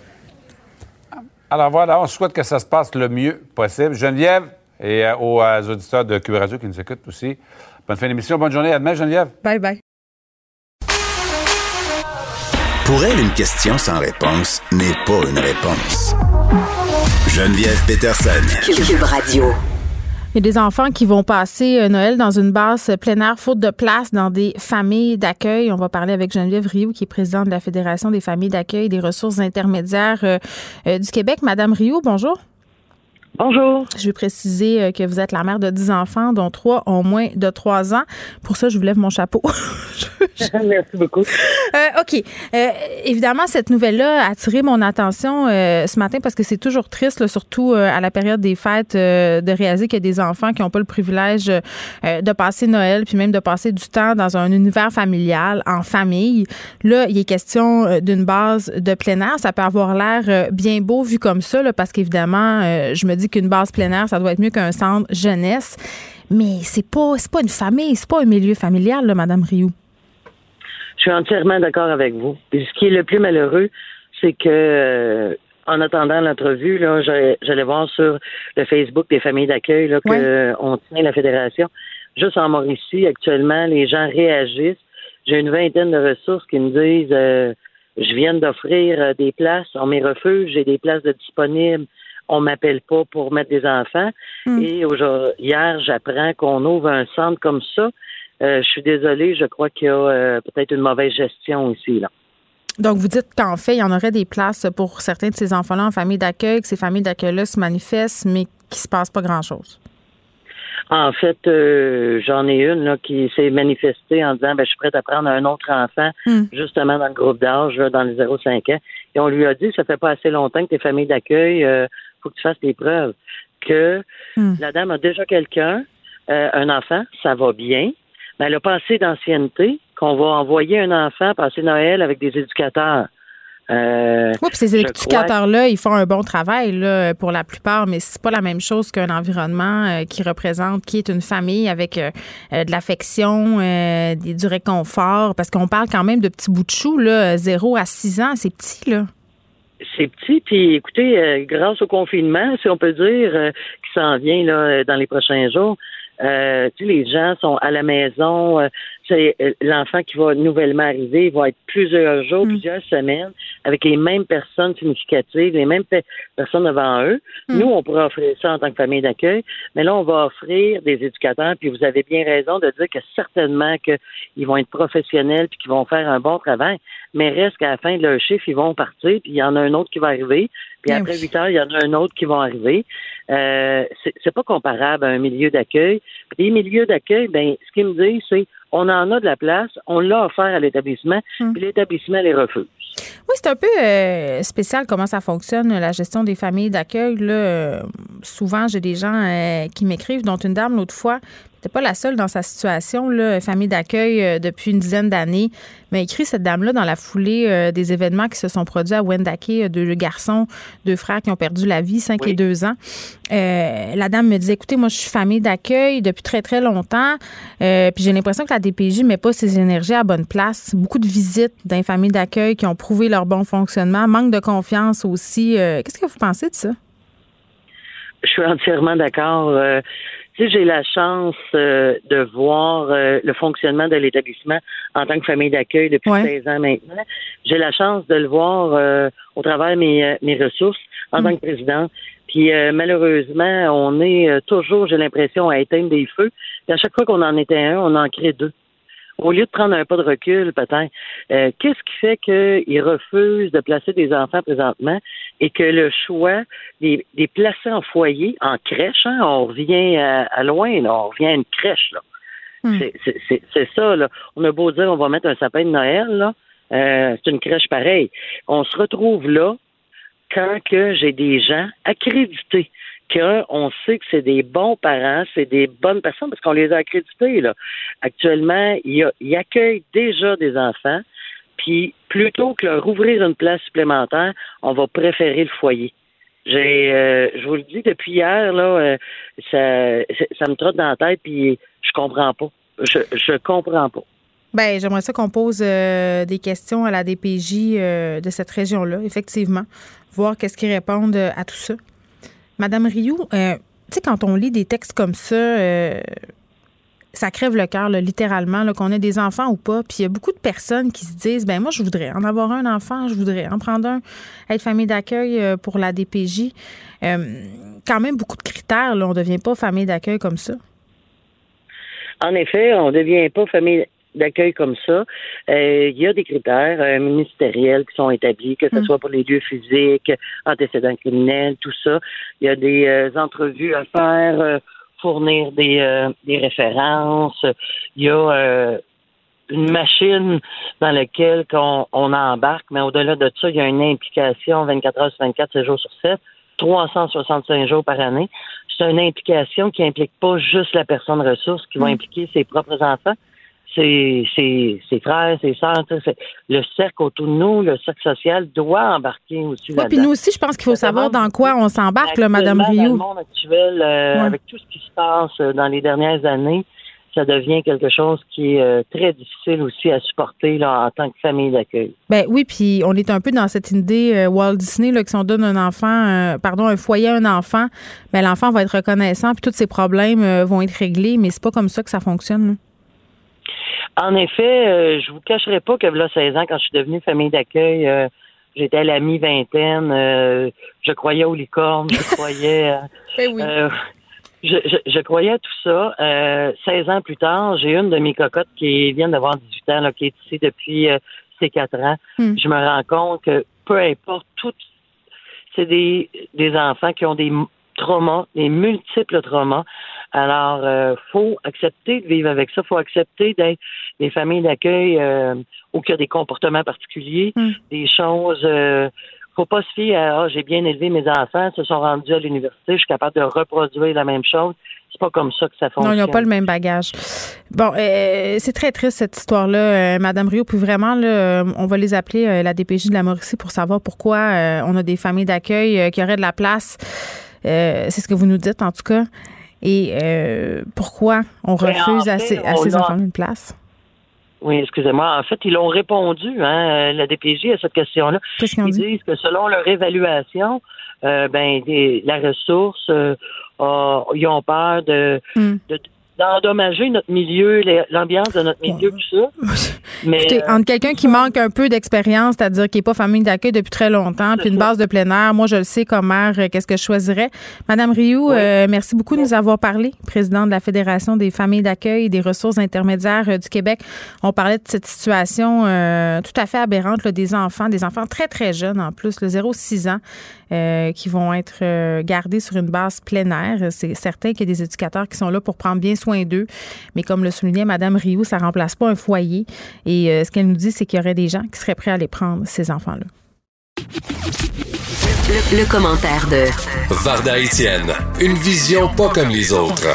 Alors voilà, on souhaite que ça se passe le mieux possible. Geneviève et euh, aux, euh, auditeurs de Cube Radio qui nous écoutent aussi. Bonne fin d'émission, bonne journée. À demain, Geneviève. Bye bye. Pour elle, une question sans réponse n'est pas une réponse. Geneviève Peterson. Cube Radio. Il y a des enfants qui vont passer euh, Noël dans une base plein air, faute de place dans des familles d'accueil. On va parler avec Geneviève Rioux, qui est présidente de la Fédération des familles d'accueil et des ressources intermédiaires euh, euh, du Québec. Madame Rioux, bonjour. Bonjour. Je vais préciser euh, que vous êtes la mère de 10 enfants, dont trois ont moins de 3 ans. Pour ça, je vous lève mon chapeau. [LAUGHS] [LAUGHS] Merci beaucoup. Euh, OK. Euh, évidemment, cette nouvelle-là a attiré mon attention ce matin parce que c'est toujours triste, surtout à la période des fêtes, de réaliser qu'il y a des enfants qui n'ont pas le privilège de passer Noël, puis même de passer du temps dans un univers familial, en famille. Là, il est question d'une base de plein air. Ça peut avoir l'air bien beau vu comme ça, parce qu'évidemment, je me dis qu'une base plein air, ça doit être mieux qu'un centre jeunesse. Mais c'est pas, pas une famille, c'est pas un milieu familial, là, Madame Rioux. Je suis entièrement d'accord avec vous. Et ce qui est le plus malheureux, c'est que euh, en attendant l'entrevue, là, j'allais voir sur le Facebook des familles d'accueil là, qu'on tient la fédération. Juste en Mauricie, actuellement, les gens réagissent. J'ai une vingtaine de ressources qui me disent euh, je viens d'offrir euh, des places, on mes refuge, j'ai des places de disponibles on m'appelle pas pour mettre des enfants. Hmm. Et hier, j'apprends qu'on ouvre un centre comme ça. Euh, je suis désolée, je crois qu'il y a euh, peut-être une mauvaise gestion ici. Là. Donc, vous dites qu'en fait, il y en aurait des places pour certains de ces enfants-là en famille d'accueil, que ces familles d'accueil-là se manifestent, mais qu'il ne se passe pas grand-chose. En fait, euh, j'en ai une là, qui s'est manifestée en disant ben, je suis prête à prendre un autre enfant, hmm. justement dans le groupe d'âge, dans les 0-5 ans. Et on lui a dit ça fait pas assez longtemps que tes familles d'accueil faut que tu fasses des preuves. Que hmm. la dame a déjà quelqu'un, euh, un enfant, ça va bien, mais elle a pas assez d'ancienneté qu'on va envoyer un enfant passer Noël avec des éducateurs. Euh, oui, puis ces éducateurs-là, ils font un bon travail là, pour la plupart, mais c'est pas la même chose qu'un environnement euh, qui représente, qui est une famille avec de l'affection, du réconfort, parce qu'on parle quand même de petits bouts de chou, là, 0 à 6 ans, c'est petit, là c'est petit. Puis écoutez, euh, grâce au confinement, si on peut dire, euh, qui s'en vient là, dans les prochains jours, Euh, tu sais, les gens sont à la maison. C'est euh, l'enfant qui va nouvellement arriver, il va être plusieurs jours, mm. plusieurs semaines avec les mêmes personnes significatives, les mêmes personnes devant eux. Mm. Nous, on pourrait offrir ça en tant que famille d'accueil, mais là, on va offrir des éducateurs. Puis vous avez bien raison de dire que certainement qu'ils vont être professionnels puis qu'ils vont faire un bon travail. Mais reste qu'à la fin de leur chiffre, ils vont partir, puis il y en a un autre qui va arriver. Puis eh après 8 heures, il y en a un autre qui va arriver. Euh, c'est pas comparable à un milieu d'accueil. Les milieux d'accueil, ben, ce qu'ils me disent, c'est on en a de la place, on l'a offert à l'établissement, hmm. puis l'établissement les refuse. Oui, c'est un peu euh, spécial comment ça fonctionne, la gestion des familles d'accueil. Euh, souvent, j'ai des gens euh, qui m'écrivent, dont une dame l'autre fois, n'était pas la seule dans sa situation, là, famille d'accueil depuis une dizaine d'années, m'a écrit cette dame-là dans la foulée des événements qui se sont produits à Wendake, deux garçons, deux frères qui ont perdu la vie, 5 et 2 ans. la dame me dit, écoutez, moi, je suis famille d'accueil depuis très, très longtemps, puis j'ai l'impression que la DPJ met pas ses énergies à bonne place. Beaucoup de visites dans les familles d'accueil qui ont prouver leur bon fonctionnement, manque de confiance aussi. Euh, qu'est-ce que vous pensez de ça? Je suis entièrement d'accord. Euh, si j'ai la chance euh, de voir le fonctionnement de l'établissement en tant que famille d'accueil depuis 16 ans maintenant. J'ai la chance de le voir au travers mes, mes ressources en tant que président. Puis malheureusement, on est toujours, j'ai l'impression, à éteindre des feux. Et à chaque fois qu'on en était un, on en crée deux au lieu de prendre un pas de recul, peut-être, euh, qu'est-ce qui fait qu'ils refusent de placer des enfants présentement et que le choix des, des placer en foyer, en crèche, hein, on revient à, loin, là, on revient à une crèche, là. Hmm. C'est ça, là. On a beau dire on va mettre un sapin de Noël, là. Euh, c'est une crèche pareille. On se retrouve là quand que j'ai des gens accrédités qu'on sait que c'est des bons parents, c'est des bonnes personnes parce qu'on les a accrédités. Là. Actuellement, ils, accueillent déjà des enfants, puis plutôt que leur ouvrir une place supplémentaire, on va préférer le foyer. J'ai, euh, je vous le dis depuis hier là, euh, ça, me trotte dans la tête puis je comprends pas. Je, je comprends pas. Ben, j'aimerais ça qu'on pose euh, des questions à la DPJ de cette région-là, effectivement, voir qu'est-ce qu'ils répondent à tout ça. Madame Rioux, euh, tu sais, quand on lit des textes comme ça, euh, ça crève le cœur, littéralement, qu'on ait des enfants ou pas. Puis il y a beaucoup de personnes qui se disent, ben moi, je voudrais en avoir un enfant, je voudrais en prendre un, être famille d'accueil euh, pour la DPJ. quand même beaucoup de critères, là, on ne devient pas famille d'accueil comme ça. En effet, on ne devient pas famille d'accueil comme ça, euh, il y a des critères euh, ministériels qui sont établis, que ce mm. soit pour les lieux physiques, antécédents criminels, tout ça. Il y a des euh, entrevues à faire, fournir des, des références. Il y a une machine dans laquelle on, on embarque, mais au-delà de ça, il y a une implication 24 heures sur 24, 7 jours sur 7, 365 jours par année. C'est une implication qui implique pas juste la personne ressource, qui va mm. impliquer ses propres enfants, ses, frères, ses sœurs, le cercle autour de nous, le cercle social doit embarquer aussi. Oui, puis nous aussi, je pense qu'il faut savoir dans quoi on s'embarque, Madame Rio. Dans le monde actuel, euh, avec tout ce qui se passe euh, dans les dernières années, ça devient quelque chose qui est euh, très difficile aussi à supporter là, en tant que famille d'accueil. Ben oui, puis on est un peu dans cette idée Walt Disney là, que si on donne un enfant, pardon, un foyer à un enfant, ben l'enfant va être reconnaissant, puis tous ses problèmes vont être réglés, mais c'est pas comme ça que ça fonctionne. En effet, euh, je vous cacherai pas que là 16 ans, quand je suis devenue famille d'accueil, euh, j'étais à la mi-vingtaine, euh, je croyais aux licornes, je croyais [LAUGHS] ben je, je, croyais à tout ça. 16 ans plus tard, j'ai une de mes cocottes qui vient d'avoir 18 ans, là, qui est ici depuis ses 4 ans. Hmm. Je me rends compte que peu importe, tout, c'est des, des enfants qui ont des traumas, des multiples traumas. Alors, euh, faut accepter de vivre avec ça. faut accepter d'être des familles d'accueil euh, où il y a des comportements particuliers, hmm. des choses. Euh, faut pas se fier à ah, j'ai bien élevé mes enfants, se sont rendus à l'université, je suis capable de reproduire la même chose. C'est pas comme ça que ça fonctionne. Non, ils n'ont pas le même bagage. Bon, euh, c'est très triste cette histoire-là, Madame Rio. Puis vraiment, là, on va les appeler la DPJ de la Mauricie pour savoir pourquoi on a des familles d'accueil qui auraient de la place. c'est ce que vous nous dites, en tout cas. Et euh, pourquoi on ben, refuse à ces, enfants une place? Oui, excusez-moi. En fait, ils ont répondu, hein, la DPJ, à cette question-là. Ils disent que selon leur évaluation, euh, ben, la ressource, euh, ils ont peur de, hmm. D'endommager notre milieu, l'ambiance de notre milieu, tout ça. Mais Écoutez, euh, entre quelqu'un qui manque un peu d'expérience, c'est-à-dire qui n'est pas famille d'accueil depuis très longtemps, puis une base de plein air, moi je le sais comme mère, euh, qu'est-ce que je choisirais. Madame Rioux, euh, merci beaucoup de nous avoir parlé, présidente de la Fédération des familles d'accueil et des ressources intermédiaires du Québec. On parlait de cette situation tout à fait aberrante des enfants, des enfants très très jeunes en plus, le 0-6 ans, qui vont être gardés sur une base plein air. C'est certain qu'il y a des éducateurs qui sont là pour prendre bien soin d'eux, mais comme le soulignait Madame Rioux, ça remplace pas un foyer. Et euh, ce qu'elle nous dit, c'est qu'il y aurait des gens qui seraient prêts à les prendre, ces enfants-là. Le, commentaire de Varda Etienne, une vision pas comme les autres.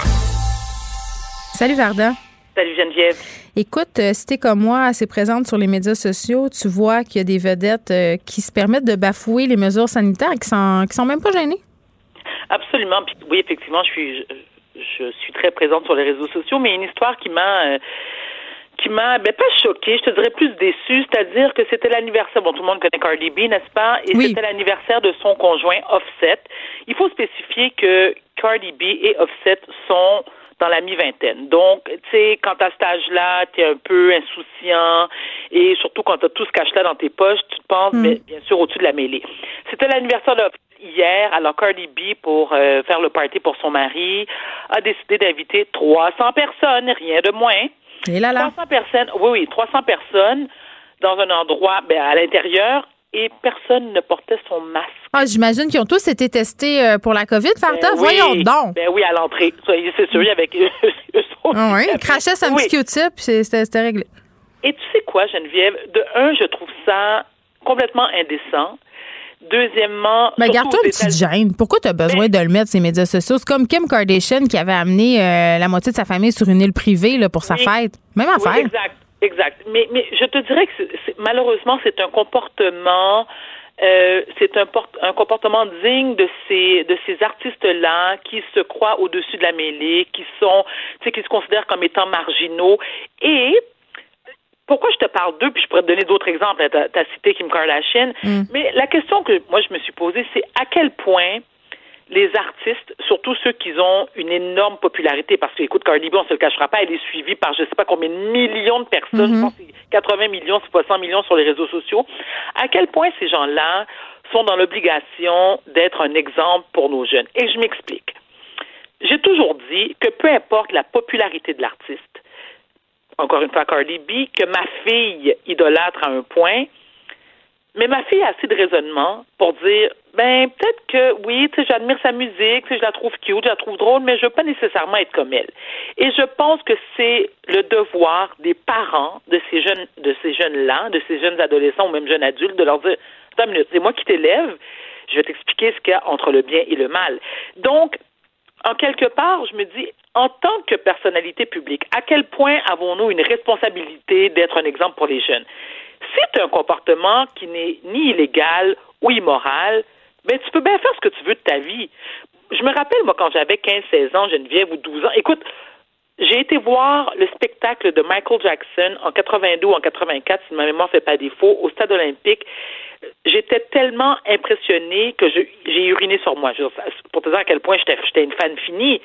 Salut Varda. Salut Geneviève. Écoute, euh, si t'es comme moi assez présente sur les médias sociaux, tu vois qu'il y a des vedettes euh, qui se permettent de bafouer les mesures sanitaires et qui sont, qui sont même pas gênées. Absolument. Puis, oui, effectivement, je suis, je, suis très présente sur les réseaux sociaux, mais une histoire qui m'a qui m'a ben, pas choquée, je te dirais plus déçue, c'est-à-dire que c'était l'anniversaire, bon tout le monde connaît Cardi B, n'est-ce pas, et c'était l'anniversaire de son conjoint Offset. Il faut spécifier que Cardi B et Offset sont dans la mi-vingtaine. Donc, tu sais, quand à cet âge-là, tu es un peu insouciant et surtout quand tu as tout ce cache-là dans tes poches, tu te penses mm. bien, sûr au-dessus de la mêlée. C'était l'anniversaire de hier, alors Cardi B, pour euh, faire le party pour son mari, a décidé d'inviter 300 personnes, rien de moins. Et là, là. 300 personnes, oui, oui, 300 personnes dans un endroit, ben, à l'intérieur, et personne ne portait son masque. Ah, j'imagine qu'ils ont tous été testés euh, pour la COVID, Farta. Ben Voyons donc. Ben oui, à l'entrée. C'est sûr, avec [LAUGHS] eux. Ah oui, ils crachaient sa petit Q-tip, c'était réglé. Et tu sais quoi, Geneviève? De un, je trouve ça complètement indécent. Deuxièmement. Mais garde-toi une petite gêne. Pourquoi tu as besoin de le mettre sur les médias sociaux? C'est comme Kim Kardashian qui avait amené euh, la moitié de sa famille sur une île privée là, pour sa fête. Même affaire. Oui, exact. Exact. Mais, mais je te dirais que malheureusement, c'est un comportement. Euh, c'est un, un, comportement digne de ces de ces artistes-là qui se croient au-dessus de la mêlée, qui sont, tu sais, qui se considèrent comme étant marginaux. Et pourquoi je te parle d'eux, puis je pourrais te donner d'autres exemples. Tu as, cité Kim Kardashian. Mm. Mais la question que moi je me suis posée, c'est à quel point les artistes, surtout ceux qui ont une énorme popularité, parce que, écoute, Cardi B, on se le cachera pas, elle est suivie par je sais pas combien de millions de personnes, je pense 80 millions, c'est pas 100 millions sur les réseaux sociaux. À quel point ces gens-là sont dans l'obligation d'être un exemple pour nos jeunes? Et je m'explique. J'ai toujours dit que peu importe la popularité de l'artiste, encore une fois Cardi B, que ma fille idolâtre à un point, mais ma fille a assez de raisonnement pour dire ben peut-être que oui, tu sais, j'admire sa musique, tu sais, je la trouve cute, je la trouve drôle, mais je veux pas nécessairement être comme elle. Et je pense que c'est le devoir des parents de ces jeunes de ces jeunes-là, de ces jeunes adolescents ou même jeunes adultes, de leur dire Attends une minute, c'est moi qui t'élève, je vais t'expliquer ce qu'il y a entre le bien et le mal. Donc, en quelque part, je me dis, en tant que personnalité publique, à quel point avons-nous une responsabilité d'être un exemple pour les jeunes? C'est un comportement qui n'est ni illégal ou immoral, mais tu peux bien faire ce que tu veux de ta vie. Je me rappelle, moi, quand j'avais 15, 16 ans, Geneviève, ou 12 ans, écoute, j'ai été voir le spectacle de Michael Jackson en 82 ou en 84, si ma mémoire ne fait pas défaut, au stade olympique. J'étais tellement impressionnée que j'ai uriné sur moi. Pour te dire à quel point j'étais une fan finie.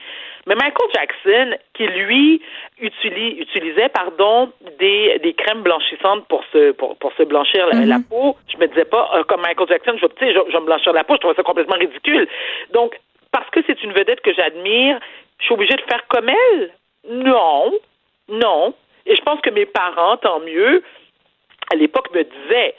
Mais Michael Jackson, qui lui utilisait pardon des, des crèmes blanchissantes pour se pour, pour se blanchir la, mm-hmm. peau, je me disais pas euh, comme Michael Jackson, je, je, je vais me blanchir la peau, je trouvais ça complètement ridicule. Donc parce que c'est une vedette que j'admire, je suis obligée de faire comme elle. Non, non. Et je pense que mes parents, tant mieux, à l'époque me disaient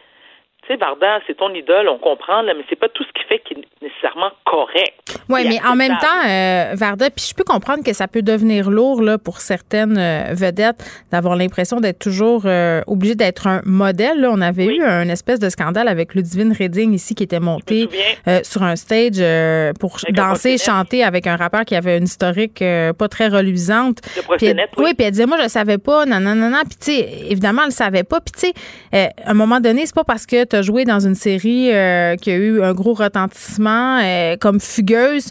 tu sais, c'est ton idole, on comprend, là, mais c'est pas tout ce qui fait qu'il est nécessairement correct. Oui, mais en même temps, euh, Varda, puis je peux comprendre que ça peut devenir lourd là, pour certaines euh, vedettes d'avoir l'impression d'être toujours euh, obligé d'être un modèle. Là. On avait eu un espèce de scandale avec Ludivine Redding ici qui était montée sur un stage pour danser et chanter avec un rappeur qui avait une historique pas très reluisante. Puis oui. puis elle disait, moi, je savais pas, non, non, non, non. Puis, tu sais, évidemment, elle le savait pas. Puis, tu sais, à un moment donné, c'est pas parce que joué dans une série euh, qui a eu un gros retentissement euh, comme fugueuse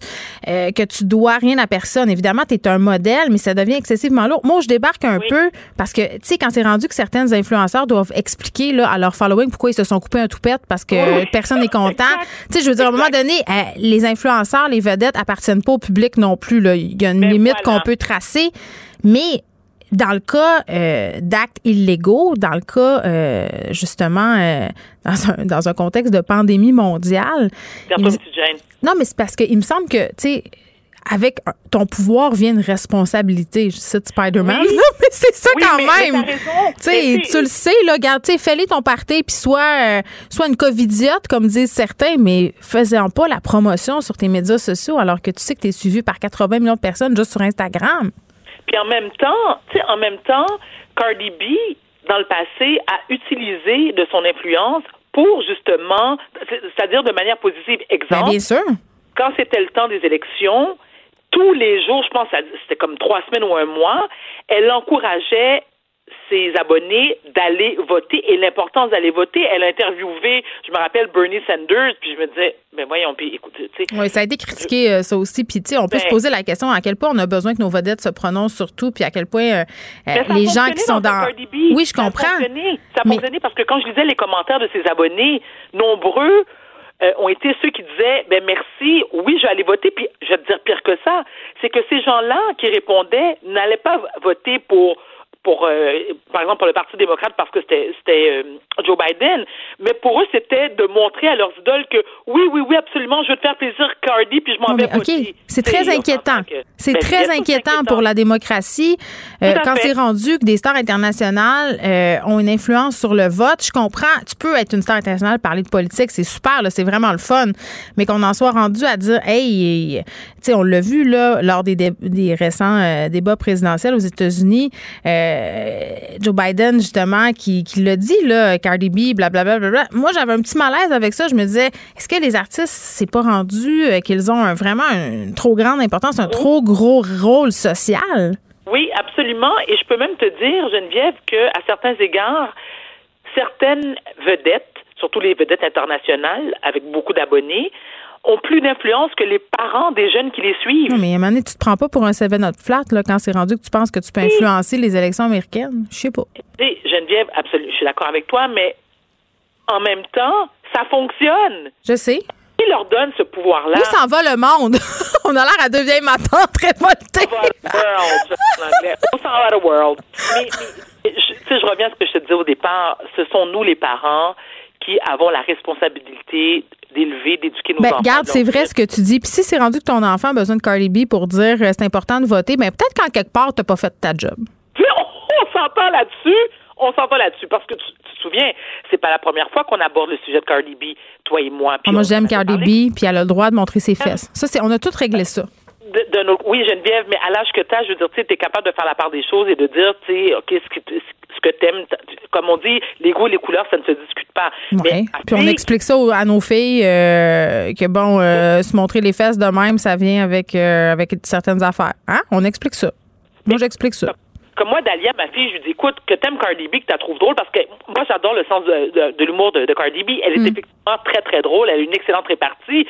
euh, que tu dois rien à personne. Évidemment, tu es un modèle, mais ça devient excessivement lourd. Moi, je débarque un peu parce que, tu sais, quand c'est rendu que certaines influenceurs doivent expliquer là, à leur following pourquoi ils se sont coupés un toupette parce que personne n'est [LAUGHS] content. tu sais, je veux dire, à un moment donné, les influenceurs, les vedettes appartiennent pas au public non plus. Là. Il y a une ben limite qu'on peut tracer. Mais dans le cas euh, d'actes illégaux, dans le cas euh, justement euh, dans, un, dans un contexte de pandémie mondiale. non, mais c'est parce qu'il me semble que, tu sais, avec ton pouvoir vient une responsabilité. Je sais Spider-Man, mais c'est ça quand même. Tu tu le sais, là, regarde, tu fais-les ton parti, puis soit, soit une covidiote, comme disent certains, mais faisant pas la promotion sur tes médias sociaux alors que tu sais que tu es suivi par 80 millions de personnes juste sur Instagram. Puis en même temps, tu sais, en même temps, Cardi B, dans le passé, a utilisé de son influence pour justement, c'est-à-dire de manière positive. Ben, Exemple. bien sûr. Quand c'était le temps des élections, tous les jours, je pense, c'était comme trois semaines ou un mois, elle encourageait ses abonnés d'aller voter et l'importance d'aller voter. Elle a interviewé, je me rappelle, Bernie Sanders, puis je me disais, ben voyons, puis écoutez, tu sais. Oui, ça a été critiqué, euh, ça aussi. Puis, tu sais, on peut se ben poser la question à quel point on a besoin que nos vedettes se prononcent sur tout, puis à quel point euh, euh, les gens qui sont dans. Oui, je comprends. Ça a fonctionné, ça a fonctionné parce que quand je lisais les commentaires de ses abonnés, nombreux, ont été ceux qui disaient ben merci, oui, je vais aller voter. Puis je vais te dire pire que ça, c'est que ces gens-là qui répondaient n'allaient pas voter pour pour, euh, par exemple, pour le Parti démocrate parce que c'était euh, Joe Biden, mais pour eux, c'était de montrer à leurs idoles que oui, oui, oui, absolument, je veux te faire plaisir, Cardi, puis je m'en vais OK, c'est très inquiétant. C'est ben, très inquiétant, pour la démocratie euh, quand c'est rendu que des stars internationales ont une influence sur le vote. Je comprends, tu peux être une star internationale, parler de politique, c'est super, c'est vraiment le fun, mais qu'on en soit rendu à dire, hey, tu sais, on l'a vu là lors des, des récents débats présidentiels aux États-Unis. Euh, Joe Biden, justement, qui, qui l'a dit, là, Cardi B, blablabla. Bla, bla, bla. Moi, j'avais un petit malaise avec ça. Je me disais, est-ce que les artistes, c'est pas rendu euh, qu'ils ont vraiment une trop grande importance, un trop gros rôle social? Oui, absolument. Et je peux même te dire, Geneviève, qu'à certains égards, certaines vedettes, surtout les vedettes internationales avec beaucoup d'abonnés, ont plus d'influence que les parents des jeunes qui les suivent. Non, mais à un moment donné, tu te prends pas pour un seven up flat là, quand c'est rendu que tu penses que tu peux influencer les élections américaines. Je sais pas. Geneviève, absolument, je suis d'accord avec toi, mais en même temps, ça fonctionne. Je sais. Qui leur donne ce pouvoir-là? Où s'en va le monde? [LAUGHS] On a l'air à deux vieilles matantes révoltées. On s'en va le world. Mais, mais je, je reviens à ce que je te disais au départ. Ce sont nous, les parents, qui avons la responsabilité d'élever, d'éduquer nos ben, enfants. Regarde, c'est vrai ce que tu dis. Puis si c'est rendu que ton enfant a besoin de Cardi B pour dire euh, c'est important de voter, ben peut-être qu'en quelque part, tu n'as pas fait ta job. On, s'entend là-dessus. On s'entend là-dessus parce que tu, te souviens, c'est pas la première fois qu'on aborde le sujet de Cardi B, toi et moi. Ah, moi, j'aime Cardi B, puis elle a le droit de montrer ses fesses. Ça, c'est, on a tout réglé ça. oui, Geneviève, mais à l'âge que tu as, je veux dire, tu es capable de faire la part des choses et de dire, tu sais, OK, ce que, ce que t'aimes, comme on dit, les goûts et les couleurs, ça ne se discute pas. Puis on explique ça à nos filles euh, que bon, euh, se montrer les fesses de même, ça vient avec euh, avec certaines affaires. Hein? On explique ça. Moi, j'explique ça. Comme moi, Dalia, ma fille, je lui dis, écoute, que t'aimes Cardi B, que tu trouves drôle, parce que moi, j'adore le sens de, l'humour de, Cardi B. Elle est mm. effectivement très, très drôle. Elle a une excellente répartie.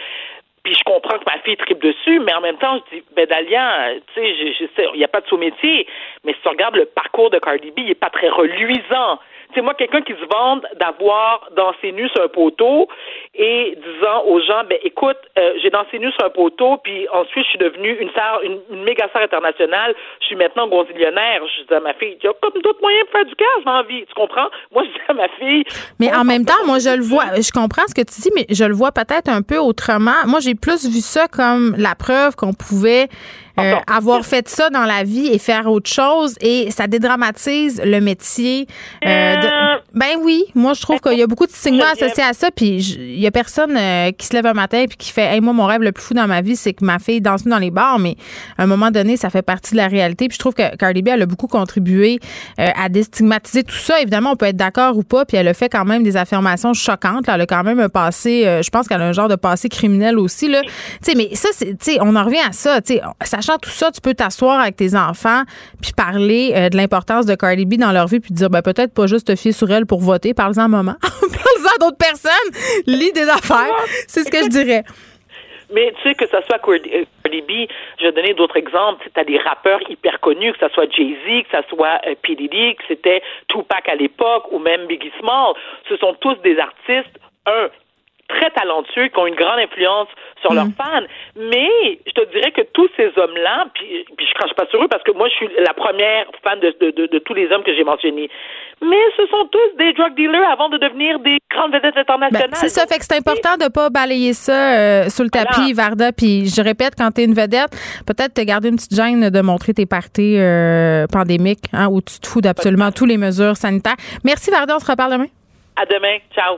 Puis je comprends que ma fille tripe dessus, mais en même temps, je dis, ben Dalia, tu sais, il n'y a pas de sous-métier, mais si tu regardes le parcours de Cardi B, il n'est pas très reluisant c'est moi quelqu'un qui se vante d'avoir dansé nu sur un poteau et disant aux gens ben écoute euh, j'ai dansé nu sur un poteau puis ensuite je suis devenue une star une, méga star internationale. Je suis maintenant gonzillionnaire je dis à ma fille il y a comme d'autres moyens de faire du cash dans la vie. Tu comprends? Moi je dis à ma fille mais en même temps moi je le vois je comprends ce que tu dis mais je le vois peut-être un peu autrement. Moi j'ai plus vu ça comme la preuve qu'on pouvait euh, avoir fait ça dans la vie et faire autre chose et ça dédramatise le métier. Euh, euh. Ben oui, moi je trouve qu'il y a beaucoup de stigmas associés à ça puis il y a personne qui se lève un matin puis qui fait hey, moi mon rêve le plus fou dans ma vie c'est que ma fille danse dans les bars mais à un moment donné ça fait partie de la réalité puis je trouve que Cardi B elle a beaucoup contribué à déstigmatiser tout ça. Évidemment on peut être d'accord ou pas puis elle a fait quand même des affirmations choquantes. Là. Elle a quand même un passé je pense qu'elle a un genre de passé criminel aussi là. Tu sais mais ça c'est tu sais on en revient à ça, tu sais tout ça, tu peux t'asseoir avec tes enfants puis parler euh, de l'importance de Cardi B dans leur vie puis dire ben, peut-être pas juste te fier sur elle pour voter, parle-en à maman, [LAUGHS] parle-en à d'autres personnes, lis des affaires. C'est ce que je dirais. Mais tu sais, que ce soit euh, Cardi B, je vais donner d'autres exemples. Tu as des rappeurs hyper connus, que ce soit Jay-Z, que ce soit euh, P. Diddy, que c'était Tupac à l'époque, ou même Biggie Small. Ce sont tous des artistes, un, très talentueux, qui ont une grande influence sur leurs mm. fans. Mais je te dirais que tous ces hommes-là, puis, puis je crache pas sur eux parce que moi, je suis la première fan de, de, de, tous les hommes que j'ai mentionnés. Mais ce sont tous des drug dealers avant de devenir des grandes vedettes internationales. Ben, c'est ça, fait que c'est important de pas balayer ça euh, sous le tapis, Varda. Puis je répète, quand tu es une vedette, peut-être te garder une petite gêne de montrer tes parties euh, pandémiques, hein, où tu te fous d'absolument toutes les mesures sanitaires. Merci, Varda. On se reparle demain. À demain. Ciao.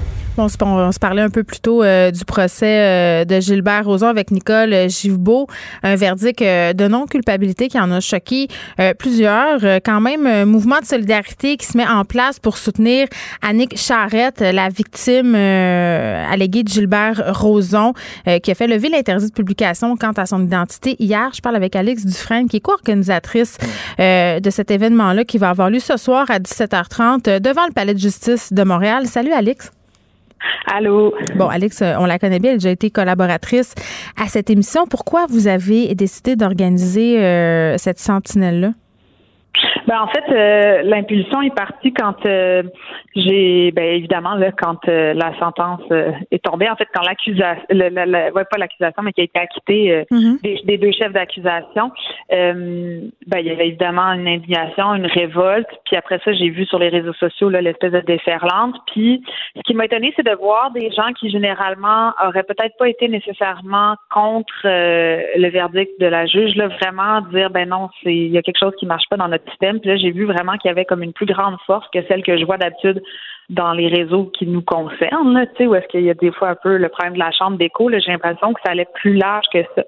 On se, parlait un peu plus tôt euh, du procès euh, de Gilbert Rozon avec Nicole Givbeau. Un verdict euh, de non-culpabilité qui en a choqué plusieurs. quand même, un mouvement de solidarité qui se met en place pour soutenir Annick Charrette, la victime alléguée de Gilbert Rozon, qui a fait lever l'interdit de publication quant à son identité. Hier, je parle avec Alix Dufresne, qui est co-organisatrice de cet événement-là qui va avoir lieu ce soir à 17h30 devant le Palais de justice de Montréal. Salut, Alix. Allô? Bon, Alex, euh, on la connaît bien, elle a déjà été collaboratrice à cette émission. Pourquoi vous avez décidé d'organiser euh, cette sentinelle-là? Ben, en fait, euh, l'impulsion est partie quand euh, j'ai, ben évidemment là, quand euh, la sentence est tombée. En fait, quand l'accusation, ouais, pas l'accusation, mais qui a été acquittée mm-hmm. des, deux chefs d'accusation, ben il y avait évidemment une indignation, une révolte. Puis après ça, j'ai vu sur les réseaux sociaux l'espèce de déferlante. Puis ce qui m'a étonné, c'est de voir des gens qui généralement auraient peut-être pas été nécessairement contre le verdict de la juge, là, vraiment dire ben non, c'est il y a quelque chose qui marche pas dans notre système puis là, j'ai vu vraiment qu'il y avait comme une plus grande force que celle que je vois d'habitude dans les réseaux qui nous concernent, sais, où est-ce qu'il y a des fois un peu le problème de la chambre d'écho, j'ai l'impression que ça allait plus large que ça.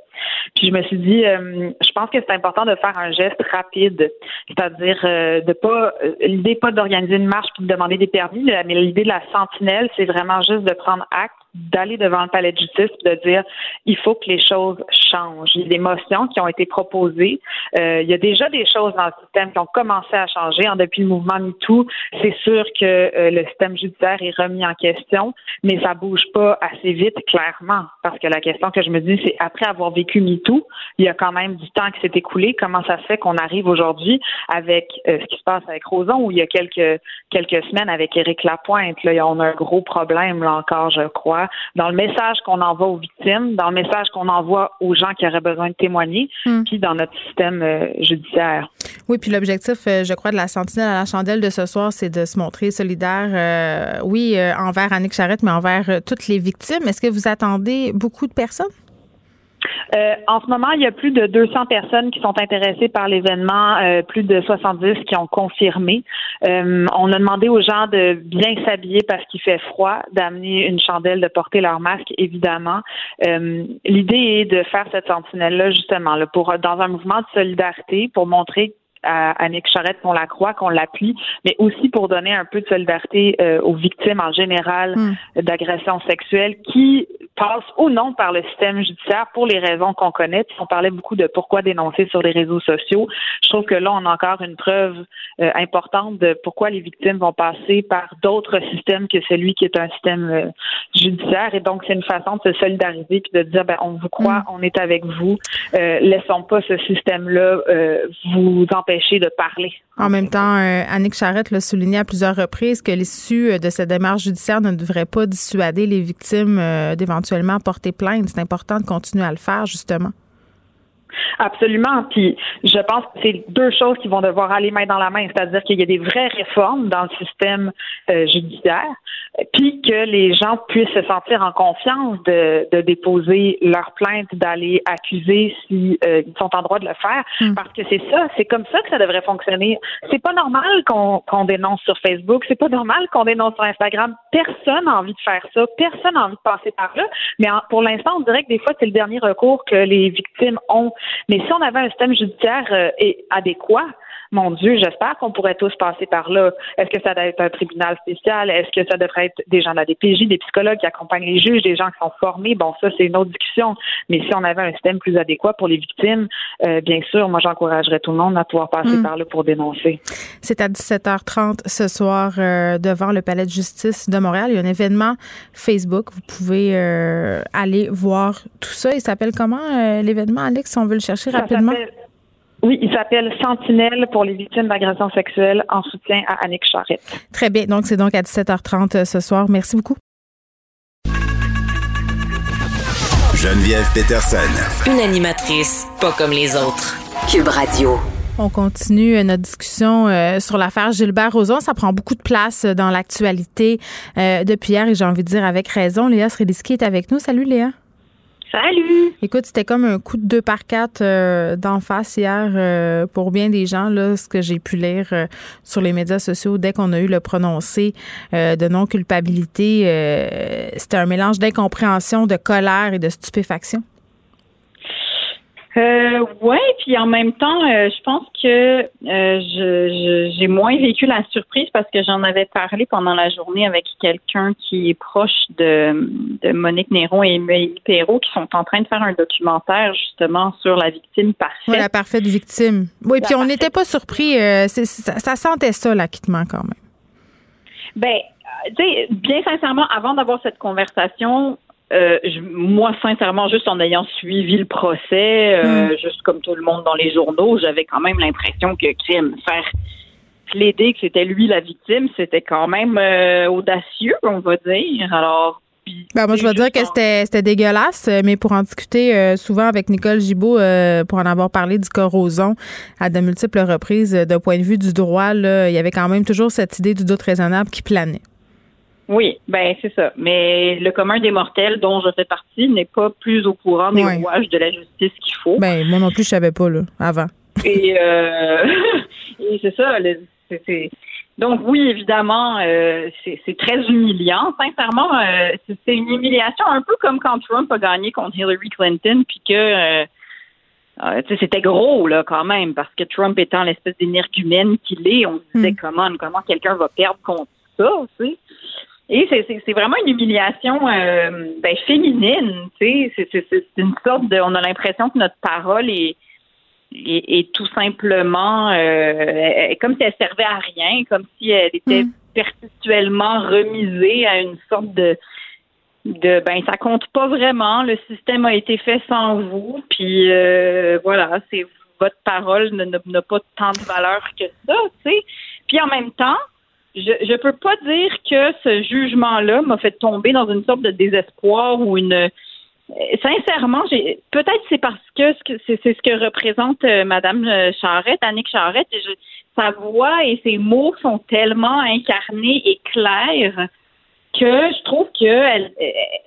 Puis je me suis dit, euh, je pense que c'est important de faire un geste rapide, c'est-à-dire euh, de pas, euh, l'idée pas d'organiser une marche puis de demander des permis, mais l'idée de la sentinelle, c'est vraiment juste de prendre acte d'aller devant le palais de justice de dire il faut que les choses changent. Il y a des motions qui ont été proposées. Euh, il y a déjà des choses dans le système qui ont commencé à changer. En, depuis le mouvement MeToo, c'est sûr que le système judiciaire est remis en question, mais ça bouge pas assez vite, clairement. Parce que la question que je me dis, c'est après avoir vécu MeToo, il y a quand même du temps qui s'est écoulé. Comment ça se fait qu'on arrive aujourd'hui avec euh, ce qui se passe avec Roson, où il y a quelques quelques semaines avec Éric Lapointe, là, on a un gros problème là encore, je crois dans le message qu'on envoie aux victimes, dans le message qu'on envoie aux gens qui auraient besoin de témoigner, hmm. puis dans notre système euh, judiciaire. Oui, puis l'objectif, euh, je crois, de la Sentinelle à la chandelle de ce soir, c'est de se montrer solidaire, euh, oui, envers Annick Charrette, mais envers toutes les victimes. Est-ce que vous attendez beaucoup de personnes? Euh, en ce moment, il y a plus de 200 personnes qui sont intéressées par l'événement, euh, plus de 70 qui ont confirmé. Euh, on a demandé aux gens de bien s'habiller parce qu'il fait froid, d'amener une chandelle, de porter leur masque, évidemment. L'idée est de faire cette sentinelle-là justement, pour dans un mouvement de solidarité, pour montrer à Annick Charrette qu'on la croit, qu'on l'appuie, mais aussi pour donner un peu de solidarité euh, aux victimes en général mm. d'agressions sexuelles qui passent ou non par le système judiciaire pour les raisons qu'on connaît. on parlait beaucoup de pourquoi dénoncer sur les réseaux sociaux. Je trouve que là, on a encore une preuve euh, importante de pourquoi les victimes vont passer par d'autres systèmes que celui qui est un système euh, judiciaire. Et donc, c'est une façon de se solidariser puis de dire, ben, on vous croit, mm. on est avec vous. laissons pas ce système-là vous empêcher de parler. En même temps, euh, Annick Charrette l'a souligné à plusieurs reprises que l'issue euh, de cette démarche judiciaire ne devrait pas dissuader les victimes euh, d'éventuellement porter plainte. C'est important de continuer à le faire, justement. Absolument. Puis je pense que c'est deux choses qui vont devoir aller main dans la main, c'est-à-dire qu'il y a des vraies réformes dans le système judiciaire, puis que les gens puissent se sentir en confiance de, de déposer leur plainte, d'aller accuser s'ils euh, sont en droit de le faire, hmm. parce que c'est ça, c'est comme ça que ça devrait fonctionner. C'est pas normal qu'on dénonce sur Facebook, c'est pas normal qu'on dénonce sur Instagram. Personne n'a envie de faire ça, personne n'a envie de passer par là. Mais pour l'instant, on dirait que des fois c'est le dernier recours que les victimes ont. Mais si on avait un système judiciaire euh, adéquat, mon Dieu, j'espère qu'on pourrait tous passer par là. Est-ce que ça doit être un tribunal spécial? Est-ce que ça devrait être des gens de la DPJ, des psychologues qui accompagnent les juges, des gens qui sont formés? Bon, ça, c'est une autre discussion. Mais si on avait un système plus adéquat pour les victimes, euh, bien sûr, moi, j'encouragerais tout le monde à pouvoir passer mm. par là pour dénoncer. C'est à 17h30 ce soir euh, devant le Palais de justice de Montréal. Il y a un événement Facebook. Vous pouvez euh, aller voir tout ça. Il s'appelle comment l'événement, Alex, si on veut le chercher rapidement? Oui, il s'appelle Sentinelle pour les victimes d'agressions sexuelles en soutien à Annick Charrette. Très bien. Donc, c'est donc à 17h30 euh, ce soir. Merci beaucoup. Geneviève Peterson. Une animatrice pas comme les autres. Cube Radio. On continue euh, notre discussion euh, sur l'affaire Gilbert Rozon. Ça prend beaucoup de place dans l'actualité depuis hier et j'ai envie de dire avec raison. Léa Srediski est avec nous. Salut Léa. Salut! Écoute, c'était comme un coup de deux par quatre euh, d'en face hier euh, pour bien des gens, là, ce que j'ai pu lire euh, sur les médias sociaux dès qu'on a eu le prononcé de non-culpabilité. c'était un mélange d'incompréhension, de colère et de stupéfaction. Euh, ouais, puis en même temps, euh, je pense que euh, je, j'ai moins vécu la surprise parce que j'en avais parlé pendant la journée avec quelqu'un qui est proche de, de Monique Néron et Émilie Perrault qui sont en train de faire un documentaire justement sur la victime parfaite. Oui, la parfaite victime. Oui, puis on n'était pas surpris. Euh, ça, ça, sentait ça, l'acquittement quand même. Ben, tu sais, bien sincèrement, avant d'avoir cette conversation, euh, moi, sincèrement, juste en ayant suivi le procès, euh, hmm. juste comme tout le monde dans les journaux, j'avais quand même l'impression que Kim faire plaider que c'était lui la victime, c'était quand même euh, audacieux, on va dire. Alors, ben, moi, je vais dire que c'était dégueulasse, mais pour en discuter souvent avec Nicole Gibault, pour en avoir parlé du corrosion à de multiples reprises, d'un point de vue du droit, là, il y avait quand même toujours cette idée du doute raisonnable qui planait. Oui, ben c'est ça. Mais le commun des mortels dont je fais partie n'est pas plus au courant des rouages de la justice qu'il faut. Ben moi non plus je savais pas là avant. Et, euh, [LAUGHS] et c'est ça. donc oui, évidemment, euh, c'est très humiliant. Sincèrement, euh, c'est une humiliation un peu comme quand Trump a gagné contre Hillary Clinton, puis que euh, euh c'était gros là quand même, parce que Trump étant l'espèce d'énergumène qu'il est, on se disait hmm. comment comment quelqu'un va perdre contre ça, tu sais? Et c'est vraiment une humiliation euh, ben, féminine, tu sais. C'est une sorte de. On a l'impression que notre parole est, est, tout simplement euh, comme si elle servait à rien, comme si elle était mm. perpétuellement remisée à une sorte de de ben ça compte pas vraiment le système a été fait sans vous puis euh, voilà c'est votre parole n'a pas tant de valeur que ça tu sais puis en même temps je ne peux pas dire que ce jugement-là m'a fait tomber dans une sorte de désespoir ou une euh, sincèrement, j'ai peut-être c'est parce que c'est ce que représente euh, Madame euh, Charrette, Annick Charrette. Et sa voix et ses mots sont tellement incarnés et clairs que je trouve qu'elle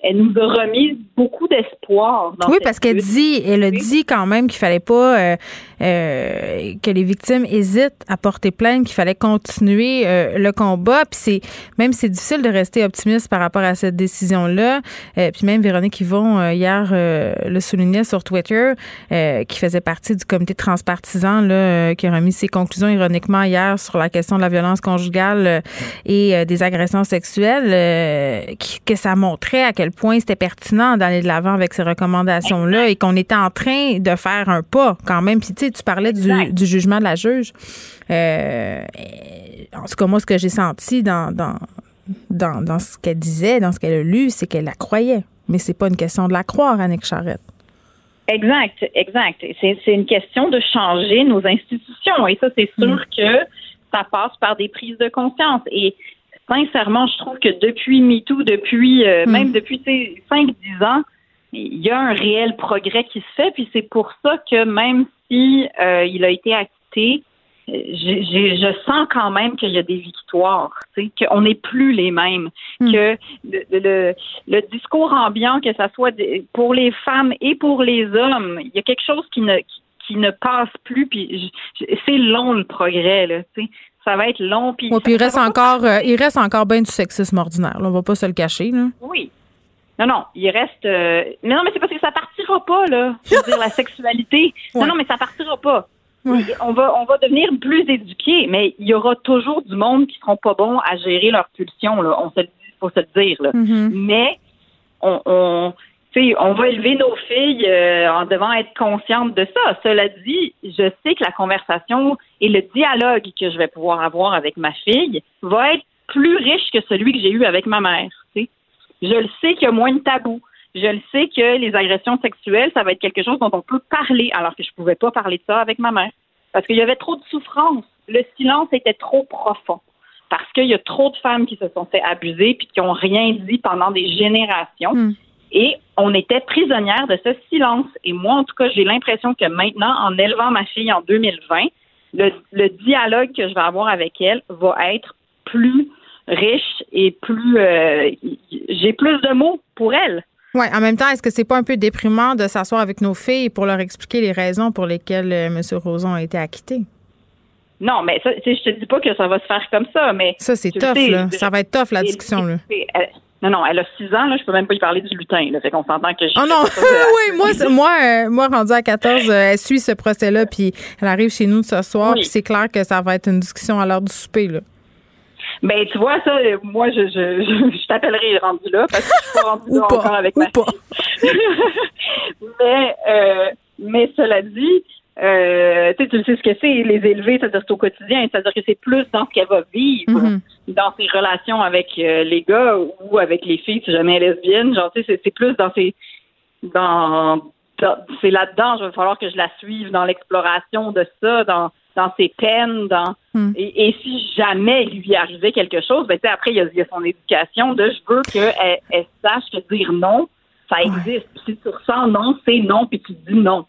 elle nous a remis beaucoup d'espoir. Oui, parce qu'elle dit, elle a dit quand même qu'il fallait pas euh, euh, que les victimes hésitent à porter plainte, qu'il fallait continuer euh, le combat. Puis c'est même c'est difficile de rester optimiste par rapport à cette décision-là. puis même Véronique Yvon hier le soulignait sur Twitter, qui faisait partie du comité transpartisan là, qui a remis ses conclusions ironiquement hier sur la question de la violence conjugale et des agressions sexuelles euh, que ça montrait à quel point c'était pertinent d'aller de l'avant avec ces recommandations-là et qu'on était en train de faire un pas quand même. Puis tu sais, tu parlais du, jugement de la juge. Euh, en tout cas, moi, ce que j'ai senti dans, dans, dans, ce qu'elle disait, dans ce qu'elle a lu, c'est qu'elle la croyait. Mais c'est pas une question de la croire, Annick Charrette. Exact, exact. C'est une question de changer nos institutions. Et ça, c'est sûr mm. que ça passe par des prises de conscience. Et sincèrement, je trouve que depuis MeToo, depuis euh, hmm. même depuis 5-10 ans, il y a un réel progrès qui se fait. Puis c'est pour ça que même si euh, il a été acquitté, je sens quand même qu'il y a des victoires, qu'on n'est plus les mêmes, hmm. que le, le, discours ambiant, que ça soit pour les femmes et pour les hommes, il y a quelque chose qui ne qui, ne passe plus. Puis c'est long le progrès là. sais ça va être long. Puis, il reste encore, euh, il reste encore bien du sexisme ordinaire. Là. On va pas se le cacher. Là. Oui. Non, non, il reste. Euh, mais non, mais c'est parce que ça partira pas là. Je veux dire la [LAUGHS] sexualité. Non, non, mais ça partira pas. On va, on va devenir plus éduqués, mais il y aura toujours du monde qui seront pas bons à gérer leur pulsion. Là. On se, faut se le dire. Là. Mm-hmm. Mais on, on on va élever nos filles euh, en devant être conscientes de ça. Cela dit, je sais que la conversation et le dialogue que je vais pouvoir avoir avec ma fille va être plus riche que celui que j'ai eu avec ma mère. Je le sais qu'il y a moins de tabous. Je le sais que les agressions sexuelles, ça va être quelque chose dont on peut parler, alors que je ne pouvais pas parler de ça avec ma mère. parce qu'il y avait trop de souffrance. Le silence était trop profond parce qu'il y a trop de femmes qui se sont fait abuser puis qui ont rien dit pendant des générations. Hmm. Et on était prisonnière de ce silence. Et moi, en tout cas, j'ai l'impression que maintenant, en élevant ma fille en 2020, le, le dialogue que je vais avoir avec elle va être plus riche et plus. euh, j'ai plus de mots pour elle. Oui, en même temps, est-ce que c'est pas un peu déprimant de s'asseoir avec nos filles pour leur expliquer les raisons pour lesquelles euh, M. Roson a été acquitté? Non, mais ça, je te dis pas que ça va se faire comme ça, mais. Ça, c'est tough, sais, là. Ça va être tough, la discussion, là. elle- non, non, elle a six ans, là, je peux même pas y parler du lutin, là. Fait qu'on s'entend que je. Oh non, [LAUGHS] oui, moi, moi, euh, moi, rendue à 14, euh, elle suit ce procès-là, puis elle arrive chez nous ce soir, Oui. puis c'est clair que ça va être une discussion à l'heure du souper, là. Ben, tu vois, ça, euh, moi, je, je, je, je t'appellerai rendu là, parce que je suis pas [LAUGHS] rendue là Ou pas, encore avec ma fille. [LAUGHS] mais, euh, mais cela dit, euh, tu sais, tu le sais ce que c'est, les élever, c'est-à-dire que c'est au quotidien, c'est-à-dire que c'est plus dans ce qu'elle va vivre, Mhm. dans ses relations avec euh, les gars ou avec les filles, si jamais elle est lesbienne, genre, tu sais, c'est- c'est plus dans ses, dans, dans- c'est là-dedans, il va falloir que je la suive dans l'exploration de ça, dans, dans ses peines, dans, Hmm. et, et si jamais il lui arrivait quelque chose, ben, après, il y, a, il y a son éducation de je veux qu'elle elle sache que dire non, ça existe. Si tu ressens non, c'est non, puis tu dis non.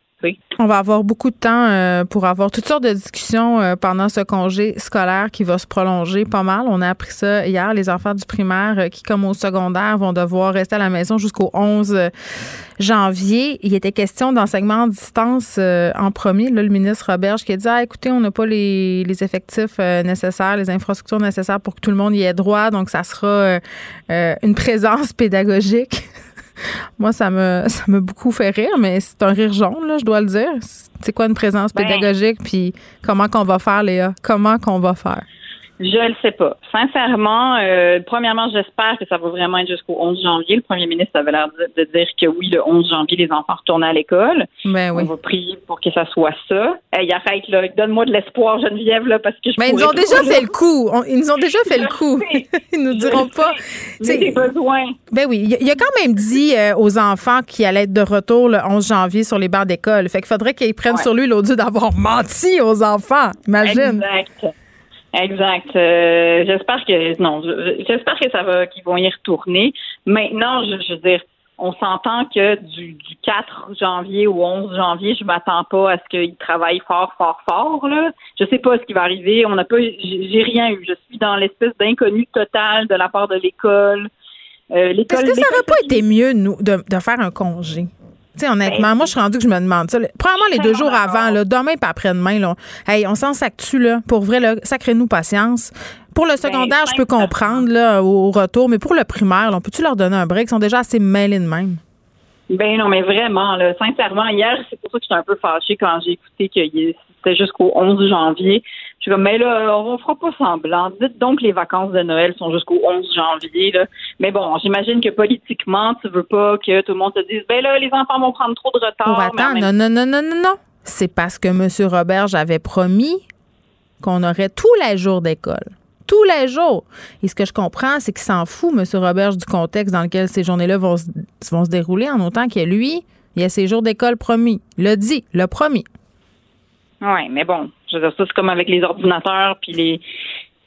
On va avoir beaucoup de temps euh, pour avoir toutes sortes de discussions euh, pendant ce congé scolaire qui va se prolonger pas mal. On a appris ça hier. Les enfants du primaire euh, qui, comme au secondaire, vont devoir rester à la maison jusqu'au 11 janvier. Il était question d'enseignement à distance en premier. Là, le ministre Roberge qui a dit ah, écoutez, on n'a pas les, les effectifs nécessaires, les infrastructures nécessaires pour que tout le monde y ait droit. Donc, ça sera une présence [LAUGHS] pédagogique. [LAUGHS] Moi, ça me, ça m'a beaucoup fait rire, mais c'est un rire jaune, là, je dois le dire. C'est quoi une présence Ben. pédagogique, puis comment qu'on va faire, Léa? Comment qu'on va faire? Je le sais pas. Sincèrement, euh, premièrement, j'espère que ça va vraiment être jusqu'au 11 janvier. Le premier ministre avait l'air de, dire que oui, le 11 janvier, les enfants retournent à l'école. Ben oui. On va prier pour que ça soit ça. Hey, arrête, là. Donne-moi de l'espoir, Geneviève, là, parce que je Mais Ben, ils nous ont déjà fait le coup. [LAUGHS] Ils nous ont déjà fait le coup. ils nous diront pas. J'ai besoin. Ben oui, il a- quand même dit euh, aux enfants qu'il allait être de retour le 11 janvier sur les bancs d'école. Fait qu'il faudrait qu'ils prennent Ouais. sur lui l'odieux d'avoir [LAUGHS] menti aux enfants. Imagine. Exact. Exact. Euh, j'espère que non, je- j'espère que ça va qu'ils vont y retourner. Maintenant, je, je veux dire, on s'entend que du, du 4 janvier au 11 janvier, je m'attends pas à ce qu'ils travaillent fort, fort, fort. Là, je sais pas ce qui va arriver. On n'a pas, j'ai rien eu. Je suis dans l'espèce d'inconnu total de la part de l'école. Euh, l'école. Est-ce que ça l'école- aurait pas été mieux nous, de, de faire un congé? Honnêtement, moi, je suis rendue que je me demande ça. Probablement les deux jours avant, là, demain puis après-demain, là, hey, on s'en s'actue, là. Pour vrai, là, sacrez-nous patience. Pour le secondaire, je peux comprendre, là, au retour, mais pour le primaire, là, on peut-tu leur donner un break? Ils sont déjà assez mêlés de même. Ben non, mais vraiment, là, sincèrement, hier, c'est pour ça que j'étais un peu fâchée quand j'ai écouté que y- c'était jusqu'au 11 janvier. Je suis comme, mais là, on fera pas semblant. Dites donc que les vacances de Noël sont jusqu'au 11 janvier. Là. Mais bon, j'imagine que politiquement, tu veux pas que tout le monde te dise, ben là, les enfants vont prendre trop de retard. Attends, même- non, non, non, non, non, non. C'est parce que M. Roberge avait promis qu'on aurait tous les jours d'école. Tous les jours. Et ce que je comprends, c'est qu'il s'en fout, M. Roberge, du contexte dans lequel ces journées-là vont, se- vont se dérouler, en autant que lui, il a ses jours d'école promis. L'a dit, l'a promis. Oui, mais bon, je veux dire, ça, c'est comme avec les ordinateurs, puis les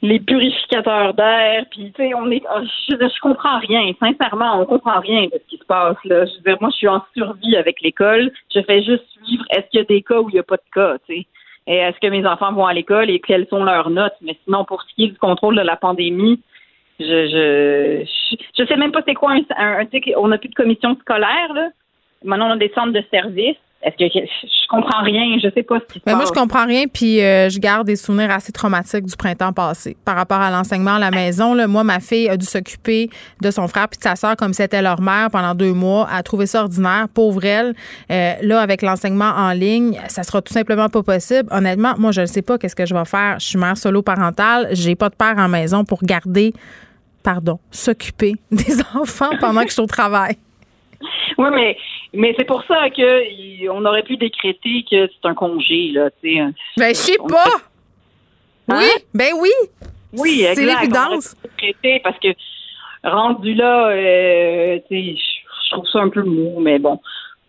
les purificateurs d'air, puis tu sais, on est, oh, je, je comprends rien, sincèrement, on comprend rien de ce qui se passe là. Je veux dire, moi, je suis en survie avec l'école, je fais juste suivre. Est-ce qu'il y a des cas où il n'y a pas de cas, tu sais? Et est-ce que mes enfants vont à l'école et quelles sont leurs notes? Mais sinon, pour ce qui est du contrôle de la pandémie, je je je, je sais même pas c'est quoi un, un, on n'a plus de commission scolaire là. Maintenant, on a des centres de services. Est-ce que je, comprends rien Je sais pas ce qui se moi, je comprends rien, puis euh, je garde des souvenirs assez traumatiques du printemps passé par rapport à l'enseignement à la maison. Là, moi, ma fille a dû s'occuper de son frère puis de sa sœur comme c'était leur mère pendant deux mois. Elle a trouvé ça ordinaire, pauvre elle. Euh, là, avec l'enseignement en ligne, ça sera tout simplement pas possible. Honnêtement, moi, je ne sais pas qu'est-ce que je vais faire. Je suis mère solo parentale. J'ai pas de père en maison pour garder, pardon, s'occuper [LAUGHS] des enfants pendant que je suis au travail. Oui, mais, mais c'est pour ça que on aurait pu décréter que c'est un congé, là, tu sais. Ben, je sais pas. Oui, ben oui. Oui, C'est l'évidence. Parce que rendu là, euh, tu sais, je je trouve ça un peu mou, mais bon.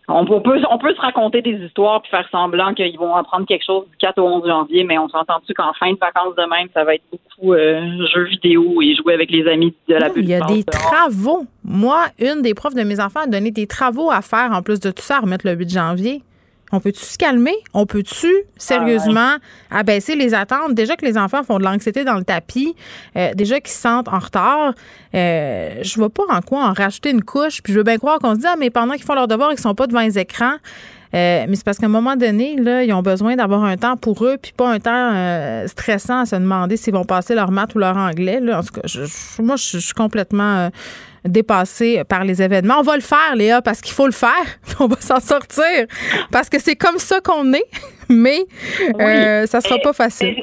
On peut, on peut se raconter des histoires puis faire semblant qu'ils vont apprendre quelque chose du 4 au 11 janvier, mais on s'entend-tu qu'en fin de vacances de même, ça va être beaucoup euh, jeux vidéo et jouer avec les amis de la bulle. Il y a des travaux. Moi, une des profs de mes enfants a donné des travaux à faire en plus de tout ça à remettre le 8 janvier. On peut-tu se calmer? On peut-tu sérieusement ah abaisser les attentes? Déjà que les enfants font de l'anxiété dans le tapis, euh, déjà qu'ils se sentent en retard, euh, je vois pas en quoi en rajouter une couche. Puis je veux bien croire qu'on se dit, ah, mais pendant qu'ils font leur devoir, ils sont pas devant les écrans. Euh, mais c'est parce qu'à un moment donné, là, ils ont besoin d'avoir un temps pour eux, puis pas un temps stressant à se demander s'ils vont passer leur maths ou leur anglais. Là. En tout cas, moi, je suis complètement dépassé par les événements. On va le faire, Léa, parce qu'il faut le faire. [LAUGHS] On va s'en sortir parce que c'est comme ça qu'on est, [LAUGHS] mais euh, ça sera pas facile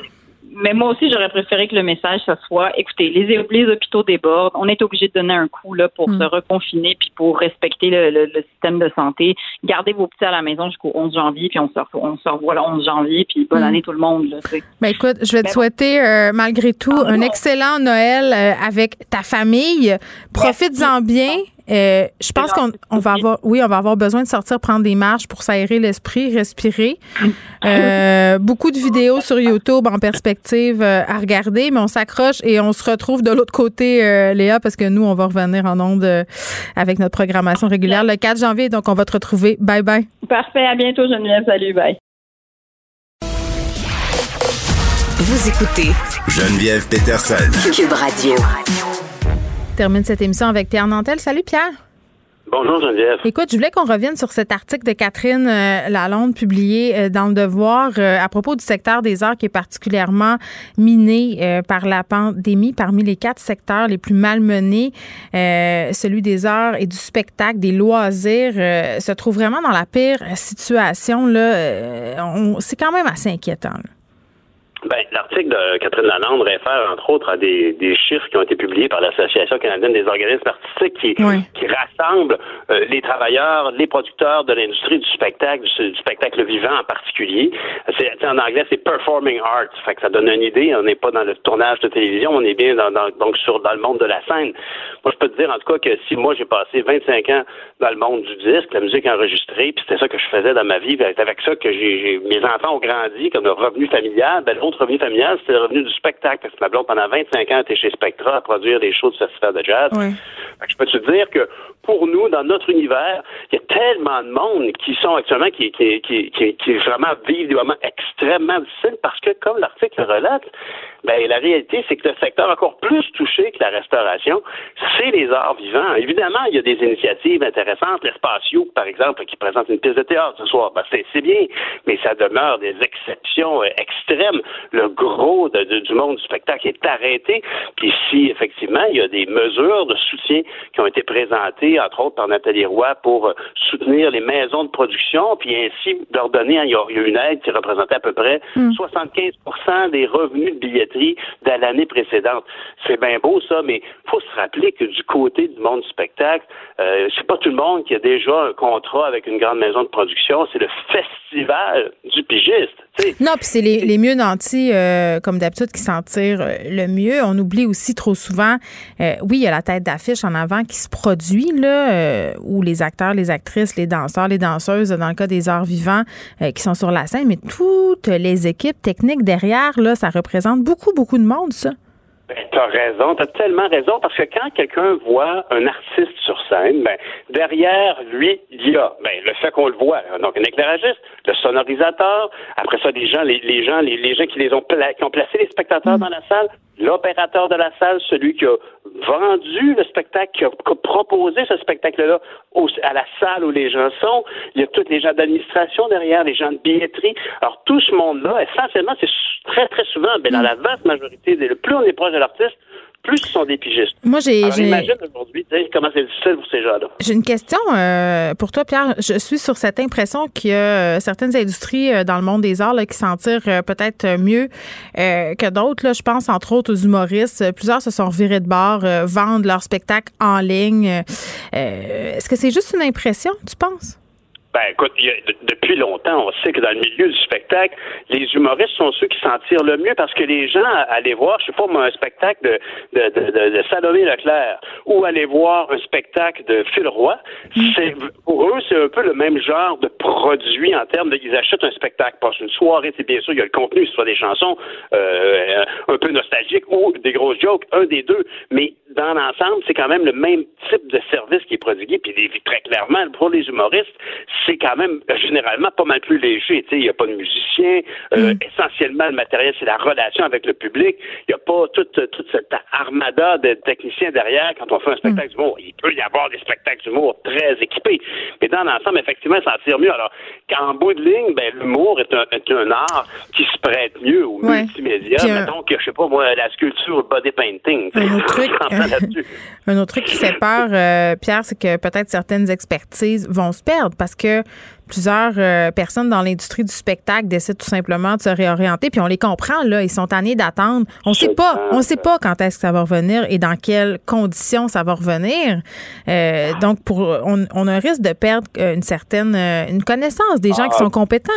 mais moi aussi, j'aurais préféré que le message, ce soit, écoutez, les, les hôpitaux débordent, on est obligé de donner un coup là, pour mm. se reconfiner puis pour respecter le, système de santé. Gardez vos petits à la maison jusqu'au 11 janvier, puis on se, on se revoit le 11 janvier, puis bonne mm. année tout le monde. Là, ben écoute, je vais te souhaiter, euh, malgré tout, un excellent Noël euh, avec ta famille. Profites-en bien. Euh, je pense qu'on va avoir, oui, on va avoir besoin de sortir prendre des marches pour s'aérer l'esprit, respirer. [LAUGHS] Euh, beaucoup de vidéos sur YouTube en perspective euh, à regarder, mais on s'accroche et on se retrouve de l'autre côté, Léa, parce que nous, on va revenir en ondes avec notre programmation régulière le 4 janvier. Donc, on va te retrouver. Bye bye. Parfait. À bientôt, Geneviève. Salut. Bye. Vous écoutez Geneviève Peterson. Cube Radio termine cette émission avec Pierre Nantel. Salut Pierre. Bonjour Geneviève. Écoute, je voulais qu'on revienne sur cet article de Catherine euh, Lalonde publié euh, dans le Devoir euh, à propos du secteur des arts qui est particulièrement miné par la pandémie. Parmi les quatre secteurs les plus malmenés, celui des arts et du spectacle, des loisirs, se trouve vraiment dans la pire situation. Là, c'est quand même assez inquiétant. Ben, l'article de Catherine Lalande réfère entre autres à des, des, chiffres qui ont été publiés par l'Association canadienne des organismes artistiques qui, qui rassemble euh, les travailleurs, les producteurs de l'industrie du spectacle, du, spectacle vivant en particulier. C'est, en anglais, c'est performing arts. Fait que ça donne une idée. On n'est pas dans le tournage de télévision, on est bien dans, donc sur dans le monde de la scène. Moi, je peux te dire en tout cas que si moi j'ai passé 25 ans dans le monde du disque, la musique enregistrée, puis c'était ça que je faisais dans ma vie, c'est avec ça que j'ai, mes enfants ont grandi comme le revenu familial. Ben, revenu familial, c'était le revenu du spectacle. Parce que ma blonde, pendant 25 ans, était chez Spectra à produire des shows de festival de jazz. Je peux te dire que pour nous, dans notre univers, il y a tellement de monde qui sont actuellement, qui, qui, qui, qui, qui vraiment vivent des moments extrêmement difficiles parce que, comme l'article relate, ben, la réalité, c'est que le secteur encore plus touché que la restauration, c'est les arts vivants. Évidemment, il y a des initiatives intéressantes. L'Espatio, par exemple, qui présente une pièce de théâtre ce soir, ben, c'est bien, mais ça demeure des exceptions euh, extrêmes. Le gros du monde du spectacle est arrêté. Puis si, effectivement, il y a des mesures de soutien qui ont été présentées, entre autres par Nathalie Roy, pour euh, soutenir les maisons de production, puis ainsi leur donner, il y a une aide qui représentait à peu près 75 mm. des revenus de de l'année précédente. C'est bien beau ça, mais faut se rappeler que du côté du monde du spectacle, euh, c'est pas tout le monde qui a déjà un contrat avec une grande maison de production. C'est le festival du pigiste. Non, puis c'est les, mieux nantis, euh, comme d'habitude, qui s'en tirent euh, le mieux. On oublie aussi trop souvent, oui, il y a la tête d'affiche en avant qui se produit, là, où les acteurs, les actrices, les danseurs, les danseuses, dans le cas des arts vivants, qui sont sur la scène, mais toutes les équipes techniques derrière, là, ça représente beaucoup, beaucoup de monde, ça. Ben, t'as raison, t'as tellement raison, parce que quand quelqu'un voit un artiste sur scène, ben, derrière lui, il y a ben, le fait qu'on le voit, donc un éclairagiste, le sonorisateur, après ça, des gens, les, les gens, les, les, gens qui les ont, qui ont placé les spectateurs mm. dans la salle, l'opérateur de la salle, celui qui a vendu le spectacle, qui a proposé ce spectacle-là à la salle où les gens sont. Il y a tous les gens d'administration derrière, les gens de billetterie. Alors, tout ce monde-là, essentiellement, c'est très, très souvent, ben, dans la vaste majorité, le plus on est proche de l'artiste, plus ils sont des pigistes. Moi, j'ai. Imagine aujourd'hui comment c'est difficile pour ces gens-là. J'ai une question euh, pour toi, Pierre. Je suis sur cette impression qu'il y a euh, certaines industries euh, dans le monde des arts qui s'en tirent peut-être mieux que d'autres. Je pense entre autres aux humoristes. Plusieurs se sont virés de bord, vendent leur spectacle en ligne. Est-ce que c'est juste une impression, tu penses? Ben, écoute, depuis longtemps, on sait que dans le milieu du spectacle, les humoristes sont ceux qui s'en tirent le mieux parce que les gens allaient voir, je sais pas moi, un spectacle de, de, de, de Salomé Leclerc ou aller voir un spectacle de Phil Roy, mm. c'est, pour eux, c'est un peu le même genre de produit en termes de, ils achètent un spectacle, passent une soirée, c'est bien sûr, il y a le contenu, ce soit des chansons euh, un peu nostalgiques ou des grosses jokes, un des deux, mais dans l'ensemble, c'est quand même le même type de service qui est prodigué, puis très clairement, pour les humoristes, c'est quand même euh, généralement pas mal plus léger. Il n'y a pas de musicien. Euh, mm. Essentiellement, le matériel, c'est la relation avec le public. Il n'y a pas toute, toute cette armada de techniciens derrière quand on fait un spectacle mm. d'humour. Il peut y avoir des spectacles d'humour très équipés. Mais dans l'ensemble, effectivement, ça tire mieux. Alors, qu'en bout de ligne, ben, l'humour est un, est un, art qui se prête mieux au multimédia. Que, je sais pas, moi, la sculpture, body painting. Un autre, truc, [LAUGHS] un autre truc qui fait peur, euh, Pierre, c'est que peut-être certaines expertises vont se perdre parce que plusieurs euh, personnes dans l'industrie du spectacle décident tout simplement de se réorienter. Puis on les comprend, là, ils sont tannés d'attendre. On sait pas, on sait pas quand est-ce que ça va revenir et dans quelles conditions ça va revenir. Euh, donc, pour, on, on, a un risque de perdre euh, une certaine une connaissance des gens qui ah. sont compétents.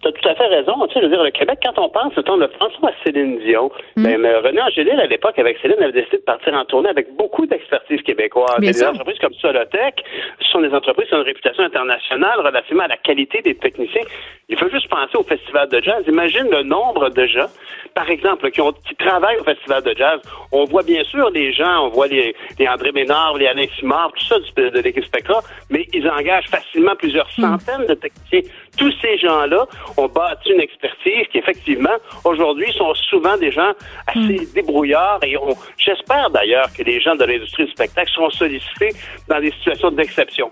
Tu as tout à fait raison. Tu sais, je veux dire, le Québec, quand on pense, on le François à Céline Dion. Mm. Ben, René Angélil, à l'époque, avec Céline, avait décidé de partir en tournée avec beaucoup d'expertise québécoise. des entreprises comme Solotech, ce sont des entreprises qui ont une réputation internationale relativement à la qualité des techniciens. Il faut juste penser au Festival de jazz. Imagine le nombre de gens, par exemple, qui, ont, qui travaillent au Festival de jazz. On voit bien sûr les gens, on voit les, les André Ménard, les Alain Simard, tout ça de, l'équipe Spectra, mais ils engagent facilement plusieurs mm. centaines de techniciens. Tous ces gens-là ont bâti une expertise qui, effectivement, aujourd'hui, sont souvent des gens assez hmm. débrouillards et j'espère d'ailleurs que les gens de l'industrie du spectacle sont sollicités dans des situations d'exception.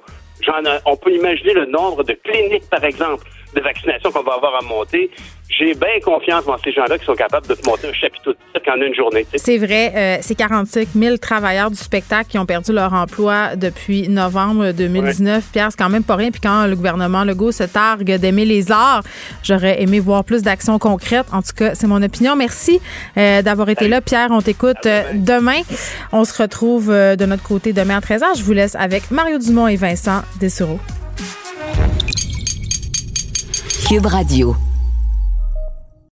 On peut imaginer le nombre de cliniques, par exemple, de vaccination qu'on va avoir à monter j'ai bien confiance dans ces gens-là qui sont capables de te monter un chapiteau de en une journée. C'est vrai, euh, c'est 45 000 travailleurs du spectacle qui ont perdu leur emploi depuis novembre 2019. Pierre, c'est quand même pas rien. Puis quand le gouvernement Legault se targue d'aimer les arts, j'aurais aimé voir plus d'actions concrètes. En tout cas, c'est mon opinion. Merci euh, d'avoir été là. Pierre, on t'écoute euh, demain. On se retrouve de notre côté demain à 13h. Je vous laisse avec Mario Dumont et Vincent Dessureau. Cube Radio.